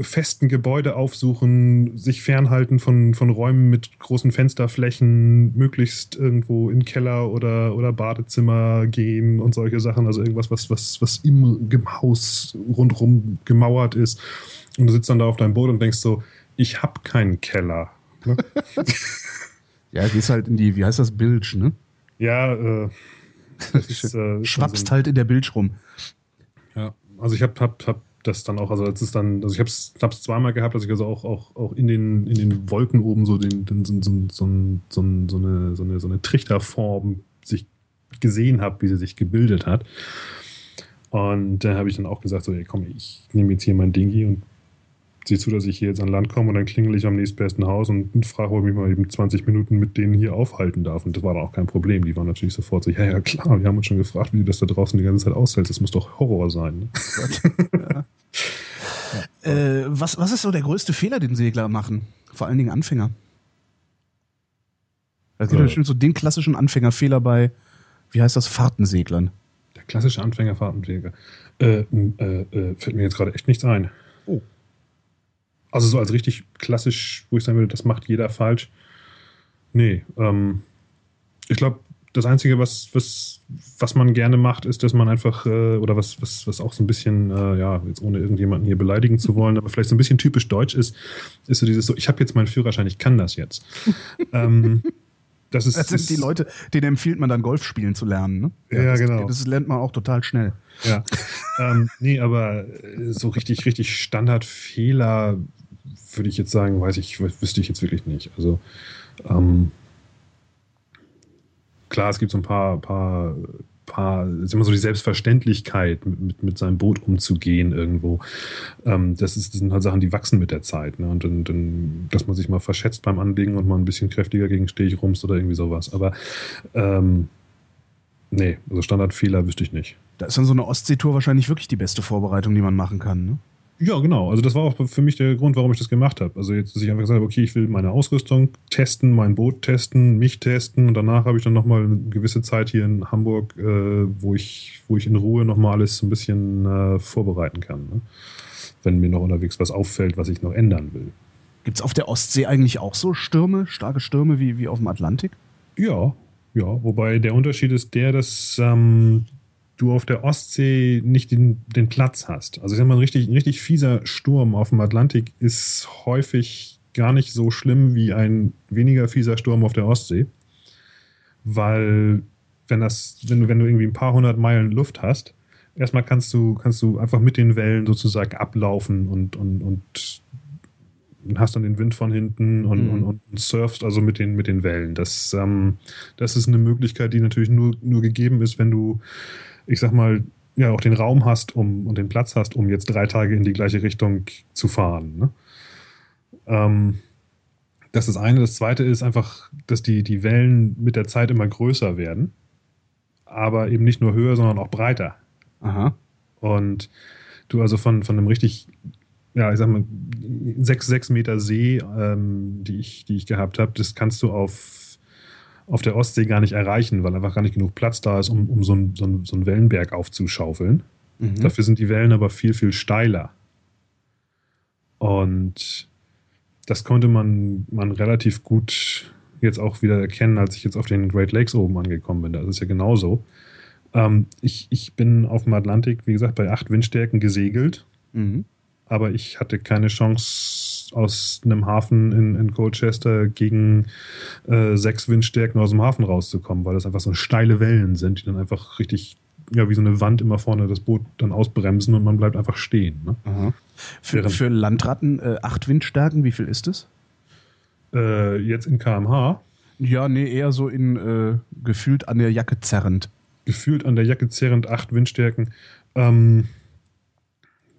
festen Gebäude aufsuchen, sich fernhalten von, von Räumen mit großen Fensterflächen, möglichst irgendwo in Keller oder, oder Badezimmer gehen und solche Sachen. Also irgendwas, was, was, was im Haus rundherum gemauert ist. Und du sitzt dann da auf deinem Boot und denkst so, ich habe keinen Keller. Ne? ja, gehst halt in die, wie heißt das, Bilge, ne? Ja, äh, ist, äh, schwappst so halt in der Bilge rum. Ja, also ich habe hab, hab das dann auch, also als es dann, also ich habe es hab's zweimal gehabt, dass ich also auch, auch, auch in, den, in den Wolken oben so, den, den, so, so, so, so, so, eine, so, eine, so eine Trichterform sich gesehen habe, wie sie sich gebildet hat. Und da habe ich dann auch gesagt, so, ey, komm, ich nehme jetzt hier mein Dingi und sieh zu, dass ich hier jetzt an Land komme und dann klingel ich am nächstbesten Haus und frage, ob ich mich mal eben 20 Minuten mit denen hier aufhalten darf. Und das war dann auch kein Problem. Die waren natürlich sofort so, ja, ja, klar, wir haben uns schon gefragt, wie du das da draußen die ganze Zeit aushältst. Das muss doch Horror sein. Ne? ja. Äh, was, was ist so der größte Fehler, den Segler machen? Vor allen Dingen Anfänger. Da gibt ja. bestimmt so den klassischen Anfängerfehler bei, wie heißt das, Fahrtenseglern. Der klassische Anfänger-Fahrtensegler. Äh, äh, äh, fällt mir jetzt gerade echt nichts ein. Oh. Also so als richtig klassisch, wo ich sagen würde, das macht jeder falsch. Nee, ähm, ich glaube, das Einzige, was, was, was man gerne macht, ist, dass man einfach, äh, oder was, was, was auch so ein bisschen, äh, ja, jetzt ohne irgendjemanden hier beleidigen zu wollen, aber vielleicht so ein bisschen typisch deutsch ist, ist so dieses so, ich habe jetzt meinen Führerschein, ich kann das jetzt. ähm, das, ist, das sind die Leute, denen empfiehlt man dann Golf spielen zu lernen. Ne? Ja, ja das, genau. Das lernt man auch total schnell. Ja. ähm, nee, aber so richtig, richtig Standardfehler würde ich jetzt sagen, weiß ich, wüsste ich jetzt wirklich nicht. Also ähm, klar, es gibt so ein paar, paar, paar, ist immer so die Selbstverständlichkeit, mit, mit, seinem Boot umzugehen irgendwo. Ähm, das, ist, das sind halt Sachen, die wachsen mit der Zeit. Ne? Und dann, dass man sich mal verschätzt beim Anlegen und mal ein bisschen kräftiger gegen Steg rumst oder irgendwie sowas. Aber ähm, nee, also Standardfehler wüsste ich nicht. Da ist dann so eine Ostseetour wahrscheinlich wirklich die beste Vorbereitung, die man machen kann. Ne? Ja, genau. Also das war auch für mich der Grund, warum ich das gemacht habe. Also jetzt, dass ich einfach gesagt habe, okay, ich will meine Ausrüstung testen, mein Boot testen, mich testen und danach habe ich dann nochmal eine gewisse Zeit hier in Hamburg, äh, wo, ich, wo ich in Ruhe nochmal alles so ein bisschen äh, vorbereiten kann. Ne? Wenn mir noch unterwegs was auffällt, was ich noch ändern will. Gibt es auf der Ostsee eigentlich auch so Stürme, starke Stürme wie, wie auf dem Atlantik? Ja, ja. Wobei der Unterschied ist der, dass ähm, du auf der Ostsee nicht den, den Platz hast. Also ich sag mal, ein richtig, ein richtig fieser Sturm auf dem Atlantik ist häufig gar nicht so schlimm wie ein weniger fieser Sturm auf der Ostsee. Weil wenn das, wenn du, wenn du irgendwie ein paar hundert Meilen Luft hast, erstmal kannst du, kannst du einfach mit den Wellen sozusagen ablaufen und, und, und hast dann den Wind von hinten und, mhm. und, und, surfst also mit den, mit den Wellen. Das, ähm, das ist eine Möglichkeit, die natürlich nur, nur gegeben ist, wenn du ich sag mal, ja, auch den Raum hast um, und den Platz hast, um jetzt drei Tage in die gleiche Richtung zu fahren. Ne? Ähm, das ist das eine. Das zweite ist einfach, dass die, die Wellen mit der Zeit immer größer werden, aber eben nicht nur höher, sondern auch breiter. Aha. Und du also von, von einem richtig, ja, ich sag mal, sechs, sechs Meter See, ähm, die, ich, die ich gehabt habe, das kannst du auf auf der Ostsee gar nicht erreichen, weil einfach gar nicht genug Platz da ist, um, um so, einen, so, einen, so einen Wellenberg aufzuschaufeln. Mhm. Dafür sind die Wellen aber viel, viel steiler. Und das konnte man, man relativ gut jetzt auch wieder erkennen, als ich jetzt auf den Great Lakes oben angekommen bin. Das ist ja genauso. Ähm, ich, ich bin auf dem Atlantik, wie gesagt, bei acht Windstärken gesegelt. Mhm aber ich hatte keine Chance aus einem Hafen in, in Colchester gegen äh, sechs Windstärken aus dem Hafen rauszukommen, weil das einfach so steile Wellen sind, die dann einfach richtig, ja, wie so eine Wand immer vorne das Boot dann ausbremsen und man bleibt einfach stehen. Ne? Für, für Landratten äh, acht Windstärken, wie viel ist es? Äh, jetzt in kmh? Ja, nee, eher so in äh, gefühlt an der Jacke zerrend. Gefühlt an der Jacke zerrend acht Windstärken. Ähm,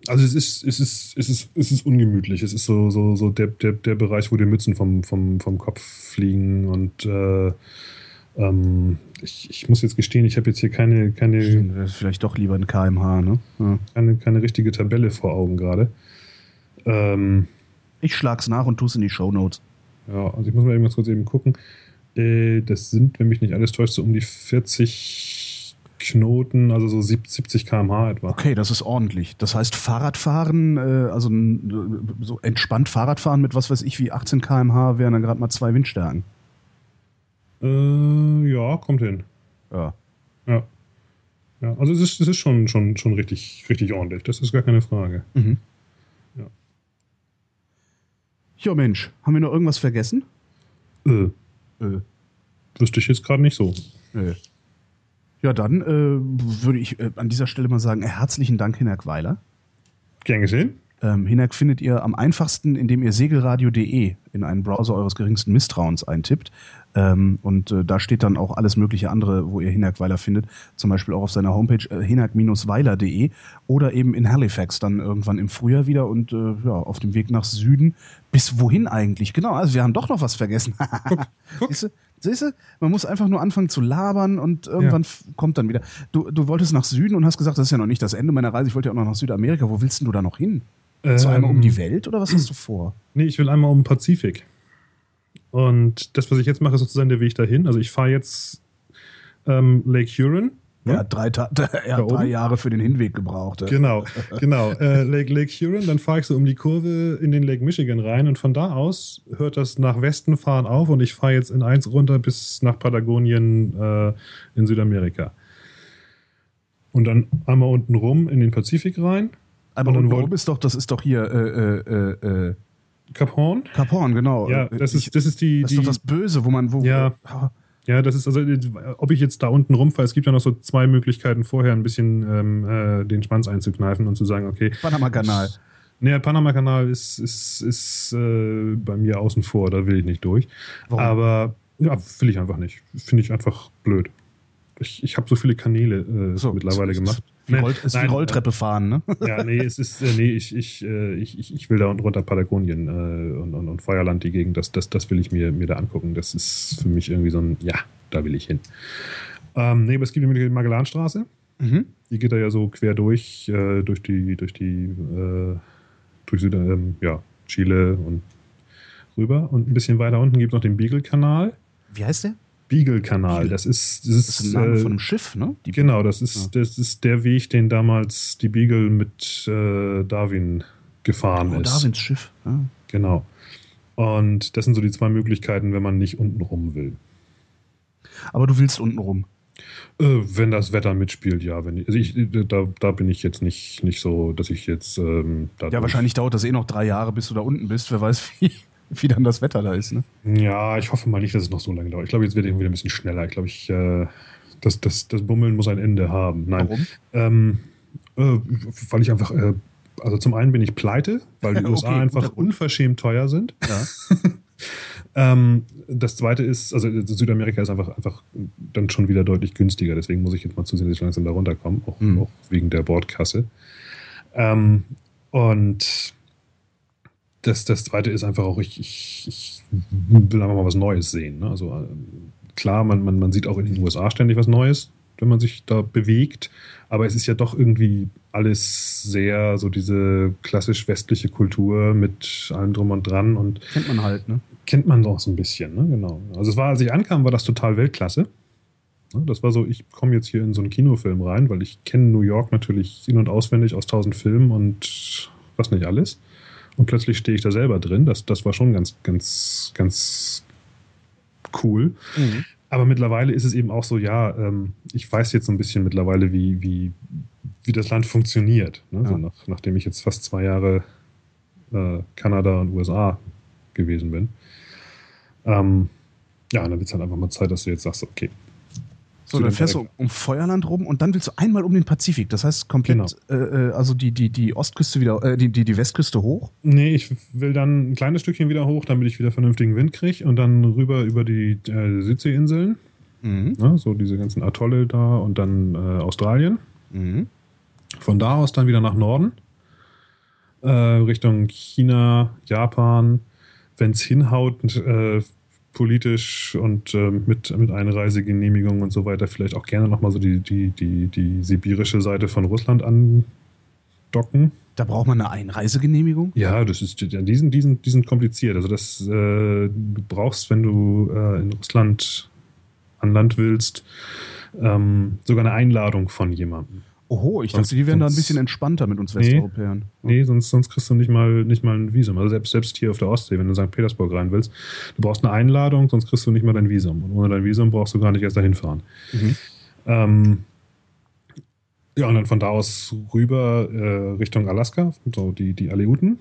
also es ist, es ist, es ist, es ist ungemütlich. Es ist so, so, so der, der, der Bereich, wo die Mützen vom, vom, vom Kopf fliegen und äh, ähm, ich, ich muss jetzt gestehen, ich habe jetzt hier keine, keine. Vielleicht doch lieber ein KMH, ne? Ja. Keine, keine richtige Tabelle vor Augen gerade. Ähm, ich schlag's nach und tu's in die Show Notes. Ja, also ich muss mal eben kurz eben gucken. Äh, das sind, wenn mich nicht alles täuscht, so um die 40 Knoten, also so 70 km/h etwa. Okay, das ist ordentlich. Das heißt, Fahrradfahren, äh, also so entspannt Fahrradfahren mit was weiß ich wie 18 km/h wären dann gerade mal zwei Windstärken. Äh, ja, kommt hin. Ja. Ja. Ja, also es ist, es ist schon, schon, schon richtig, richtig ordentlich. Das ist gar keine Frage. Mhm. Ja. Ja, Mensch, haben wir noch irgendwas vergessen? Äh. Äh. Wüsste ich jetzt gerade nicht so. Äh. Ja, dann äh, würde ich äh, an dieser Stelle mal sagen, herzlichen Dank, Hinak Weiler. Gern gesehen. Ähm, Hinak findet ihr am einfachsten, indem ihr segelradio.de in einen Browser eures geringsten Misstrauens eintippt. Ähm, und äh, da steht dann auch alles mögliche andere, wo ihr Hinak Weiler findet. Zum Beispiel auch auf seiner Homepage äh, hinak-weiler.de oder eben in Halifax dann irgendwann im Frühjahr wieder und äh, ja, auf dem Weg nach Süden. Bis wohin eigentlich? Genau, also wir haben doch noch was vergessen. guck, guck. Siehst du? Man muss einfach nur anfangen zu labern und irgendwann ja. kommt dann wieder. Du, du wolltest nach Süden und hast gesagt, das ist ja noch nicht das Ende meiner Reise. Ich wollte ja auch noch nach Südamerika. Wo willst du da noch hin? Willst du einmal um die ähm, Welt oder was hast du vor? Nee, ich will einmal um den Pazifik. Und das, was ich jetzt mache, ist sozusagen der Weg dahin. Also ich fahre jetzt ähm, Lake Huron er hat drei, er hat drei Jahre für den Hinweg gebraucht. Genau, genau. Äh, Lake, Lake Huron, dann fahre ich so um die Kurve in den Lake Michigan rein und von da aus hört das nach Westen fahren auf und ich fahre jetzt in eins runter bis nach Patagonien äh, in Südamerika. Und dann einmal unten rum in den Pazifik rein. Aber unten rum ist doch, das ist doch hier äh, äh, äh, äh Cap Horn? Cap Horn, genau. Ja, das ist, das ist die. Das ist die, doch das Böse, wo man. Wo, Ja. Ah, Ja, das ist also, ob ich jetzt da unten rumfahre, es gibt ja noch so zwei Möglichkeiten vorher ein bisschen ähm, äh, den Schwanz einzukneifen und zu sagen, okay. Panama-Kanal. Der Panama-Kanal ist, ist, ist äh, bei mir außen vor, da will ich nicht durch. Warum? Aber ja, will ich einfach nicht. Finde ich einfach blöd. Ich, ich habe so viele Kanäle äh, So, mittlerweile ist- gemacht. Wie Roll, ist wie nein, Rolltreppe fahren, ne? Ja, nee, es ist, äh, nee, ich, ich, äh, ich, ich, ich will da unten runter Patagonien äh, und, und, und Feuerland die Gegend, das, das, das will ich mir, mir da angucken. Das ist für mich irgendwie so ein, ja, da will ich hin. Ähm, nee, aber es gibt nämlich die Magellanstraße. Mhm. Die geht da ja so quer durch, äh, durch die, durch die, äh, durch Süd, ähm, ja, Chile und rüber. Und ein bisschen weiter unten gibt es noch den Beagle-Kanal. Wie heißt der? Beagle-Kanal, Beagle. das ist, das ist, Das ist ein Name äh, von einem Schiff, ne? Die- Genau, das ist, Ja. das ist der Weg, den damals die Beagle mit äh, Darwin gefahren Oh, ist. Darwins Schiff. Ja. Genau. Und das sind so die zwei Möglichkeiten, wenn man nicht unten rum will. Aber du willst unten rum. Äh, wenn das Wetter mitspielt, ja. Wenn ich, also ich, da, da bin ich jetzt nicht, nicht so, dass ich jetzt. Ähm, Ja, wahrscheinlich dauert das eh noch drei Jahre, bis du da unten bist. Wer weiß, wie, wie dann das Wetter da ist, ne? Ja, ich hoffe mal nicht, dass es noch so lange dauert. Ich glaube, jetzt wird es wieder ein bisschen schneller. Ich glaube, ich, äh, das, das, das Bummeln muss ein Ende haben. Nein. Warum? Ähm, äh, weil ich einfach, äh, also zum einen bin ich pleite, weil die USA einfach unverschämt teuer sind. Ja. Ähm, das zweite ist, also Südamerika ist einfach, einfach dann schon wieder deutlich günstiger. Deswegen muss ich jetzt mal zusehen, dass ich langsam da runterkomme, auch, Mhm. auch wegen der Bordkasse. Ähm, und das, das zweite ist einfach auch, ich, ich, ich will einfach mal was Neues sehen. Ne? Also ähm, klar, man, man, man sieht auch in den USA ständig was Neues, wenn man sich da bewegt. Aber es ist ja doch irgendwie alles sehr so diese klassisch westliche Kultur mit allem drum und dran und Kennt man halt, ne? kennt man doch so ein bisschen, ne? Genau. Also es war, als ich ankam, war das total Weltklasse. Ne, Das war so, ich komme jetzt hier in so einen Kinofilm rein, weil ich kenne New York natürlich in- und auswendig aus tausend Filmen und was nicht alles. Und plötzlich stehe ich da selber drin. Das, das war schon ganz, ganz, ganz cool. Aber mittlerweile ist es eben auch so, ja, ähm, ich weiß jetzt so ein bisschen mittlerweile, wie, wie, wie das Land funktioniert. Ne? So Ja. nach, nachdem ich jetzt fast zwei Jahre äh, Kanada und USA gewesen bin. Ähm, ja, und dann wird es halt einfach mal Zeit, dass du jetzt sagst, okay. So, dann fährst du um, Feuerland rum und dann willst du einmal um den Pazifik. Das heißt komplett, äh, äh, also die, die, die Ostküste wieder, äh, die, die, die Westküste hoch. Nee, ich will dann ein kleines Stückchen wieder hoch, damit ich wieder vernünftigen Wind kriege und dann rüber über die äh, Südseeinseln, Mhm. ne? so diese ganzen Atolle da und dann äh, Australien. Mhm. Von da aus dann wieder nach Norden, äh, Richtung China, Japan, wenn es hinhaut, politisch und äh, mit, mit Einreisegenehmigung und so weiter, vielleicht auch gerne nochmal so die, die, die, die sibirische Seite von Russland andocken. Da braucht man eine Einreisegenehmigung. Ja, das ist, ja, die sind, die sind, die sind kompliziert. Also das, äh, du brauchst, wenn du äh, in Russland an Land willst, ähm, sogar eine Einladung von jemandem. Oho, ich Sonst- dachte, die wären da ein bisschen entspannter mit uns Nee. Westeuropäern. Nee, sonst, sonst kriegst du nicht mal, nicht mal ein Visum. Also selbst, selbst hier auf der Ostsee, wenn du in St. Petersburg rein willst, du brauchst eine Einladung, sonst kriegst du nicht mal dein Visum. Und ohne dein Visum brauchst du gar nicht erst dahin fahren. Mhm. Ähm, ja, und dann von da aus rüber äh, Richtung Alaska, so die, die Aleuten,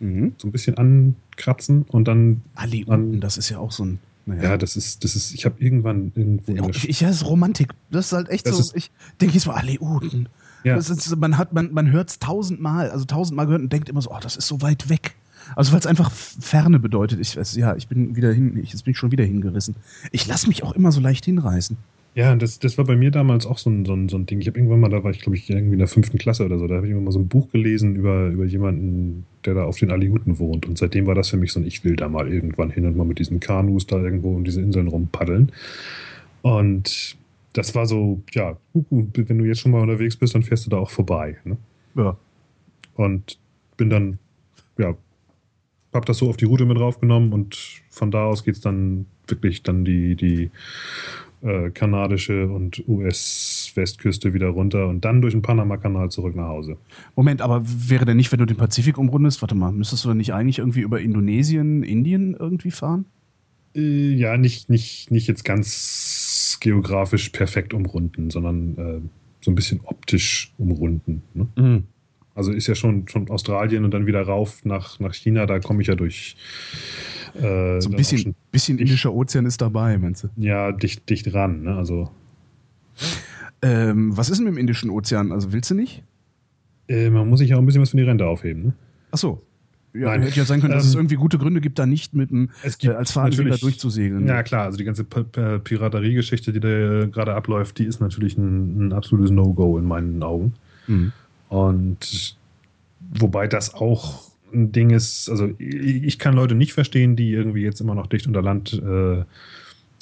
Mhm. so ein bisschen ankratzen und dann, Aleuten, An- das ist ja auch so ein. Ja, Naja. das ist, das ist, ich habe irgendwann irgendwo Ja, ich, ich, ja, das ist Romantik. Das ist halt echt Das so. ist- ich denke jetzt mal, Aleuten. Ja. Das ist, man hat, man, man hört es tausendmal, also tausendmal gehört und denkt immer so, oh, das ist so weit weg. Also weil es einfach Ferne bedeutet. Ich weiß, ja, ich bin wieder hin, ich, jetzt bin ich schon wieder hingerissen. Ich lasse mich auch immer so leicht hinreißen. Ja, das, das war bei mir damals auch so ein, so ein, so ein Ding. Ich habe irgendwann mal, da war ich glaube ich irgendwie in der fünften Klasse oder so, da habe ich irgendwann mal so ein Buch gelesen über, über jemanden, der da auf den Aleuten wohnt. Und seitdem war das für mich so ein, ich will da mal irgendwann hin und mal mit diesen Kanus da irgendwo um diese Inseln rumpaddeln. Und das war so, ja, gut, wenn du jetzt schon mal unterwegs bist, dann fährst du da auch vorbei. Ne? Ja. Und bin dann, ja, hab das so auf die Route mit draufgenommen und von da aus geht's dann wirklich dann die, die äh, kanadische und US-Westküste wieder runter und dann durch den Panama-Kanal zurück nach Hause. Moment, aber wäre denn nicht, wenn du den Pazifik umrundest, warte mal, müsstest du dann nicht eigentlich irgendwie über Indonesien, Indien irgendwie fahren? Äh, ja, nicht, nicht, nicht jetzt ganz geografisch perfekt umrunden, sondern äh, so ein bisschen optisch umrunden. Ne? Also ist ja schon, schon Australien und dann wieder rauf nach, nach China, da komme ich ja durch. Äh, so ein bisschen, bisschen Indischer Ozean ist dabei, meinst du? Ja, dicht, dicht ran, ne? Also. Ähm, was ist denn mit dem Indischen Ozean? Also willst du nicht? Äh, man muss sich ja auch ein bisschen was für die Rente aufheben, ne? Ach so. Ja, Nein. hätte ja sein können, dass ähm, es irgendwie gute Gründe gibt, da nicht mit dem äh, als Fahrtwähler durchzusegeln. Ja, klar, also die ganze Piraterie-Geschichte, die da äh, gerade abläuft, die ist natürlich ein, ein absolutes No-Go in meinen Augen. Mhm. Und wobei das auch ein Ding ist, also ich kann Leute nicht verstehen, die irgendwie jetzt immer noch dicht unter Land äh,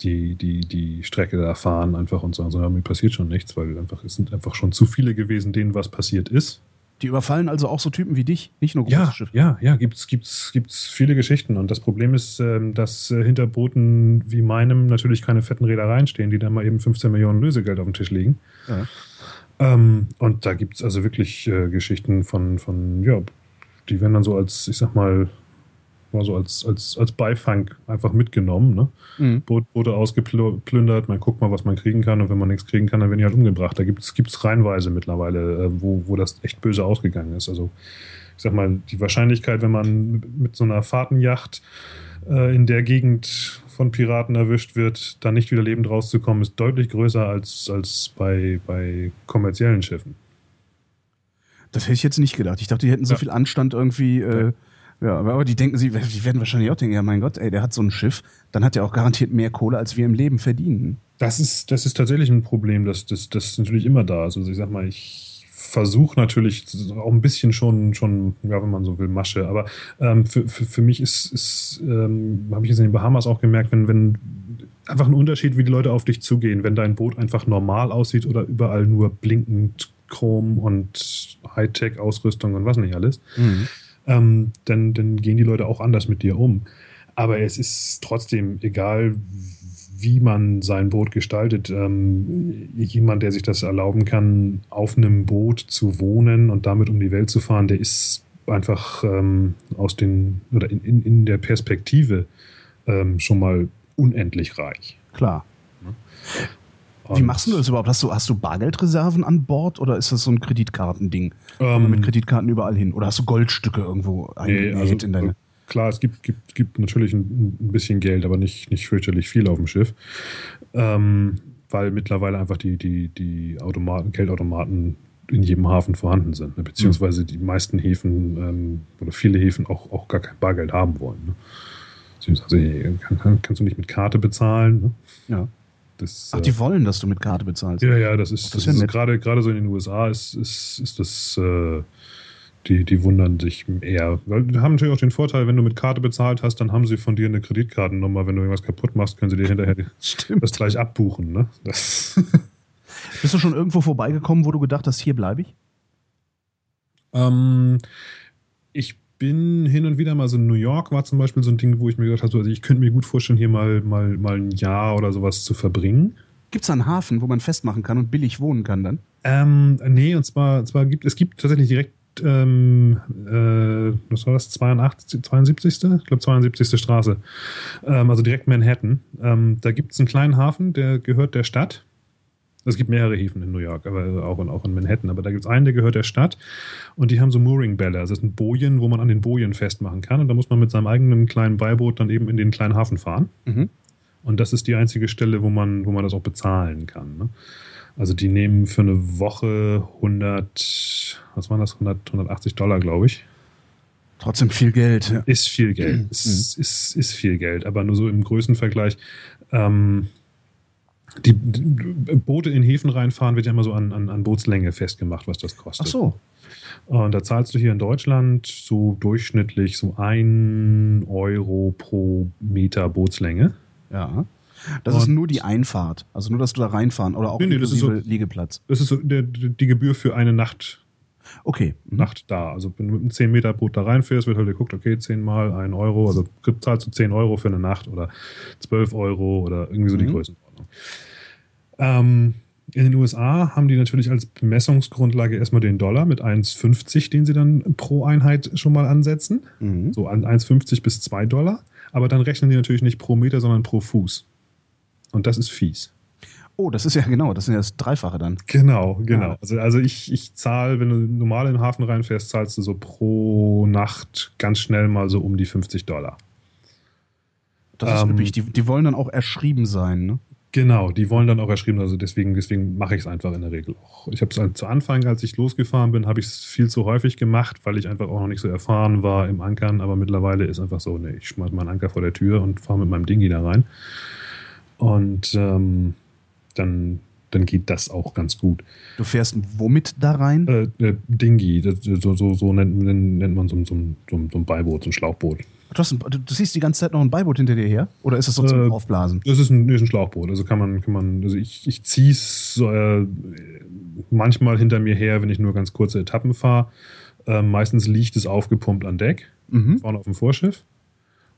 die, die, die Strecke da fahren einfach und sagen, so, ja, mir passiert schon nichts, weil einfach, es sind einfach schon zu viele gewesen, denen was passiert ist. Die überfallen also auch so Typen wie dich, nicht nur große ja, Schiffe. Ja, ja, gibt's, gibt's, gibt's viele Geschichten. Und das Problem ist, ähm, dass äh, hinter Booten wie meinem natürlich keine fetten Reedereien stehen, die da mal eben 15 Millionen Lösegeld auf dem Tisch liegen. Ja. Ähm, und da gibt es also wirklich äh, Geschichten von, von, ja, die werden dann so als, ich sag mal, mal so als, als, als Beifang einfach mitgenommen. Ne? Mhm. Boote ausgeplündert, man guckt mal, was man kriegen kann und wenn man nichts kriegen kann, dann werden die halt umgebracht. Da gibt es reihenweise mittlerweile, äh, wo, wo das echt böse ausgegangen ist. Also ich sag mal, die Wahrscheinlichkeit, wenn man mit so einer Fahrtenjacht äh, in der Gegend von Piraten erwischt wird, dann nicht wieder lebend rauszukommen, ist deutlich größer als, als bei, bei kommerziellen Schiffen. Das hätte ich jetzt nicht gedacht. Ich dachte, die hätten so ja. viel Anstand irgendwie. Äh, ja, aber die denken, sie, die werden wahrscheinlich auch denken, ja mein Gott, ey, der hat so ein Schiff, dann hat er auch garantiert mehr Kohle, als wir im Leben verdienen. Das ist, das ist tatsächlich ein Problem, das, das, das ist natürlich immer da. Also ich sag mal, ich versuche natürlich auch ein bisschen schon, schon, ja, wenn man so will, Masche. Aber ähm, für, für, für mich ist, ist ähm, habe ich jetzt in den Bahamas auch gemerkt, wenn, wenn einfach ein Unterschied, wie die Leute auf dich zugehen, wenn dein Boot einfach normal aussieht oder überall nur blinkend Chrom und Hightech-Ausrüstung und was nicht alles. Mhm ähm, dann, dann gehen die Leute auch anders mit dir um. Aber es ist trotzdem egal, wie man sein Boot gestaltet. Ähm, jemand, der sich das erlauben kann, auf einem Boot zu wohnen und damit um die Welt zu fahren, der ist einfach ähm, aus den oder in, in, in der Perspektive ähm, schon mal unendlich reich. Klar. Und Wie machst du das überhaupt? Hast du, hast du Bargeldreserven an Bord oder ist das so ein Kreditkartending? Ähm, mit Kreditkarten überall hin? Oder hast du Goldstücke irgendwo nee, also, in deine. Klar, es gibt, gibt, gibt natürlich ein, ein, bisschen Geld, aber nicht, nicht fürchterlich viel auf dem Schiff. Ähm, weil mittlerweile einfach die, die, die Automaten, Geldautomaten in jedem Hafen vorhanden sind. Ne? Beziehungsweise mhm. die meisten Häfen ähm, oder viele Häfen auch, auch gar kein Bargeld haben wollen. Ne? Beziehungsweise kann, kannst du nicht mit Karte bezahlen. Ne? Ja. Das, Ach, die wollen, dass du mit Karte bezahlst. Ja, ja, das ist, das, das ist gerade so in den USA ist, ist, ist das, äh, die, die wundern sich eher. Weil die haben natürlich auch den Vorteil, wenn du mit Karte bezahlt hast, dann haben sie von dir eine Kreditkartennummer. Wenn du irgendwas kaputt machst, können sie dir hinterher Stimmt. das gleich abbuchen. Ne? Das Bist du schon irgendwo vorbeigekommen, wo du gedacht hast, hier bleibe ich? Ähm, ich bin hin und wieder mal so in New York war zum Beispiel so ein Ding, wo ich mir gedacht habe, also ich könnte mir gut vorstellen, hier mal, mal, mal ein Jahr oder sowas zu verbringen. Gibt es einen Hafen, wo man festmachen kann und billig wohnen kann dann? Ähm, nee, und zwar, zwar gibt es gibt tatsächlich direkt, ähm, äh, was war das, 82, 72. Ich glaube 72. Straße. Ähm, also direkt Manhattan. Ähm, da gibt es einen kleinen Hafen, der gehört der Stadt. Es gibt mehrere Häfen in New York, aber auch in, auch in Manhattan. Aber da gibt es einen, der gehört der Stadt. Und die haben so Mooring-Bälle. Also das sind Bojen, wo man an den Bojen festmachen kann. Und da muss man mit seinem eigenen kleinen Beiboot dann eben in den kleinen Hafen fahren. Mhm. Und das ist die einzige Stelle, wo man, wo man das auch bezahlen kann. Ne? Also die nehmen für eine Woche 100, was waren das, 100, 180 Dollar, glaube ich. Trotzdem viel Geld. Ja. Ist viel Geld. Mhm. Ist, ist, ist viel Geld. Aber nur so im Größenvergleich. Ähm, die, Boote in Häfen reinfahren wird ja immer so an, an, an Bootslänge festgemacht, was das kostet. Ach so. Und da zahlst du hier in Deutschland so durchschnittlich so ein Euro pro Meter Bootslänge. Ja. Das und ist nur die Einfahrt, also nur, dass du da reinfahren oder auch nee, nee, das ist so, Liegeplatz. Das ist so der, die Gebühr für eine Nacht. Okay. Mhm. Nacht da. Also wenn du mit einem 10 Meter Boot da reinfährst, wird halt geguckt, okay, 10 mal 1 Euro, also zahlst du 10 Euro für eine Nacht oder 12 Euro oder irgendwie so mhm. die Größenordnung. Ähm, in den USA haben die natürlich als Bemessungsgrundlage erstmal den Dollar mit 1,50, den sie dann pro Einheit schon mal ansetzen. Mhm. So an 1,50 bis 2 Dollar. Aber dann rechnen die natürlich nicht pro Meter, sondern pro Fuß. Und das ist fies. Oh, das ist ja genau, das sind ja das Dreifache dann. Genau, genau. Ja. Also, also ich, ich zahle, wenn du normal in den Hafen reinfährst, zahlst du so pro Nacht ganz schnell mal so um die 50 Dollar. Das ist ähm, üppig. Die, die wollen dann auch erschrieben sein, ne? Genau, die wollen dann auch erschrieben, also deswegen, deswegen mache ich es einfach in der Regel auch. Ich habe es zu Anfang, als ich losgefahren bin, habe ich es viel zu häufig gemacht, weil ich einfach auch noch nicht so erfahren war im Ankern, aber mittlerweile ist einfach so, ne, ich schmeiß meinen Anker vor der Tür und fahre mit meinem Dingi da rein. Und ähm, dann, dann geht das auch ganz gut. Du fährst womit da rein? Äh, äh, Dingi, das, so, so, so nennt, nennt man so, so, so, so ein Beiboot, so ein Schlauchboot. Du, hast ein, du, siehst die ganze Zeit noch ein Beiboot hinter dir her? Oder ist das so zum äh, Aufblasen? Das ist ein, ist ein Schlauchboot. Also kann man, kann man, also ich, ich ziehe es äh, manchmal hinter mir her, wenn ich nur ganz kurze Etappen fahre. Äh, meistens liegt es aufgepumpt an Deck, mhm. vorne auf dem Vorschiff.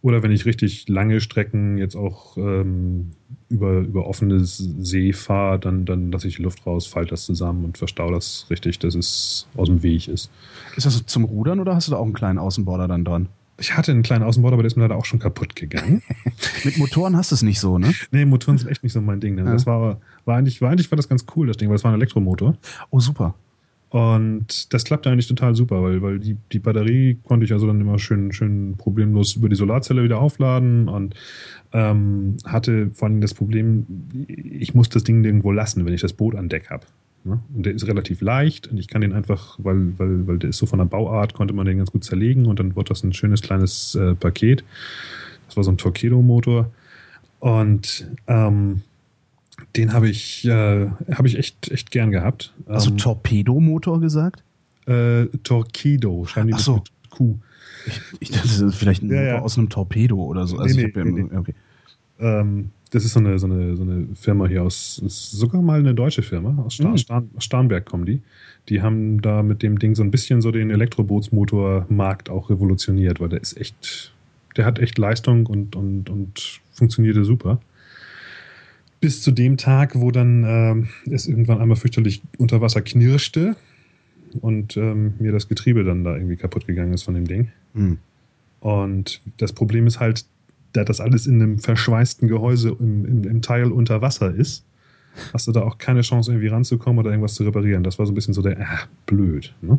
Oder wenn ich richtig lange Strecken jetzt auch ähm, über, über offene See fahre, dann, dann lasse ich die Luft raus, falte das zusammen und verstaue das richtig, dass es aus dem Weg ist. Ist das zum Rudern oder hast du da auch einen kleinen Außenborder dann dran? Ich hatte einen kleinen Außenborder, aber der ist mir leider auch schon kaputt gegangen. Mit Motoren hast du es nicht so, ne? Nee, Motoren sind echt nicht so mein Ding. Ne? Ja. Das war, war, eigentlich, war eigentlich war das ganz cool, das Ding, weil es war ein Elektromotor. Oh, super. Und das klappte eigentlich total super, weil, weil die, die Batterie konnte ich also dann immer schön, schön problemlos über die Solarzelle wieder aufladen und ähm, hatte vor allem das Problem, ich muss das Ding irgendwo lassen, wenn ich das Boot an Deck habe. Ne? Und der ist relativ leicht und ich kann den einfach, weil, weil, weil der ist so von der Bauart, konnte man den ganz gut zerlegen und dann wird das ein schönes kleines äh, Paket. Das war so ein Torpedo-Motor. Und ähm, den habe ich, äh, hab ich echt, echt gern gehabt. Hast ähm, du Torpedomotor gesagt? Äh, Torpedo, schreiben die Ach so. mit Q. Ich, ich dachte, das ist vielleicht ein ja, Motor ja. aus einem Torpedo oder so. Also nee, nee, nee, ja, okay. ähm, das ist so eine, so, eine, so eine Firma hier aus, ist sogar mal eine deutsche Firma, aus Star, mhm. Starn, Starnberg kommen die. Die haben da mit dem Ding so ein bisschen so den Elektrobootsmotormarkt auch revolutioniert, weil der ist echt, der hat echt Leistung und, und, und funktionierte super bis zu dem Tag, wo dann äh, es irgendwann einmal fürchterlich unter Wasser knirschte und ähm, mir das Getriebe dann da irgendwie kaputt gegangen ist von dem Ding. Mhm. Und das Problem ist halt, da das alles in einem verschweißten Gehäuse im, im, im, Teil unter Wasser ist, hast du da auch keine Chance, irgendwie ranzukommen oder irgendwas zu reparieren. Das war so ein bisschen so der, äh, blöd. Ne?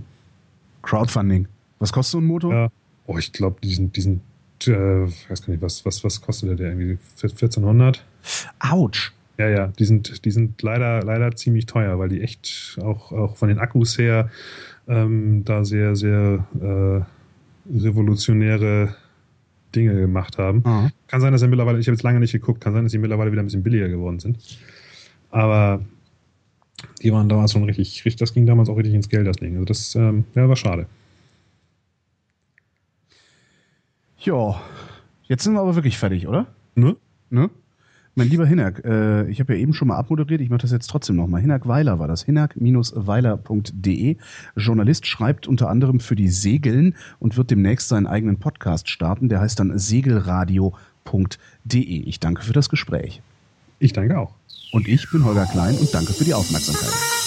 Crowdfunding. Was kostet so ein Motor? Ja. Oh, ich glaube, diesen, diesen, äh, weiß gar nicht, was, was, was kostet der irgendwie? 1400? Autsch. Ja, ja, die sind, die sind leider, leider ziemlich teuer, weil die echt auch, auch von den Akkus her ähm, da sehr, sehr äh, revolutionäre Dinge gemacht haben. Mhm. Kann sein, dass er mittlerweile, ich habe jetzt lange nicht geguckt, kann sein, dass sie mittlerweile wieder ein bisschen billiger geworden sind. Aber die waren damals schon richtig, richtig das ging damals auch richtig ins Geld, das Ding. Also das ähm, ja, war schade. Ja, jetzt sind wir aber wirklich fertig, oder? Ne? Ne? Mein lieber Hinak, äh, ich habe ja eben schon mal abmoderiert, ich mache das jetzt trotzdem nochmal. Hinak Weiler war das, hinak-weiler.de. Journalist schreibt unter anderem für die Segeln und wird demnächst seinen eigenen Podcast starten, der heißt dann segelradio.de. Ich danke für das Gespräch. Ich danke auch. Und ich bin Holger Klein und danke für die Aufmerksamkeit.